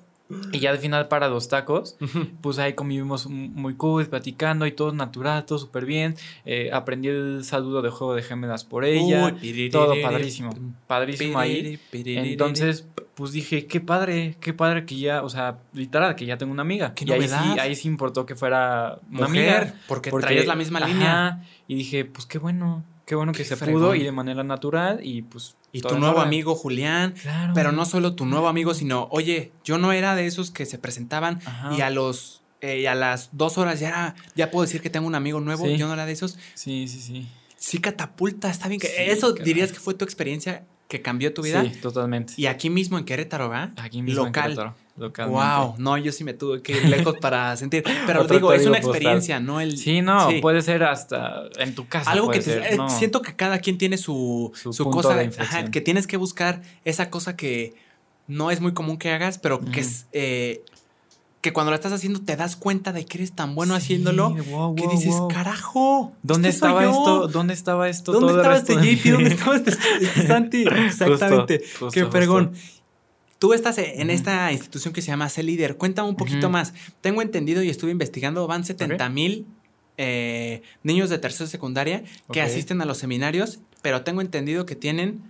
Y ya al final para los tacos, pues ahí convivimos muy cool, platicando y todo natural, todo súper bien. Eh, aprendí el saludo de juego de gemelas por ella. Uy, piriri, todo padrísimo. Padrísimo ahí. piriri. Entonces, pues dije, qué padre, qué padre que ya, o sea, literal, que ya tengo una amiga. Qué y ahí sí, ahí sí importó que fuera una Mujer, amiga. porque, traías la misma ajá, línea. Y dije, pues qué bueno, qué bueno que Qué se fregón. pudo y de manera natural y pues... Y tu nuevo amigo Julián. Claro. Pero no solo tu nuevo amigo, sino, oye, yo no era de esos que se presentaban Ajá. y a los eh, y a las dos horas ya era- ya puedo decir que tengo un amigo nuevo. Sí. Yo no era de esos. Sí, sí, sí. Sí catapulta, está bien. que Sí, Eso caray. dirías que fue tu experiencia que cambió tu vida. Sí, totalmente. Y aquí mismo en Querétaro, ¿verdad? Aquí mismo Local. en Querétaro, localmente. Wow, no, yo sí me tuve que ir lejos para *laughs* sentir. Pero digo, es una postal. experiencia, no el. Sí, no, Sí. puede ser hasta en tu casa. Algo puede que te, ser, eh, no. siento que cada quien tiene su, Su cosa, de ajá, que tienes que buscar esa cosa que no es muy común que hagas, pero que es eh, que cuando lo estás haciendo te das cuenta de que eres tan bueno Sí, haciéndolo wow, que wow, dices, wow. carajo, ¿Dónde estaba esto? ¿Dónde estaba esto? ¿Dónde todo estaba este JP? ¿Dónde estaba este, este Santi? *laughs* Exactamente. Justo, Qué justo, justo. Tú estás en esta institución que se llama C Líder. Cuéntame un poquito más. Tengo entendido y estuve investigando, van 70 mil eh, niños de tercera y secundaria que asisten a los seminarios, pero tengo entendido que tienen.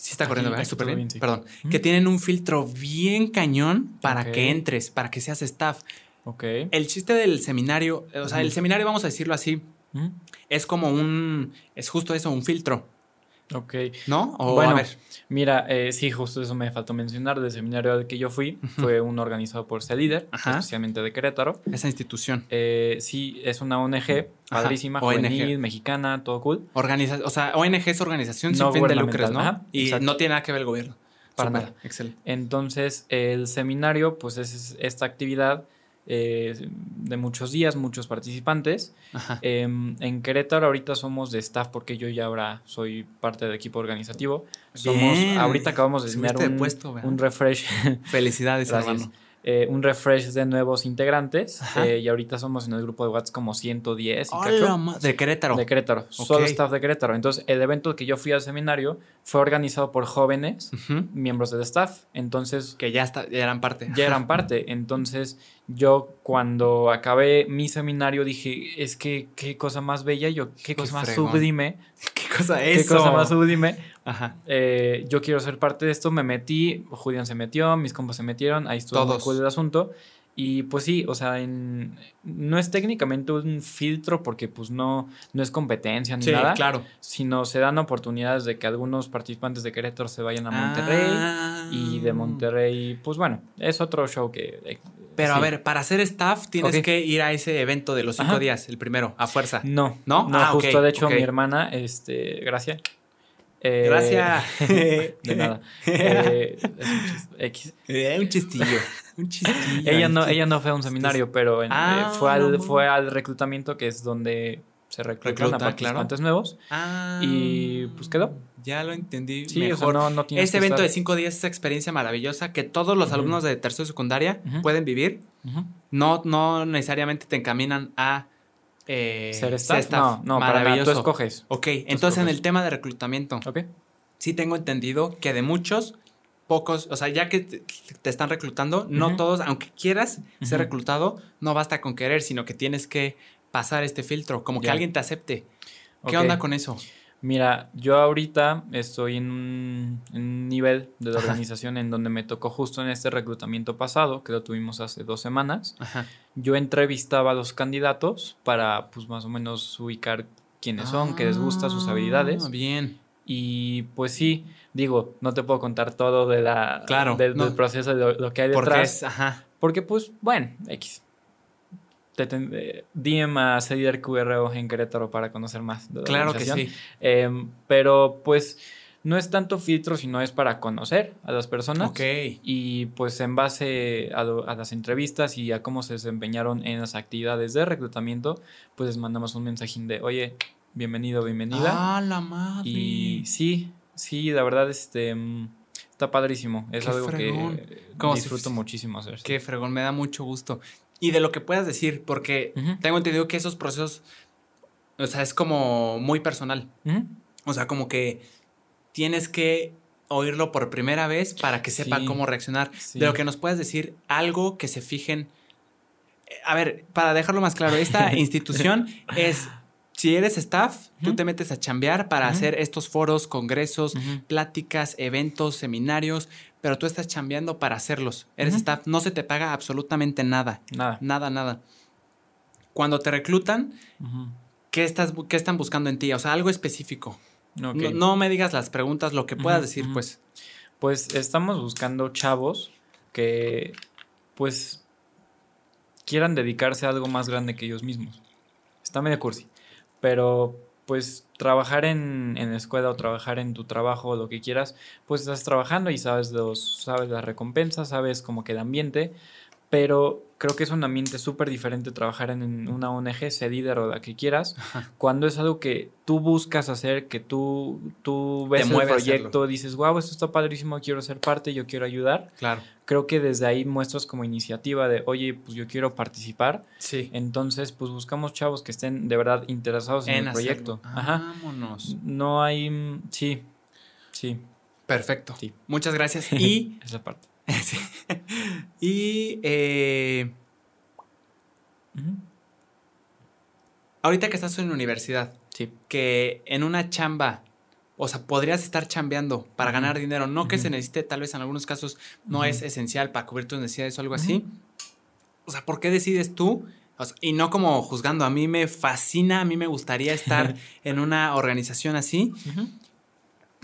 Sí está corriendo, ¿verdad? Súper bien. bien, sí. Perdón. Que tienen un filtro bien cañón para que entres, para que seas staff. Ok. El chiste del seminario, o sea, el seminario, vamos a decirlo así, Mm, es como un. Es justo eso, un filtro, Ok. ¿no? O Bueno, a ver. Mira, eh, sí, justo eso me faltó mencionar. Del seminario al que yo fui fue uno organizado por CELIDER, especialmente de Querétaro. Esa institución. Eh, sí, es una ONG Ajá, padrísima, ONG. juvenil, mexicana, todo cool. Organiza, o sea, ONG es organización sin fin de lucros, ¿no? ajá, y exacto. no tiene nada que ver el gobierno. Para nada. Excelente. Entonces, el seminario, pues es esta actividad eh, de muchos días, muchos participantes. Em, en Querétaro ahorita somos de staff porque yo ya ahora soy parte del equipo organizativo. Somos, Bien. ahorita acabamos de de un, un refresh, Felicidades, *laughs* hermano. Eh, un refresh de nuevos integrantes eh, y ahorita somos en el grupo de WhatsApp como 110 y cacho. de Querétaro. De Querétaro, solo staff de Querétaro. Entonces, el evento que yo fui al seminario fue organizado por jóvenes, miembros del staff. Entonces, Que ya, está, ya eran parte. ya eran parte. Entonces, yo cuando acabé mi seminario dije, es que qué cosa más bella, yo qué cosa más fregón. sublime, *laughs* ¿Qué cosa es qué cosa más sublime. Ajá. Eh, yo quiero ser parte de esto, me metí, Julián se metió, mis compas se metieron, ahí estuvo muy Todos. cool el asunto. Y pues sí, o sea, en- no es técnicamente un filtro porque pues no, no es competencia ni Sí, nada, claro. sino se dan oportunidades de que algunos participantes de Querétaro se vayan a Monterrey. Ah. Y de Monterrey, pues bueno, es otro show que... eh, Pero a sí. ver, para ser staff tienes Ok. que ir a ese evento de los cinco Ajá. días, el primero, a fuerza. No, ¿No? no, Ah, justo de hecho ok. mi hermana, este, gracias. Eh, Gracias. *laughs* De nada. *laughs* Eh, es un chiste, X. Eh, un chistillo. Un chistillo. Ella no, ella no fue a un seminario, pero en- Ah, fue, al, no, fue al reclutamiento, que es donde se reclutan Recluta, a participantes nuevos. Ah, Y, pues, quedó. Ya lo entendí. Sí, o sea, mejor. no, no tienes Este evento de cinco días es experiencia maravillosa que todos los alumnos de tercero y secundaria pueden vivir. No, no necesariamente te encaminan a eh, ¿Ser? No, no, para. Tú escoges. Ok, entonces en el tema de reclutamiento, ¿Ok? sí tengo entendido que de muchos, pocos, o sea, ya que te, te están reclutando, no todos, aunque quieras ser reclutado, no basta con querer, sino que tienes que pasar este filtro, como que alguien te acepte. ¿Qué onda con eso? Mira, yo ahorita estoy en un, en un nivel de la organización en donde me tocó justo en este reclutamiento pasado, que lo tuvimos hace dos semanas. Ajá. Yo entrevistaba a los candidatos para, pues, más o menos ubicar quiénes son, qué les gusta, sus habilidades. Ah, Bien. Y pues sí, digo, no te puedo contar todo de la, Claro, del, no. del proceso de lo, lo que hay Porque detrás. es, ajá. Porque, pues, bueno, X. Te eh, DM a Cedider QRO en Querétaro para conocer más de la Claro que sí. Em, pero, pues, no es tanto filtro, sino es para conocer a las personas. Ok. Y pues en base a, las entrevistas y a cómo se desempeñaron en las actividades de reclutamiento, pues les mandamos un mensajín de, oye, bienvenido, bienvenida. Ah, la madre. Y sí, sí, la verdad, este, mm, está padrísimo. Es Qué algo fregón. que si disfruto muchísimo hacer. Qué fregón, me da mucho gusto. Y de lo que puedas decir, porque tengo entendido que esos procesos, o sea, es como muy personal. O sea, como que tienes que oírlo por primera vez para que sepa Sí. cómo reaccionar. Sí. De lo que nos puedas decir, algo que se fijen. A ver, para dejarlo más claro, esta *laughs* institución es, si eres staff, tú te metes a chambear para hacer estos foros, congresos, pláticas, eventos, seminarios, pero tú estás chambeando para hacerlos. Eres staff, no se te paga absolutamente nada. Nada. Nada, nada. Cuando te reclutan. ¿qué, estás, qué están buscando en ti? O sea, algo específico. No, no me digas las preguntas, lo que puedas decir, pues. Pues estamos buscando chavos que, pues, quieran dedicarse a algo más grande que ellos mismos. Está medio cursi. Pero, pues, trabajar en, en la escuela o trabajar en tu trabajo o lo que quieras, pues estás trabajando y sabes los, sabes las recompensas, sabes como que el ambiente. Pero creo que es un ambiente súper diferente trabajar en una ONG, ser líder o la que quieras, Ajá. cuando es algo que tú buscas hacer, que tú, tú ves el proyecto, dices, wow, esto está padrísimo, quiero ser parte, yo quiero ayudar. Claro. Creo que desde ahí muestras como iniciativa de, oye, pues yo quiero participar. Sí. Entonces, pues buscamos chavos que estén de verdad interesados en, el proyecto. Ajá. Vámonos. No hay, mm, sí, sí, Perfecto. Sí. Muchas gracias. *laughs* Y, esa parte. *laughs* sí. y eh, ahorita que estás en la universidad, Sí. que en una chamba, o sea, podrías estar chambeando para ganar dinero, no que se necesite, tal vez en algunos casos no es esencial para cubrir tus necesidades o algo así. O sea, ¿por qué decides tú? O sea, y no como juzgando, a mí me fascina, a mí me gustaría estar *laughs* en una organización así.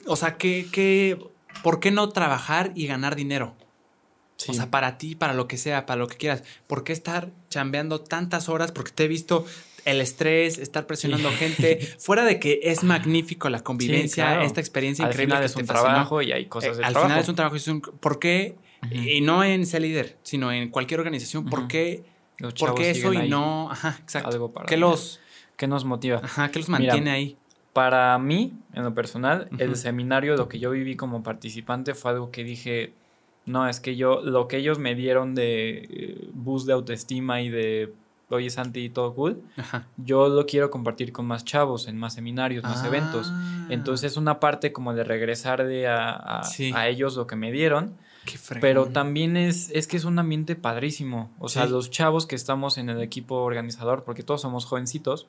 O sea, ¿qué, qué, ¿por qué no trabajar y ganar dinero? Sí. O sea, para ti, para lo que sea, para lo que quieras. ¿Por qué estar chambeando tantas horas? Porque te he visto el estrés, estar presionando Sí. gente. Fuera de que es magnífico la convivencia, claro. esta experiencia Al increíble final que es te un fascinó. trabajo y hay cosas Eh, al trabajo. final es un trabajo. es un- ¿Por qué? Y no en ser líder, sino en cualquier organización. ¿Por qué, por qué eso y no? Ajá, exacto. Algo para ¿Qué los, ¿Qué nos motiva? ajá, ¿Qué los Mira, mantiene ahí? Para mí, en lo personal, el Ujú. seminario, lo que yo viví como participante fue algo que dije, no, es que yo, lo que ellos me dieron de eh, boost de autoestima y de, oye Santi, todo cool, Ajá. yo lo quiero compartir con más chavos, en más seminarios, más eventos. Ah, Entonces es una parte como de regresar de a, a- Sí. a ellos lo que me dieron, qué pero también es, es que es un ambiente padrísimo. O sea, los chavos que estamos en el equipo organizador, porque todos somos jovencitos.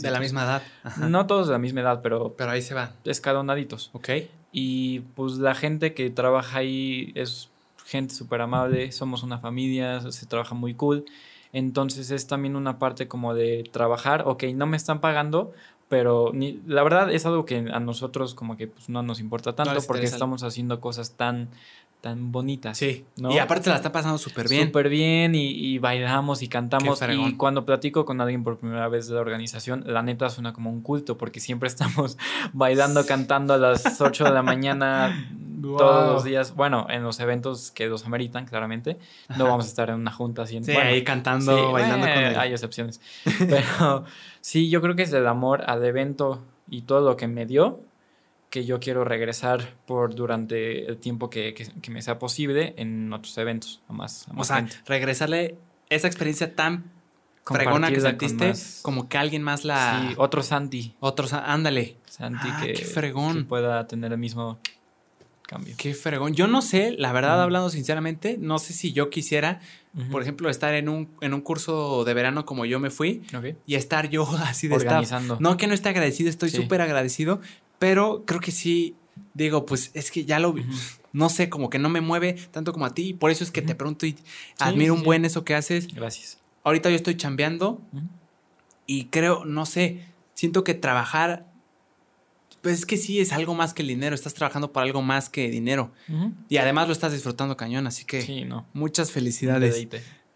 De la misma edad. Ajá. No todos de la misma edad, pero Pero ahí se va. escalonaditos. Ok. Y pues la gente que trabaja ahí es gente súper amable, somos una familia, se trabaja muy cool. Entonces es también una parte como de trabajar, ok, no me están pagando, pero ni, la verdad es algo que a nosotros como que pues, no nos importa tanto porque estamos haciendo cosas tan, tan bonitas. Sí. ¿no? Y aparte la está pasando súper bien. Súper bien y, y bailamos y cantamos. Y cuando platico con alguien por primera vez de la organización, la neta suena como un culto porque siempre *laughs* estamos bailando, cantando a las 8 de la mañana Wow. *laughs* todos los días. Bueno, en los eventos que los ameritan, claramente. No vamos a estar en una junta así. en- Sí, bueno, ahí cantando, sí, bailando eh, con él. Hay excepciones. *laughs* Pero sí, yo creo que es el amor al evento y todo lo que me dio que yo quiero regresar por durante el tiempo que, que- que me sea posible en otros eventos, a más, a O sea, regresarle esa experiencia tan fregona que sentiste, como que alguien más la... Sí, otro Santi. Otros, ándale. Santi Ah, que, qué fregón. que pueda tener el mismo cambio. Qué fregón. Yo no sé, la verdad, hablando sinceramente, no sé si yo quisiera, por ejemplo, estar en un, en un curso de verano como yo me fui Ok. y estar yo *laughs* así de staff. Organizando. No que no esté agradecido, estoy Sí. súper agradecido, pero creo que sí, digo, pues es que ya lo vi. No sé, como que no me mueve tanto como a ti. Por eso es que te pregunto y admiro sí, un buen eso que haces. Gracias. Ahorita yo estoy chambeando y creo, no sé, siento que trabajar, pues es que sí es algo más que el dinero. Estás trabajando por algo más que dinero. Y además lo estás disfrutando cañón, así que Sí, no. muchas felicidades.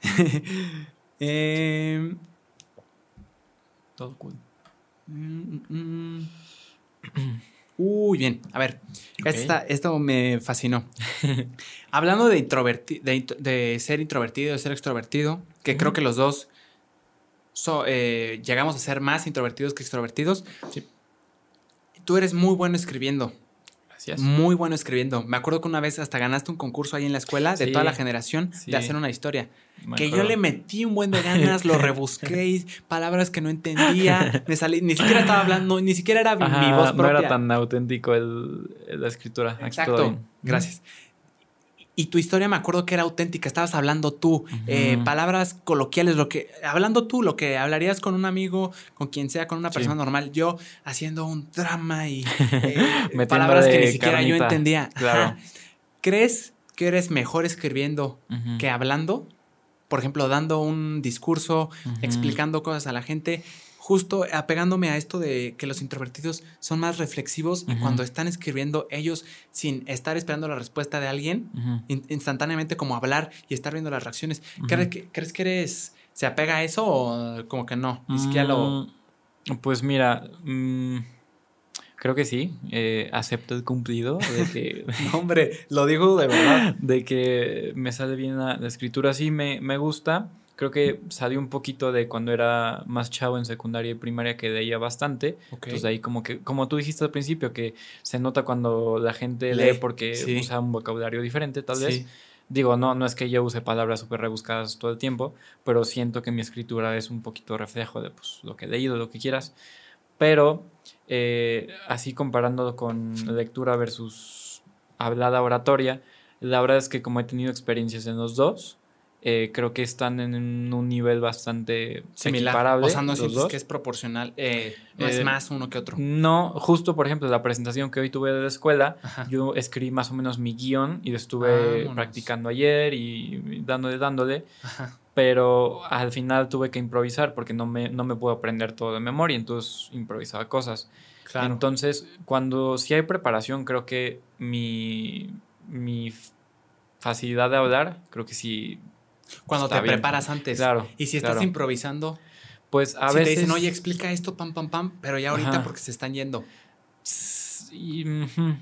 *laughs* Em, Todo cool. mm, mm. *clears throat* Uy, bien. A ver, esta- esto me fascinó. *laughs* Hablando de, introverti de, ser introvertido, de ser extrovertido, que creo que los dos so- eh, llegamos a ser más introvertidos que extrovertidos. Sí. Tú eres muy bueno escribiendo. Gracias. Muy bueno escribiendo. Me acuerdo que una vez hasta ganaste un concurso ahí en la escuela de Sí. toda la generación Sí. de hacer una historia. Me que yo le metí un buen de ganas, lo rebusqué, y *laughs* palabras que no entendía, me salí, ni siquiera estaba hablando, ni siquiera era mi Ajá, no era tan auténtico el, la escritura. Aquí todo Exacto, bien. Y tu historia me acuerdo que era auténtica, estabas hablando tú, eh, palabras coloquiales, lo que, hablando tú, lo que hablarías con un amigo, con quien sea, con una Sí. persona normal, yo haciendo un drama y *laughs* eh, palabras que ni siquiera yo entendía. Claro. ¿Crees que eres mejor escribiendo que hablando? Por ejemplo, dando un discurso, explicando cosas a la gente, justo apegándome a esto de que los introvertidos son más reflexivos y cuando están escribiendo ellos sin estar esperando la respuesta de alguien, in- instantáneamente como hablar y estar viendo las reacciones. ¿Crees, que, ¿Crees que eres, se apega a eso o como que no? Ni siquiera lo... Mm, Pues mira, mm, creo que sí. eh, acepto el cumplido de que, *laughs* No, hombre, lo digo de verdad. *laughs* de que me sale bien la, la escritura. Sí, me, me gusta. Creo que salió un poquito de cuando era más chavo en secundaria y primaria que leía bastante. Ok. Entonces ahí como que, como tú dijiste al principio, que se nota cuando la gente Lee, lee porque sí. usa un vocabulario diferente, tal vez. Sí. Digo, no, no es que yo use palabras súper rebuscadas todo el tiempo, pero siento que mi escritura es un poquito reflejo de pues, lo que he leído, lo que quieras. Pero eh, así comparándolo con lectura versus hablada oratoria, la verdad es que como he tenido experiencias en los dos, eh, creo que están en un nivel bastante Similar. equiparable. O sea, no dos. que es proporcional, eh, no es Eh, más uno que otro. No, justo por ejemplo, la presentación que hoy tuve de la escuela, Ajá. yo escribí más o menos mi guion y lo estuve Vámonos. practicando ayer y dándole, dándole, Ajá. pero al final tuve que improvisar porque no me, no me puedo aprender todo de memoria, entonces improvisaba cosas. Claro. Entonces, cuando sí hay preparación, creo que mi, mi facilidad de hablar, creo que sí, Cuando está te bien. preparas antes. Claro, Y si estás claro. improvisando, pues a si veces... te dicen, oye, explica esto, pam, pam, pam, pero ya ahorita Ajá. porque se están yendo. Sí, ujú.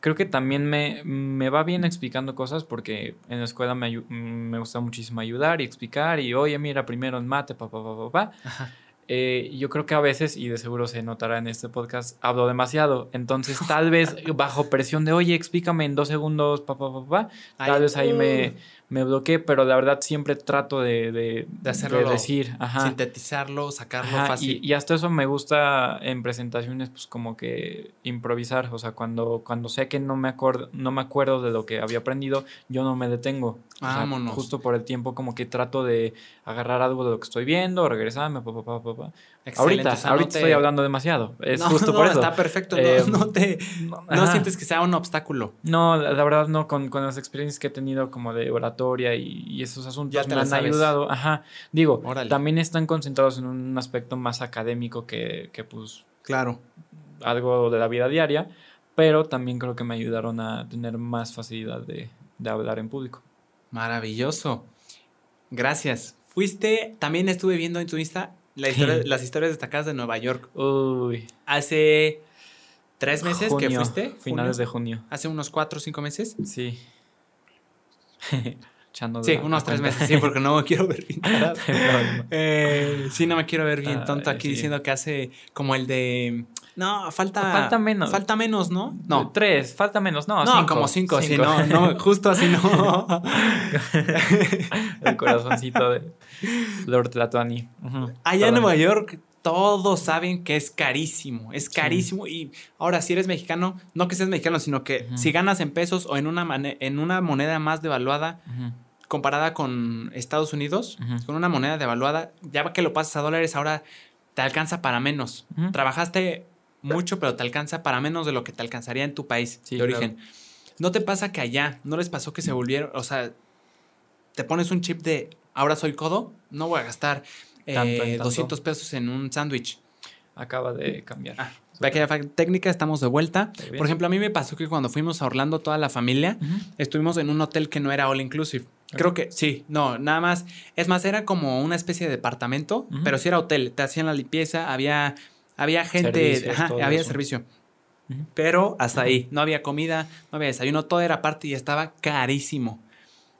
Creo que también me, me va bien explicando cosas porque en la escuela me, ayu- me gusta muchísimo ayudar y explicar y oye, mira, primero en mate, papá, papá, papá. Ajá. Eh, yo creo que a veces, y de seguro se notará en este podcast, hablo demasiado. Entonces, tal vez *laughs* bajo presión de, oye, explícame en dos segundos, papá, papá, tal Ay, vez ahí uh, me bloqueé, pero la verdad siempre trato de, de, De hacerlo decir, ajá. Sintetizarlo, sacarlo Ajá, fácil. y, y hasta eso me gusta en presentaciones, pues como que improvisar. O sea, cuando, cuando sé que no me, acuerdo, no me acuerdo de lo que había aprendido, yo no me detengo. O sea, Vámonos. justo por el tiempo, como que trato de agarrar algo de lo que estoy viendo, regresarme, pa, pa, pa, pa, pa. Excelente, Ahorita, o sea, no ahorita te- estoy hablando demasiado. Es no, justo no, por eso. Está perfecto, no- Eh, no, te, No, sientes que sea un obstáculo. No, la, verdad no, con, con las experiencias que he tenido como de oratoria y, y esos asuntos Ya te me han sabes. ayudado. Ajá, digo, Órale. también están concentrados en un aspecto más académico que, que pues Claro. algo de la vida diaria, pero también creo que me ayudaron a tener más facilidad de, de hablar en público. Maravilloso. Gracias. Fuiste, también estuve viendo en tu Insta la historia- las historias destacadas de Nueva York. Uy, Hace tres meses que fuiste. Finales junio, de junio, Hace unos cuatro o cinco meses. sí. *laughs* Sí, unos tres meses, sí, porque no me quiero ver bien. *laughs* Eh, sí, no me quiero ver bien Ah, tonto aquí sí. diciendo que hace como el de. No, falta. Falta menos. Falta menos, ¿no? No. Tres, falta menos, no, No, cinco, como cinco, sí, cinco. no, no, *laughs* justo así no. *laughs* El corazoncito de Lord Tlatuani. Ujú, Allá en. Nueva York, todos saben que es carísimo, es carísimo. Y ahora, si eres mexicano, no que seas mexicano, sino que si ganas en pesos o en una, en una moneda más devaluada, comparada con Estados Unidos, con una moneda devaluada, ya que lo pasas a dólares, ahora te alcanza para menos. Trabajaste mucho, pero te alcanza para menos de lo que te alcanzaría en tu país de origen. ¿No te pasa que allá no les pasó que se volvieron, o sea, te pones un chip de ahora soy codo, no voy a gastar eh, 200 pesos en un sándwich. Acaba de cambiar. Ah, Pequeña técnica, estamos de vuelta. Por ejemplo, a mí me pasó que cuando fuimos a Orlando, toda la familia, estuvimos en un hotel que no era all inclusive. Creo que sí, no, nada más. Es más, era como una especie de departamento, pero sí era hotel. Te hacían la limpieza, había, había gente, había servicio. Pero hasta ahí, no había comida, no había desayuno, todo era aparte y estaba carísimo.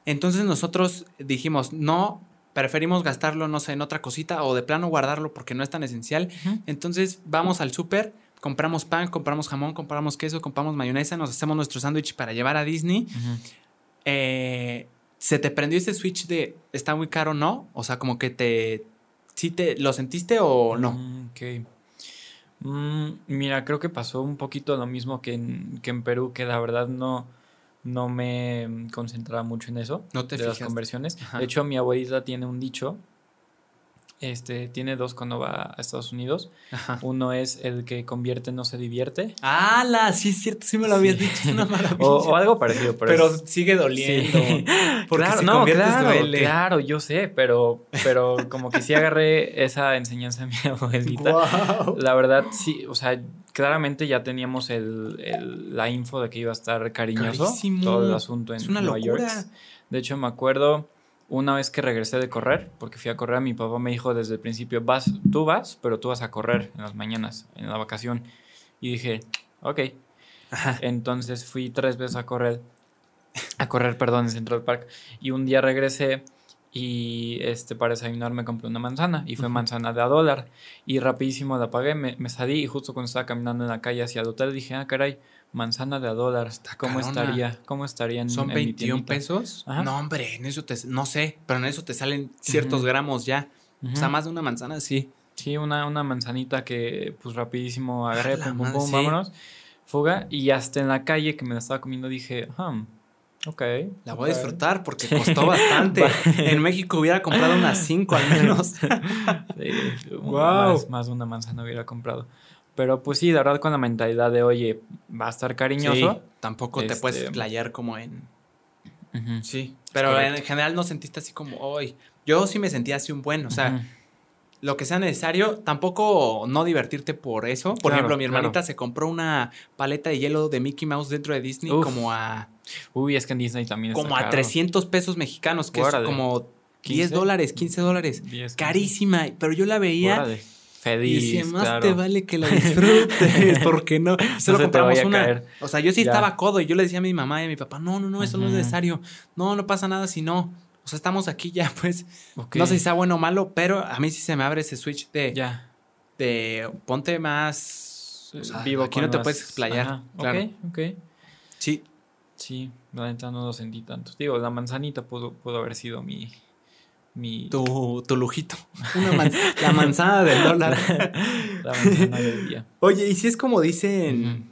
Entonces nosotros dijimos, no, preferimos gastarlo, no sé, en otra cosita o de plano guardarlo porque no es tan esencial. Entonces vamos al súper, compramos pan, compramos jamón, compramos queso, compramos mayonesa, nos hacemos nuestro sándwich para llevar a Disney. Eh, ¿Se te prendió ese switch de está muy caro no? O sea, como que te... ¿Sí te lo sentiste o no? Mm. Mm, mira, creo que pasó un poquito lo mismo que en, que en Perú, que la verdad no no me concentraba mucho en eso. No te de las conversiones. De hecho, mi abuelita tiene un dicho. Este, tiene dos cuando va a Estados Unidos. Uno es el que convierte no se divierte. ¡Hala! Sí, es cierto, sí me lo habías dicho. Es *laughs* una maravilla. o, algo parecido, pero, sigue doliendo. *laughs* Porque claro, no, claro, claro, yo sé, pero, pero como que sí agarré esa enseñanza de mi *laughs* abuelita. La verdad, sí, o sea, claramente ya teníamos el, la info de que iba a estar cariñoso todo el asunto en Nueva York. De hecho, me acuerdo una vez que regresé de correr, porque fui a correr, mi papá me dijo desde el principio, vas, tú vas, pero tú vas a correr en las mañanas, en la vacación. Y dije, ok. Entonces fui tres veces a correr, a correr, perdón, en Central Park. Y un día regresé y este, para desayunar me compré una manzana y fue manzana de a dólar y rapidísimo la pagué, me, me, salí y justo cuando estaba caminando en la calle hacia el hotel dije, ah, caray, manzana de a dólar, ¿cómo estaría? ¿Cómo estaría en ¿Son 21 pesos? No, hombre, en eso te, no sé, pero en eso te salen ciertos gramos ya. O sea, más de una manzana, sí. Sí, una, una manzanita que pues rapidísimo agarré, pum, pum, pum, vámonos, fuga y hasta en la calle que me la estaba comiendo dije, ah, Ok. La voy a disfrutar porque costó bastante. *laughs* en México hubiera comprado unas cinco al menos. *laughs* wow. *laughs* Más, de una manzana hubiera comprado. Pero pues sí, de verdad con la mentalidad de, oye, va a estar cariñoso. tampoco te puedes este, playar como en... Sí, pero en general no sentiste así como, hoy. Yo sí me sentía así un buen, o sea, lo que sea necesario, tampoco no divertirte por eso. Por ejemplo, mi hermanita se compró una paleta de hielo de Mickey Mouse dentro de Disney como a Uy, es que en Disney también Como a 300 pesos mexicanos, que es como 10 dólares, 15 dólares. Carísima, pero yo la veía. Feliz, y decía, más te vale que la *laughs* disfrutes, porque no? Solo compramos una. O sea, yo sí estaba codo y yo le decía a mi mamá y a mi papá, no, no, no, eso no es necesario. No, no pasa nada si no. O sea, estamos aquí ya, *laughs* pues. No sé si sea bueno o malo, pero a mí sí se me abre ese switch de. Ya. De ponte más. vivo. Aquí no te puedes explayar. Claro. Ok, ok. Sí. Sí, la neta no lo sentí tanto. Digo, la manzanita pudo, pudo haber sido mi. Mi... Tu, tu lujito. *laughs* la manzana del dólar. *laughs* la manzana del día. Oye, y si es como dicen.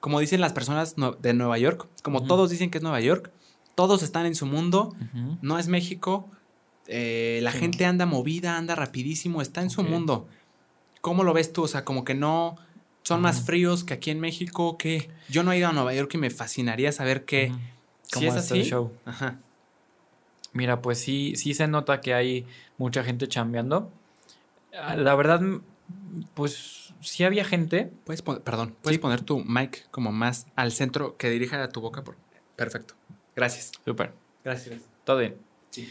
Como dicen las personas de Nueva York, como todos dicen que es Nueva York, todos están en su mundo, no es México, eh, la gente anda movida, anda rapidísimo, está en su mundo. ¿Cómo lo ves tú? O sea, como que no, son más fríos que aquí en México, que yo no he ido a Nueva York y me fascinaría saber qué ¿Cómo es así. El show. Ajá. Mira, pues sí, sí se nota que hay mucha gente chambeando. Ah, la verdad, pues sí había gente. Puedes perdón, puedes poner tu mic como más al centro que dirija a tu boca. Por... Perfecto. Gracias. Súper. Gracias. Todo bien. Sí,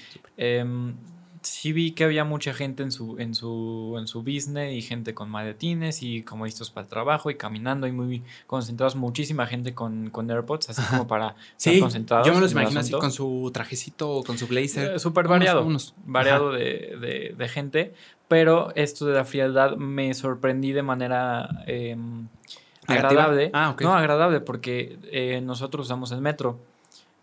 sí vi que había mucha gente en su, en su, en su business y gente con maletines y como listos para el trabajo y caminando y muy concentrados, muchísima gente con, con AirPods, así como para sí, estar concentrados. Yo me los imagino así con su trajecito, con su blazer. Eh, súper variado, variado de, de, gente, pero esto de la frialdad me sorprendí de manera em, agradable. Ah, No, agradable, porque eh, nosotros usamos el metro,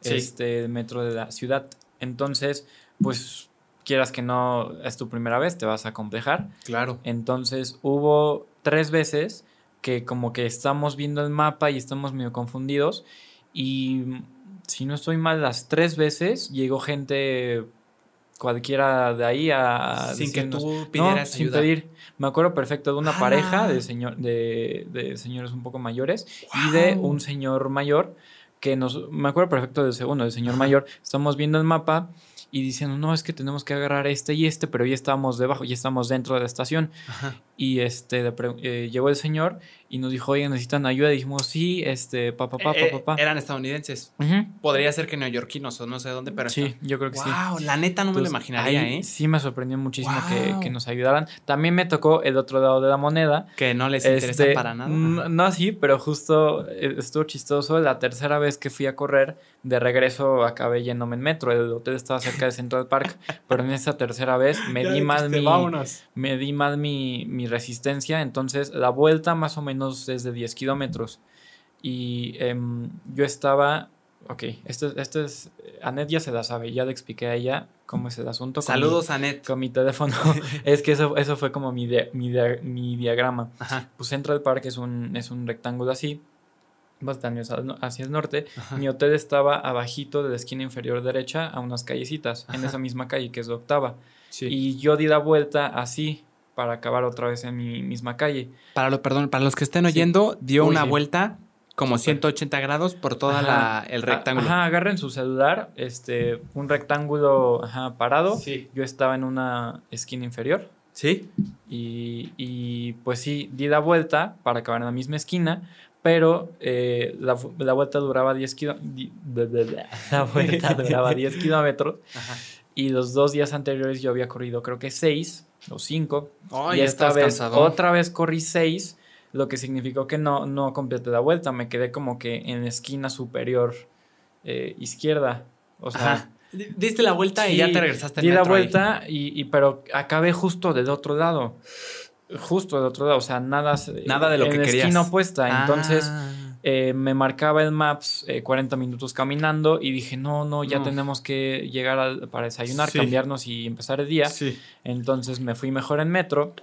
este, el metro de la ciudad. Entonces, pues quieras que no es tu primera vez, te vas a complejar. Claro. Entonces hubo tres veces que como que estamos viendo el mapa y estamos medio confundidos y si no estoy mal, las tres veces llegó gente cualquiera de ahí a... Sin que tú pidieras sin ayuda. pedir. Me acuerdo perfecto de una ¡Hala! pareja de, señor, de, de señores un poco mayores y de un señor mayor que nos... Me acuerdo perfecto del segundo, del señor mayor. Estamos viendo el mapa y diciendo, no, es que tenemos que agarrar este y este, pero ya estábamos debajo, ya estamos dentro de la estación. Ajá. Y este, le eh, llegó el señor y nos dijo, oye, necesitan ayuda. Y dijimos, sí, este, papá, papá, Eh, eh, papá. Eran estadounidenses. Podría ser que neoyorquinos o no sé dónde, pero Sí, yo creo que sí. Wow, la neta no me lo imaginaría, ahí ¿eh? Sí me sorprendió muchísimo que, Wow. que nos ayudaran. También me tocó el otro lado de la moneda. Que no les interesa Este, para nada. No así, pero justo eh, estuvo chistoso. La tercera vez que fui a correr, de regreso acabé yéndome en metro. El hotel estaba cerca del Central Park, pero en esa tercera vez me Ya di mal dijiste, mi, vámonos. me di mal mi, mi resistencia. Entonces, la vuelta más o menos es de 10 kilómetros. Y em, yo estaba. Ok, esto, esto es. Anet ya se la sabe, ya le expliqué a ella cómo es el asunto. con mi- Saludos a Net. Con mi teléfono. *laughs* es que eso, eso fue como mi, mi, mi diagrama. Ajá. Pues Central Park es un, es un rectángulo así, bastante hacia, el- hacia el norte. Ajá. Mi hotel estaba abajito de la esquina inferior derecha a unas callecitas, en esa misma calle que es la octava. Sí. Y yo di la vuelta así para acabar otra vez en mi misma calle. Para, lo, perdón, para los que estén Sí. oyendo, dio Uy, una sí. vuelta como Súper. 180 grados por la, el rectángulo. Ajá, agarren su celular, este, un rectángulo ajá, parado. Sí. Yo estaba en una esquina inferior. ¿Sí? Y, y, pues sí, di la vuelta para acabar en la misma esquina, pero eh, la, vuelta duraba 10 kilómetros. La vuelta duraba 10 *laughs* *laughs* kilómetros Ajá. y los dos días anteriores yo había corrido creo que 6 o 5. Ay, y esta vez cansado. otra vez corrí 6, lo que significó que no, no completé la vuelta, me quedé como que en la esquina superior eh, izquierda. O sea, Ajá. Diste la vuelta y ya te regresaste Di la vuelta y, y- pero acabé justo del otro lado. Justo del otro lado. O sea, nada, Nada de lo en que la querías. esquina opuesta. Entonces Ah. Eh, me marcaba el Maps eh, 40 minutos caminando y dije, no, no, ya No. tenemos que llegar al- para desayunar, Sí. cambiarnos y empezar el día. Sí. Entonces me fui mejor en metro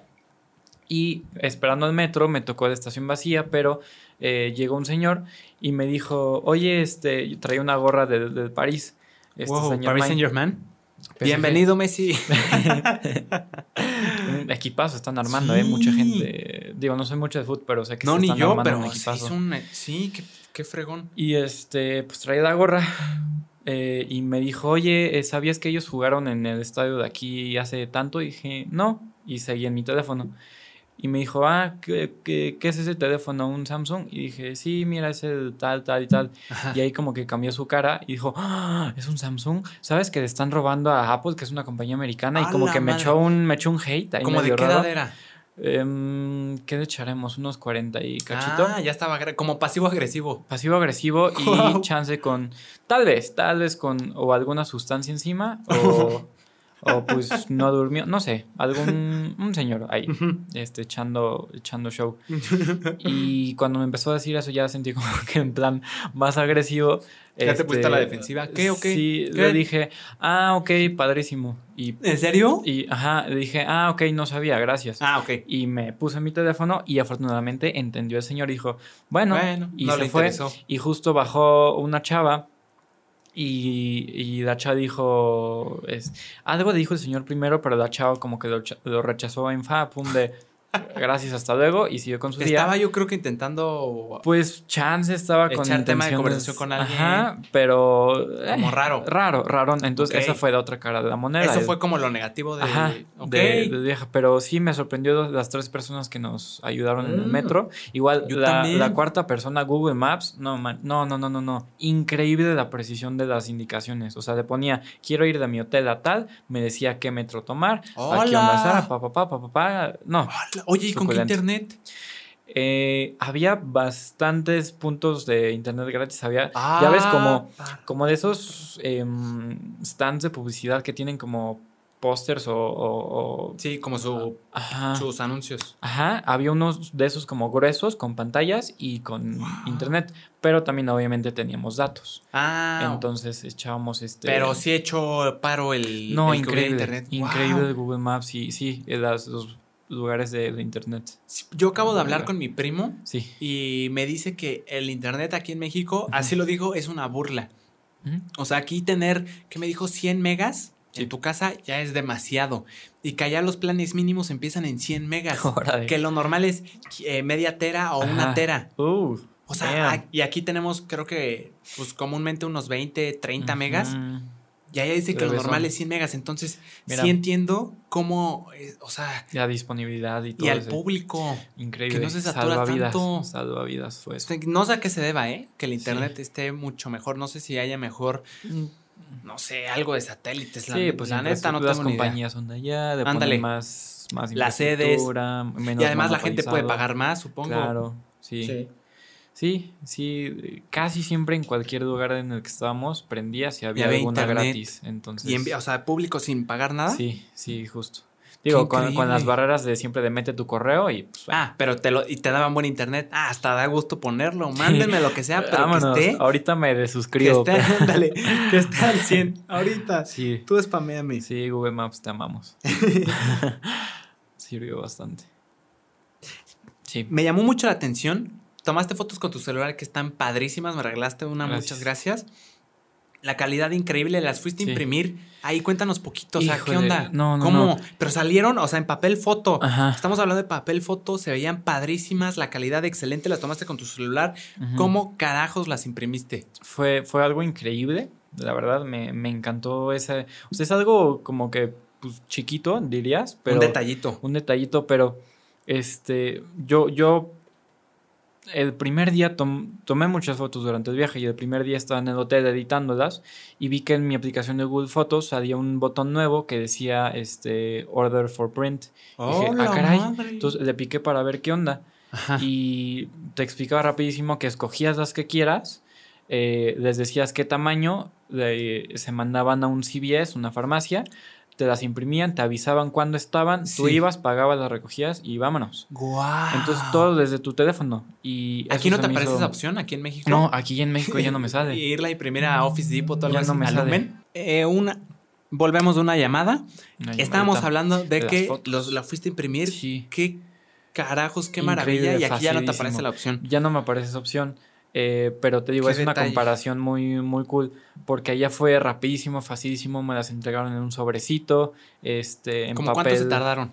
y esperando el metro me tocó la estación vacía, pero eh, llegó un señor y me dijo, oye, este, yo traía una gorra del del París. Este Wow, señor Paris. Saint Germain. Bienvenido, Messi. *laughs* *laughs* equipazo están armando, ¿eh? Mucha Sí. gente. Digo, no soy mucho de fútbol, pero sé que no, se ni están yo, armando pero un equipazo. un... Sí, qué, qué fregón. Y este, pues traía la gorra. eh, y me dijo, oye, eh, ¿sabías que ellos jugaron en el estadio de aquí hace tanto? Y dije, no. Y seguí en mi teléfono. Y me dijo, ah, ¿qué, qué, qué es ese teléfono? ¿Un Samsung? Y dije, sí, mira, es el tal, tal y tal. Ajá. Y ahí como que cambió su cara y dijo, ah, es un Samsung. ¿Sabes que le están robando a Apple, que es una compañía americana? Y ¡A como que me echó un, me echó un hate ahí ¿Cómo de qué raro. edad era? Em, ¿Qué le echaremos? Unos 40 y cachito. Ah, ya estaba como pasivo-agresivo. Pasivo agresivo y chance con, tal vez, tal vez con o alguna sustancia encima o, *laughs* o pues no durmió, no sé, algún un señor ahí, este, echando, echando show. *laughs* Y cuando me empezó a decir eso ya sentí como *laughs* que en plan más agresivo. Ya te pusiste a la este, defensiva. ¿Qué o qué? Sí, ¿Qué? le dije, ah, ok, padrísimo. Y, ¿En serio? y, ajá, le dije, ah, ok, no sabía, gracias. Ah, ok. Y me puse mi teléfono y afortunadamente entendió el señor y dijo, bueno, Bueno, y no se fue. interesó. Y justo bajó una chava y, y la chava dijo, es, algo dijo el señor primero, pero la chava como que lo, lo rechazó en fa, pum, de gracias, hasta luego, y siguió con su día. Estaba yo creo que intentando... Pues Chance estaba con Echar tema de conversación con alguien. Ajá, pero... Como eh, raro. Raro, raro. Entonces esa fue la otra cara de la moneda. Eso fue como lo negativo de... Ajá, Ok. de, de vieja. Pero sí me sorprendió las tres personas que nos ayudaron en el Mm. metro. Igual la, cuarta persona, Google Maps, no, man, no, no, no, no, no. Increíble la precisión de las indicaciones. O sea, le ponía, quiero ir de mi hotel a tal, me decía qué metro tomar, a ¡Hola! onda Sara, pa, pa, pa, pa, pa, pa. No. Hola, Oye, ¿y con qué internet? Eh, había bastantes puntos de internet gratis. Había, ya ves, como, Ah, como de esos em, stands de publicidad que tienen como pósters o, o- o- Sí, como su, Ajá. sus anuncios. Ajá, había unos de esos como gruesos con pantallas y con internet, pero también obviamente teníamos datos. Ah, Entonces echábamos este... pero sí he hecho paro el. No, el increíble. internet. Increíble Wow. Google Maps, sí, sí, las- los lugares de, de internet. Yo acabo de hablar con mi primo Sí. y me dice que el internet aquí en México, así lo digo, es una burla. O sea, aquí tener, que me dijo 100 megas Sí. en tu casa ya es demasiado. Y que allá los planes mínimos empiezan en 100 megas. *laughs* Órale. que lo normal es eh, media tera o una tera. Uh, O sea, a- y aquí tenemos, creo que, pues comúnmente unos 20, 30 megas. Y allá dice que lo normal son. es 100 megas. Entonces, Mira. sí entiendo cómo, eh, o sea, La disponibilidad y todo y al ese- público. Increíble. que no se satura Salvavidas, tanto. Salvavidas fue eso. sea, No sé a qué se deba, ¿eh? Que el internet esté mucho mejor. No sé si haya mejor, no sé, algo de satélites. La, Sí, pues la neta no las tengo ni idea. compañías son de allá, de Ándale. más, más Las sedes. menos Y además la gente puede pagar más, supongo. Claro, sí. sí. Sí, eh, casi siempre en cualquier lugar en el que estábamos prendía si había, había alguna internet. gratis. Entonces, Y o sea, público sin pagar nada. sí, sí, justo. Digo, con, con las barreras de siempre de mete tu correo y pues, bueno, Ah, pero te lo, y te daban buen internet. Ah, hasta da gusto ponerlo. Mándenme lo que sea, pero vámonos. que esté. Ahorita me Que desuscribo. esté, pero- ándale, que esté al 100. *laughs* Ahorita. sí, Tú spameame. sí, Google Maps, te amamos. *laughs* *laughs* Sirvió bastante. Sí. Me llamó mucho la atención. Tomaste fotos con tu celular que están padrísimas. Me regalaste una, Gracias. muchas gracias. La calidad increíble, las fuiste a Sí. imprimir. Ahí cuéntanos poquito, o sea, ¿qué onda? no, no, ¿Cómo? no. Pero salieron, o sea, en papel foto. Ajá. Estamos hablando de papel foto, se veían padrísimas, la calidad excelente, las tomaste con tu celular. ¿Cómo carajos las imprimiste? Fue, fue algo increíble. La verdad, me, me encantó ese. O sea, es algo como que pues, chiquito, dirías. Pero, Un detallito. Un detallito, pero este. Yo, yo. El primer día tom- tomé muchas fotos durante el viaje y el primer día estaba en el hotel editándolas y vi que en mi aplicación de Google Fotos había un botón nuevo que decía este Order for Print. Dije, ¡Oh, ah, caray. madre! Entonces le piqué para ver qué onda. Ajá. Y te explicaba rapidísimo que escogías las que quieras, eh, les decías qué tamaño, se mandaban a un CVS, una farmacia, te las imprimían, te avisaban cuándo estaban, tú ibas, pagabas, las recogías y vámonos. ¡Guau! Entonces todo desde tu teléfono. Y ¿Aquí no te aparece hizo- esa opción? ¿Aquí en México? No, aquí en México ya no me *laughs* Y sale. irla a imprimir a Office Depot Ya así, no me sale. Eh, una, volvemos de una llamada. Estábamos hablando de, que los, la fuiste a imprimir. Sí. Qué carajos, qué Increíble, maravilla. Y aquí ya no te aparece la opción. Ya no me aparece esa opción. Eh, pero te digo, es una comparación muy, muy cool. Porque allá fue rapidísimo, facilísimo. Me las entregaron en un sobrecito. Este, en ¿Cómo papel. cuánto se tardaron?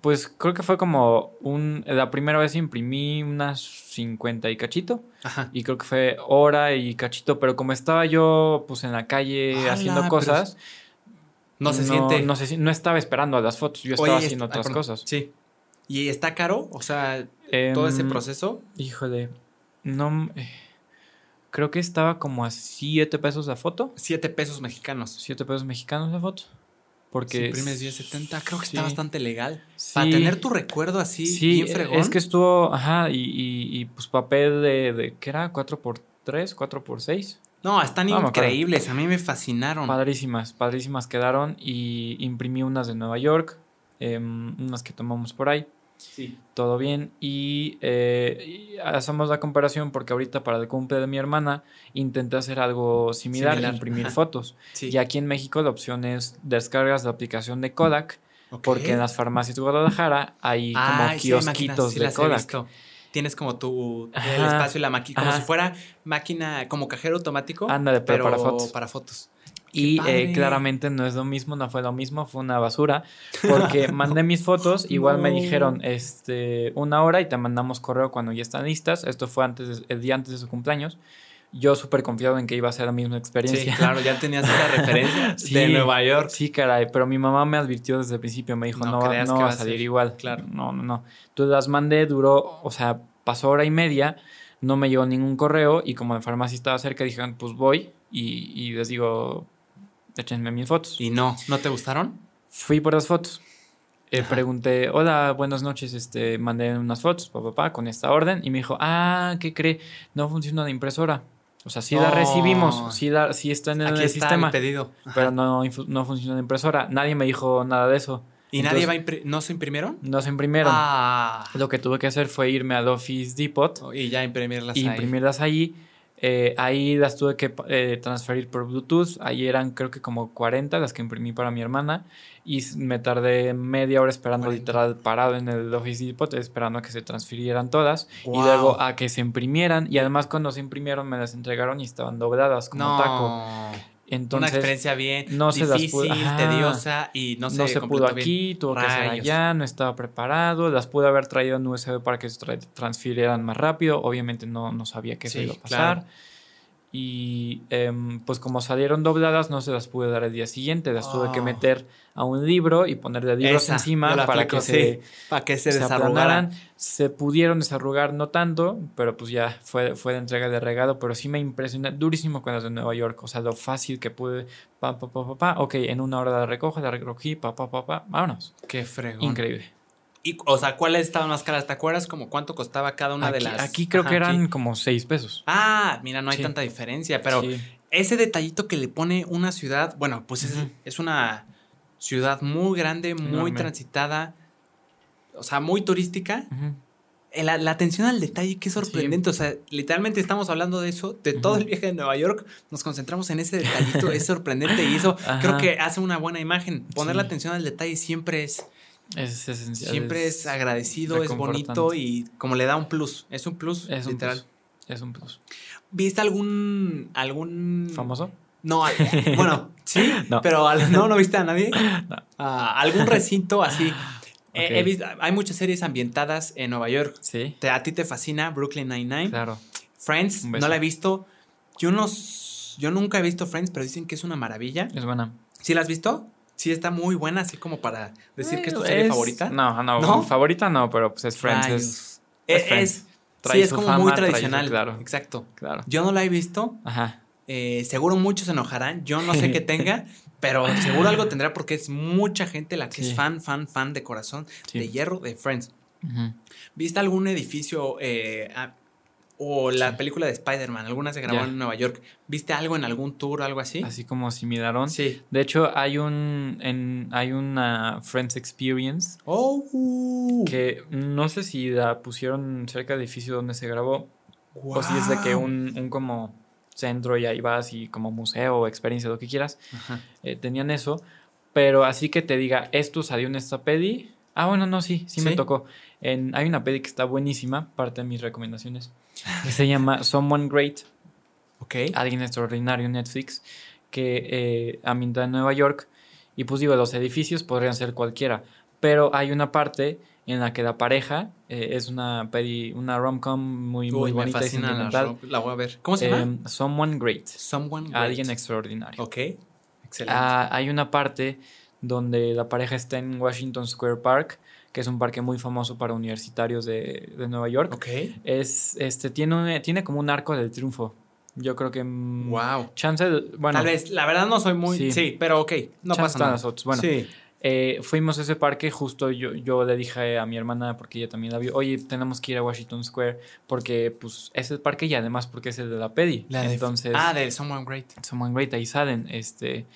Pues creo que fue como un. La primera vez imprimí unas 50 y cachito. Ajá. Y creo que fue hora y cachito. Pero como estaba yo, pues en la calle haciendo cosas. No se siente. No, si- no estaba esperando a las fotos. Yo estaba Oye, haciendo otras cosas. Sí. ¿Y está caro? O sea, todo ese Em, proceso. Híjole, no. eh, creo que estaba como a 7 pesos la foto. 7 pesos mexicanos. 7 pesos mexicanos la foto. Porque. Si imprimes 10.70, creo que está bastante legal. Sí. Para tener tu recuerdo así, Sí, bien fregón. es que estuvo. Ajá, y, y, y, pues papel de. de ¿Qué era? ¿4x3? ¿4x6? No, están No, increíbles. A mí me fascinaron. Padrísimas, padrísimas quedaron. Y imprimí unas de Nueva York. em, unas que tomamos por ahí. Sí. todo bien. Y, eh, y hacemos la comparación porque ahorita para el cumple de mi hermana intenté hacer algo similar, Similar, imprimir ajá. fotos. Sí. Y aquí en México la opción es descargas la aplicación de Kodak porque en las farmacias de Guadalajara hay como kiosquitos sí de Kodak. Tienes como tu el Ajá. espacio y la máquina, como Ajá. si fuera máquina, como cajero automático. Ándale, pero para fotos. Para fotos. Y eh, claramente no es lo mismo, no fue lo mismo, fue una basura. Porque *laughs* mandé mis fotos, igual me No. dijeron este, una hora y te mandamos correo cuando ya están listas. Esto fue antes de- el día antes de su cumpleaños. Yo súper confiado en que iba a ser la misma Sí, experiencia. claro, ya tenías esa referencia *laughs* Sí. de Nueva York. Sí, caray, pero mi mamá me advirtió desde el principio, me dijo, No no, va- creas no que va a salir ser". igual. Claro. No, no, no. Entonces las mandé, duró, o sea, pasó hora y media, no me llegó ningún correo y como la farmacia estaba cerca, dijeron, pues voy y, y les digo, échenme mis fotos. Y no, ¿no te gustaron? Fui por las fotos. Eh, pregunté, hola, buenas noches, este, mandé unas fotos, papá, con esta orden. Y me dijo, ah, ¿qué cree? No funciona la impresora. O sea, sí la recibimos, sí, la, sí está en el, Aquí está sistema, el pedido. Ajá. pero no, no funciona la impresora. Nadie me dijo nada de eso. ¿Y nadie va ¿No se imprimieron? No se imprimieron. Ah. Lo que tuve que hacer fue irme al Office Depot Y ya imprimirlas y ahí. imprimirlas allí. Eh, ahí las tuve que eh, transferir por Bluetooth. Ahí eran creo que como 40 las que imprimí para mi hermana. Y me tardé media hora esperando 40. literal parado en el Office Depot, esperando a que se transfirieran todas. Y Guau. luego a que se imprimieran. Y además cuando se imprimieron me las entregaron y estaban dobladas como no. taco. Entonces Una experiencia bien no se las difícil, pudo- Ajá. tediosa y no no se, se, pudo completó bien. aquí, tuvo que Rayos. allá, no estaba preparado. Las pude haber traído en USB para que se tra- transfirieran más rápido. Obviamente no, no sabía que eso Sí, iba a pasar. claro. Y em, pues como salieron dobladas, no se las pude dar el día siguiente. Las tuve que Oh. meter a un libro y ponerle libros Esa, encima para aplico, que se, para que se, se desarrugaran. aplanaran. Se pudieron desarrugar no tanto, pero pues ya fue, fue de entrega de regalo. Pero sí me impresionó durísimo con las de Nueva York. O sea, lo fácil que pude. Pa, pa, pa, pa, pa. Ok, en una hora la recojo, la recogí, pa, pa, pa, pa. Vámonos. Qué fregón. Increíble. Y, o sea, ¿cuáles estaban más caras? ¿Te acuerdas como cuánto costaba cada una aquí, de las? aquí creo Ajá, que eran aquí. como 6 pesos. Ah, mira, no hay Sí. tanta diferencia, pero Sí. ese detallito que le pone una ciudad, bueno, pues es, es una ciudad muy grande, muy Enorme. transitada, o sea, muy turística. La, la atención al detalle, qué sorprendente. O sea, literalmente estamos hablando de eso, de todo el viaje de Nueva York. Nos concentramos en ese detallito, es *laughs* sorprendente y eso creo que hace una buena imagen. Poner la atención al detalle siempre es, Es esencial. siempre es, agradecido, es bonito y como le da un plus. Es un plus, Es un literal. plus. Es un plus. ¿Viste algún algún ¿Famoso? No, *laughs* bueno, sí, No. pero al- no, no viste a nadie. *laughs* No. Ah, algún recinto así. *gasps* He- Ok. he visto- hay muchas series ambientadas en Nueva York. Sí. Te- a ti te fascina Brooklyn Nine-Nine. Claro. Friends, no la he visto. Yo no, yo nunca he visto Friends, pero dicen que es una maravilla. Es buena. ¿Sí la has visto? Sí, está muy buena, así como para decir que es tu serie favorita. No, no, ¿No? favorita no, pero pues es Friends. Es, es Friends. es- Trae sí, es su como fama, muy trae su- tradicional. claro. Exacto. claro. Yo no la he visto. Ajá. Eh, seguro muchos se enojarán. Yo no sé qué *laughs* tenga, pero seguro algo tendrá porque es mucha gente la que Sí. es fan, fan, fan de corazón, Sí. de hierro, de Friends. Ujú. ¿Viste algún edificio eh, o la Sí. película de Spider-Man? Alguna se grabó Ya. en Nueva York. ¿Viste algo en algún tour o algo así? Así como similarón. Sí. De hecho, hay un en, hay una Friends Experience Oh, que no sé si la pusieron cerca del edificio donde se grabó o si es de que un, un como centro y ahí vas y como museo o experiencia, lo que quieras. Eh, tenían eso, pero así que te diga, esto salió en esta pedi. Ah, bueno, no, sí, sí, me tocó. En, hay una pedi que está buenísima, parte de mis recomendaciones, que se llama *laughs* Someone Great, Ok. Alguien Extraordinario, Netflix, que eh, ambienta en Nueva York. Y pues digo, los edificios podrían ser cualquiera, pero hay una parte en la que la pareja eh, es una pedi, una rom-com muy, muy Uy, bonita y fascina la, sentimental. la voy a ver. ¿Cómo se llama? Em, Someone Great, Someone Great. Alguien Extraordinario. Ok. Excelente. Ah, hay una parte donde la pareja está en Washington Square Park, que es un parque muy famoso para universitarios de, de Nueva York. ok. Es, este, tiene, un- tiene como un arco del triunfo. Yo creo que... mm, Wow. Chance, bueno, Tal vez, la verdad no soy muy. Sí, Sí. pero ok. No pasa nada. las otras. Bueno, sí. eh, fuimos a ese parque, justo yo, yo le dije a mi hermana, porque ella también la vio, oye, tenemos que ir a Washington Square, porque pues es el parque y además porque es el de la pedi. La de- Entonces, ah, de Someone Great. Someone Great, ahí salen. Este,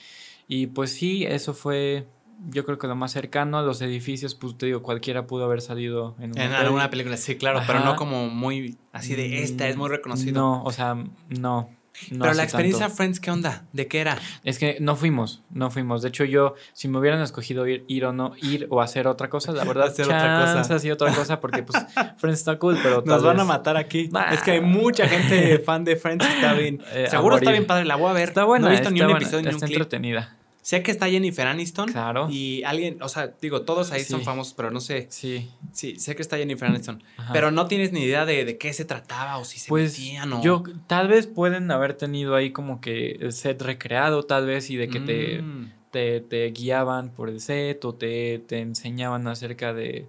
y pues sí, eso fue, yo creo que lo más cercano a los edificios, pues te digo, cualquiera pudo haber salido en alguna película, sí, claro, pero no como muy así de esta, es muy reconocido. No, o sea, no. No pero así la experiencia tanto. Friends, ¿qué onda? ¿De qué era? Es que no fuimos, no fuimos. De hecho, yo, si me hubieran escogido ir, ir o no, ir o hacer otra cosa, la verdad, Hacer otra cosa. hacía otra cosa, porque pues Friends está cool, pero Nos van a matar aquí. Es que hay mucha gente fan de Friends. Está bien. Eh, Seguro está bien padre. La voy a ver. Está buena, No he visto ni un buena, episodio ni un está clip. entretenida. Sé que está Jennifer Aniston. Claro. Y alguien, o sea, digo, todos ahí son famosos, pero no sé. Sí. Sí, sé que está Jennifer Aniston. ajá. Pero no tienes ni idea de, de qué se trataba o si se Pues metían o. yo tal vez pueden haber tenido ahí como que el set recreado tal vez y de que te, Mm. te, te guiaban por el set o te, te enseñaban acerca de,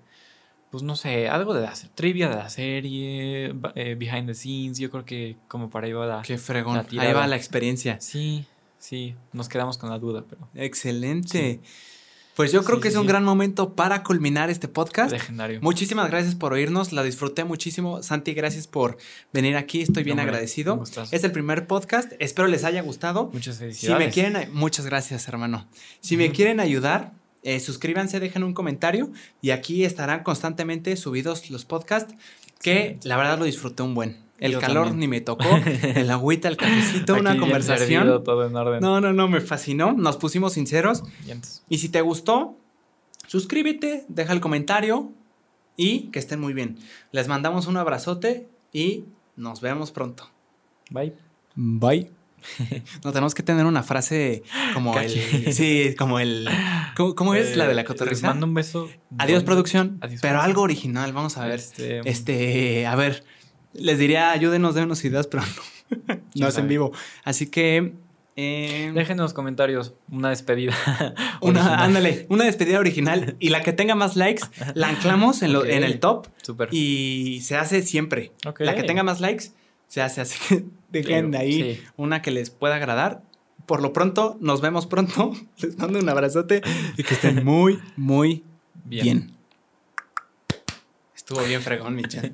pues no sé, algo de la trivia de la serie, eh, behind the scenes, yo creo que como para ahí va la... Qué fregón. la Ahí va la experiencia. Sí, sí, nos quedamos con la duda, pero... Excelente. Pues yo creo Sí, que sí, es un sí. gran momento para culminar este podcast. Legendario. Muchísimas gracias por oírnos, la disfruté muchísimo. Santi, gracias por venir aquí, estoy bien agradecido. gustazo. Es el primer podcast, espero les haya gustado. Muchas Si felicidades. me quieren, muchas gracias, hermano. Si me quieren ayudar, eh, suscríbanse, dejen un comentario y aquí estarán constantemente subidos los podcasts que la verdad lo disfruté un buen. El Yo calor también. ni me tocó, *laughs* el agüita, el cafecito, una servido, conversación. todo en orden. No, no, no, me fascinó. Nos pusimos sinceros. Y si te gustó, suscríbete, deja el comentario y que estén muy bien. Les mandamos un abrazote y nos vemos pronto. Bye. Bye. *laughs* No tenemos que tener una frase como el. Sí, como el. ¿Cómo, cómo es la de la Eh, Les cotorriza? mando un beso. Adiós, producción. Adiós, pero producción. algo original, vamos a ver. Este, Este, a ver, les diría, ayúdenos, dénos ideas, pero no, *laughs* no es en vivo. Así que. eh, Dejen en los comentarios una despedida. *laughs* una, ándale, una despedida original y la que tenga más likes la anclamos en, lo- en el top Súper. y se hace siempre. La que tenga más likes se hace así que *laughs* dejen de ahí Sí. una que les pueda agradar. Por lo pronto, nos vemos pronto. Les mando un abrazote y que estén muy, muy Bien. bien. Estuvo bien fregón, mi chat.